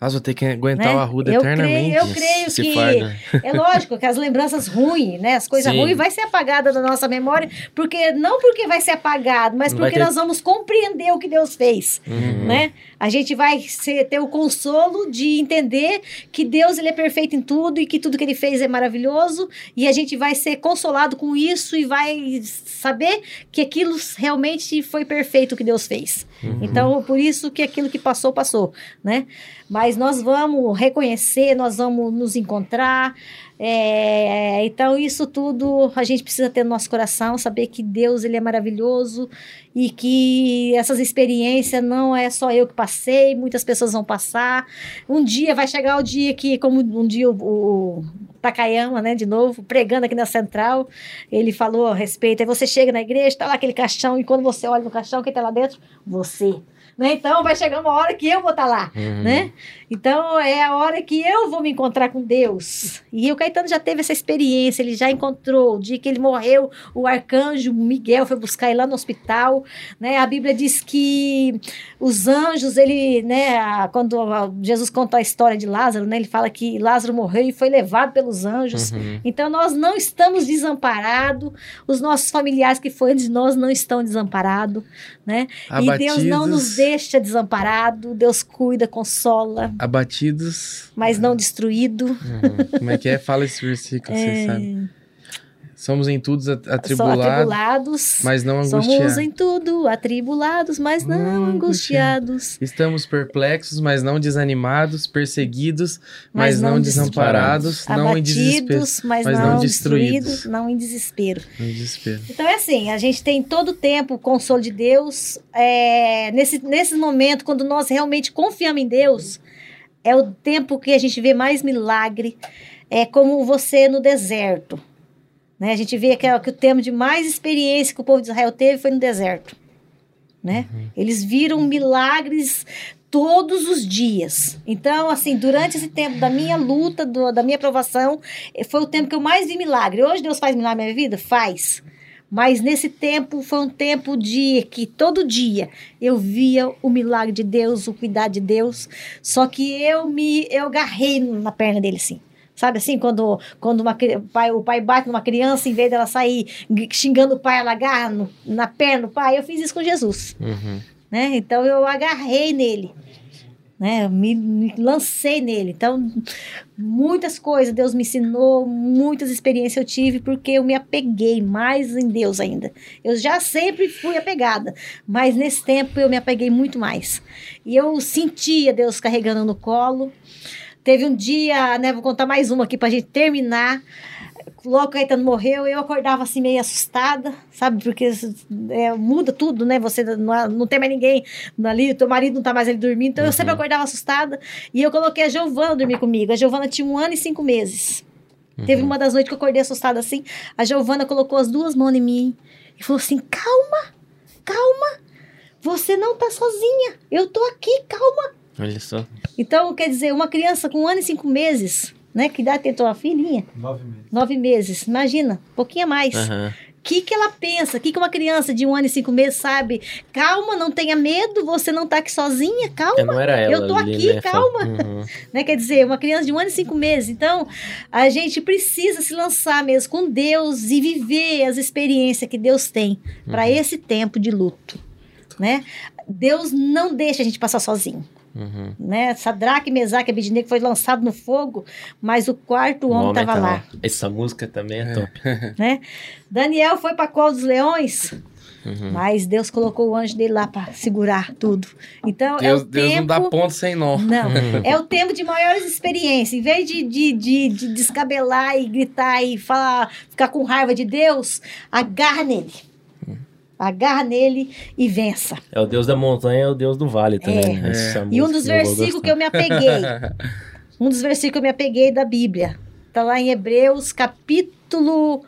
Nossa, vou ter que aguentar né? o Arruda eu eternamente. Creio, eu creio que fardo. é lógico que as lembranças ruins, né? As coisas Sim. ruins vai ser apagada da nossa memória, porque não porque vai ser apagado, mas Não porque ter- nós vamos compreender o que Deus fez, Uhum. né? A gente vai ser- ter o consolo de entender que Deus ele é perfeito em tudo e que tudo que ele fez é maravilhoso e a gente vai ser consolado com isso e vai saber que aquilo realmente foi perfeito o que Deus fez. Então, por isso que aquilo que passou, passou, né? Mas nós vamos reconhecer, nós vamos nos encontrar. é, então, isso tudo a gente precisa ter no nosso coração, saber que Deus ele é maravilhoso e que essas experiências não é só eu que passei, muitas pessoas vão passar. Um dia vai chegar o dia que, como um dia o, o Takayama, né, de novo, pregando aqui na central, ele falou a respeito. Aí você chega na igreja, tá lá aquele caixão, e quando você olha no caixão, quem tá lá dentro? Você. Né? Então vai chegar uma hora que eu vou estar lá, Uhum. né? Então é a hora que eu vou me encontrar com Deus. E o Caetano já teve essa experiência, ele já encontrou. O dia que ele morreu, o arcanjo Miguel foi buscar ele lá no hospital, né? A Bíblia diz que os anjos, ele, né, quando Jesus conta a história de Lázaro, né, ele fala que Lázaro morreu e foi levado pelos anjos. Uhum. Então nós não estamos desamparados, os nossos familiares que foram de nós não estão desamparados, né? E Deus não nos deixa desamparado, Deus cuida, consola, Abatidos. mas não destruído. Uhum. Como é que é? Fala esse versículo, você É, sabe. Somos em tudo at- Só atribulados, mas não Somos angustiados. em tudo atribulados, mas não Não angustiados. Estamos perplexos, mas não desanimados, perseguidos, mas, Mas não não desamparados, não em desespero. Abatidos, mas, mas não, não destruídos, destruídos. não em desespero. Em desespero. Então é assim, a gente tem todo o tempo o consolo de Deus. É, nesse, nesse momento, quando nós realmente confiamos em Deus, é o tempo que a gente vê mais milagre. É como você no deserto. Né? A gente vê que, é, que o tempo de mais experiência que o povo de Israel teve foi no deserto. Né? Eles viram milagres todos os dias. Então, assim, durante esse tempo da minha luta, do- da minha aprovação, eh, foi o tempo que eu mais vi milagre. Hoje Deus faz milagre na minha vida? Faz. Mas nesse tempo foi um tempo de que todo dia eu via o milagre de Deus, o cuidado de Deus. Só que eu me eu agarrei na perna dele assim. Sabe assim, quando, quando uma, pai, o pai bate numa criança, em vez dela sair xingando o pai, ela agarra no- na perna do pai. Eu fiz isso com Jesus Uhum. né? Então eu agarrei nele, né? Eu Me, me lancei nele. Então muitas coisas Deus me ensinou, muitas experiências eu tive porque eu me apeguei mais em Deus ainda. Eu já sempre fui apegada, mas nesse tempo eu me apeguei muito mais. E eu sentia Deus carregando no colo. Teve um dia, né? Vou contar mais uma aqui pra gente terminar. Logo que o Caetano morreu, eu acordava assim meio assustada, sabe? Porque é, muda tudo, né? Você não, não tem mais ninguém ali, teu marido não tá mais ali dormindo. Então eu sempre acordava assustada. E eu coloquei a Giovana dormir comigo. A Giovana tinha um ano e cinco meses. Teve uma das noites que eu acordei assustada assim. A Giovana colocou as duas mãos em mim e falou assim: calma, calma. Você não tá sozinha. Eu tô aqui, calma. Olha só. Então, quer dizer, uma criança com um ano e cinco meses, né? Que idade tem tua filhinha? Nove meses. Nove meses. Imagina, um pouquinho a mais. O Aham. que, que ela pensa? O que, que uma criança de um ano e cinco meses sabe? Calma, não tenha medo, você não tá aqui sozinha, calma. É, não era ela. Eu tô aqui, né? calma. Uhum. Né? Quer dizer, uma criança de um ano e cinco meses. Então, a gente precisa se lançar mesmo com Deus e viver as experiências que Deus tem para esse tempo de luto. Né? Deus não deixa a gente passar sozinho. Uhum. Né? Sadraque, Mesaque e Abednego foi lançado no fogo, mas o quarto O homem estava tá lá. Essa música também é top. Né? Daniel foi para a cova dos leões, Uhum. mas Deus colocou o anjo dele lá para segurar tudo. Então, é Deus, o Deus tempo... não dá ponto sem nó. Não, é o tempo de maiores experiências. Em vez de, de, de, de descabelar e gritar e falar, ficar com raiva de Deus, agarra nele. Agarra nele e vença. É o Deus da montanha, é o Deus do vale também. É. né? E um dos versículos que eu me apeguei, um dos versículos que eu me apeguei da Bíblia, tá lá em Hebreus, capítulo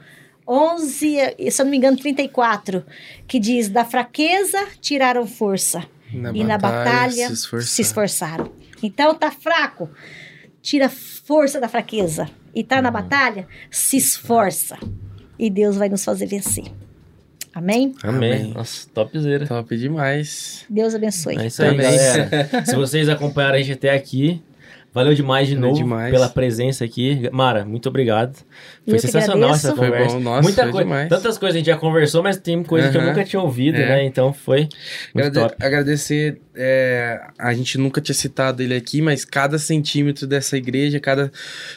11, e, se eu não me engano, 34, que diz: Da fraqueza tiraram força, e na batalha se esforçar. se esforçaram. Então, tá fraco, tira força da fraqueza. E tá na Uhum. batalha, se esforça. E Deus vai nos fazer vencer. Amém? Amém. Amém. Nossa, topzera. Top demais. Deus abençoe. É isso aí, Também. galera. Se vocês acompanharam a gente até aqui, valeu demais de Valeu novo demais. pela presença aqui. Mara, muito obrigado. Foi Eu sensacional essa Foi conversa. bom, nossa, Muita foi coisa, demais. tantas coisas a gente já conversou, mas tem coisa que eu nunca tinha ouvido, É. né? Então foi muito Agrade- top. Agradecer, é, a gente nunca tinha citado ele aqui, mas cada centímetro dessa igreja, cada,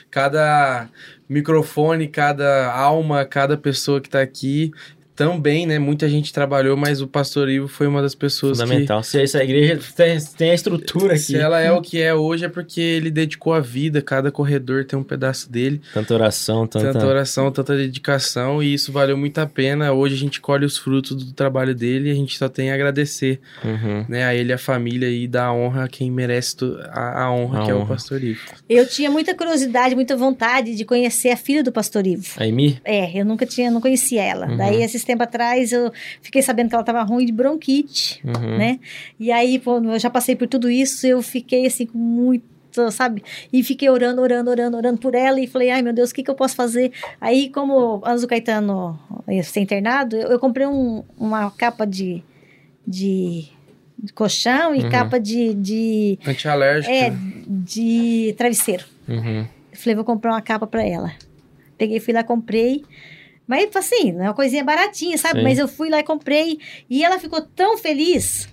cada microfone, cada alma, cada pessoa que tá aqui, também, né? Muita gente trabalhou, mas o pastor Ivo foi uma das pessoas Fundamental. Se essa igreja tem, tem a estrutura que... aqui, Se ela é o que é hoje, é porque ele dedicou a vida, cada corredor tem um pedaço dele. tanta oração, tanta... Tanta oração, tanta dedicação, e isso valeu muito a pena. Hoje a gente colhe os frutos do trabalho dele e a gente só tem a agradecer Uhum. né, a ele, a família e dar honra a quem merece a, a honra, A que é o honra. pastor Ivo. Eu tinha muita curiosidade, muita vontade de conhecer a filha do pastor Ivo. A Emi? É, eu nunca tinha, não conhecia ela. Uhum. Daí, esses tempos atrás, eu fiquei sabendo que ela tava ruim de bronquite, Uhum. né? E aí, pô, eu já passei por tudo isso, eu fiquei assim com muito sabe? E fiquei orando, orando, orando, orando por ela e falei, ai meu Deus, o que, que eu posso fazer? Aí, como do Caetano ia ser internado, eu, eu comprei um- uma capa de, de, de colchão e Uhum. capa de, de, Antialérgico. é, de travesseiro. Uhum. Falei, vou comprar uma capa pra ela. Peguei, fui lá, comprei. Mas, assim, não é uma coisinha baratinha, sabe? Sim. Mas eu fui lá e comprei. E ela ficou tão feliz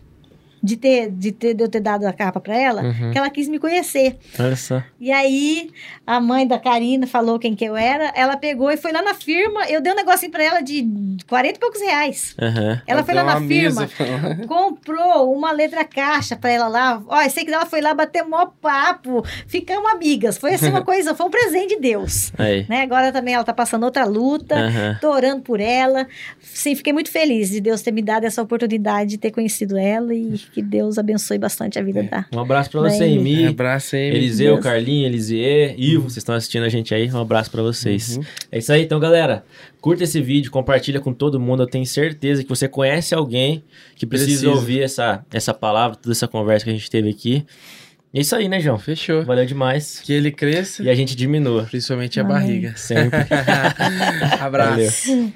de, ter, de, ter, de eu ter dado a capa pra ela, Uhum. que ela quis me conhecer. Olha só. E aí, a mãe da Karina falou quem que eu era. Ela pegou e foi lá na firma. Eu dei um negocinho pra ela de 40 e poucos reais. Aham. Ela foi lá na firma, mesa. comprou uma letra caixa pra ela lá. Ó, eu sei que ela foi lá bater mó papo. Ficamos amigas. Foi assim uma coisa, foi um presente de Deus. Aí. Né? Agora também ela tá passando outra luta. Aham. Tô orando por ela. Sim, fiquei muito feliz de Deus ter me dado essa oportunidade de ter conhecido ela e que Deus abençoe bastante a vida da. Um abraço pra você. Emi. Abraço aí. Eliseu, Deus. Carlinhos, Elisier, Ivo, vocês estão assistindo a gente aí. Um abraço pra vocês. Uhum. É isso aí, então, galera. Curta esse vídeo, compartilha com todo mundo. Eu tenho certeza que você conhece alguém que precisa, Precisa. ouvir essa, essa palavra, toda essa conversa que a gente teve aqui. É isso aí, né, João? Fechou. Valeu demais. Que ele cresça, E a gente diminua. principalmente a Amém. barriga. Sempre. Abraço. Valeu.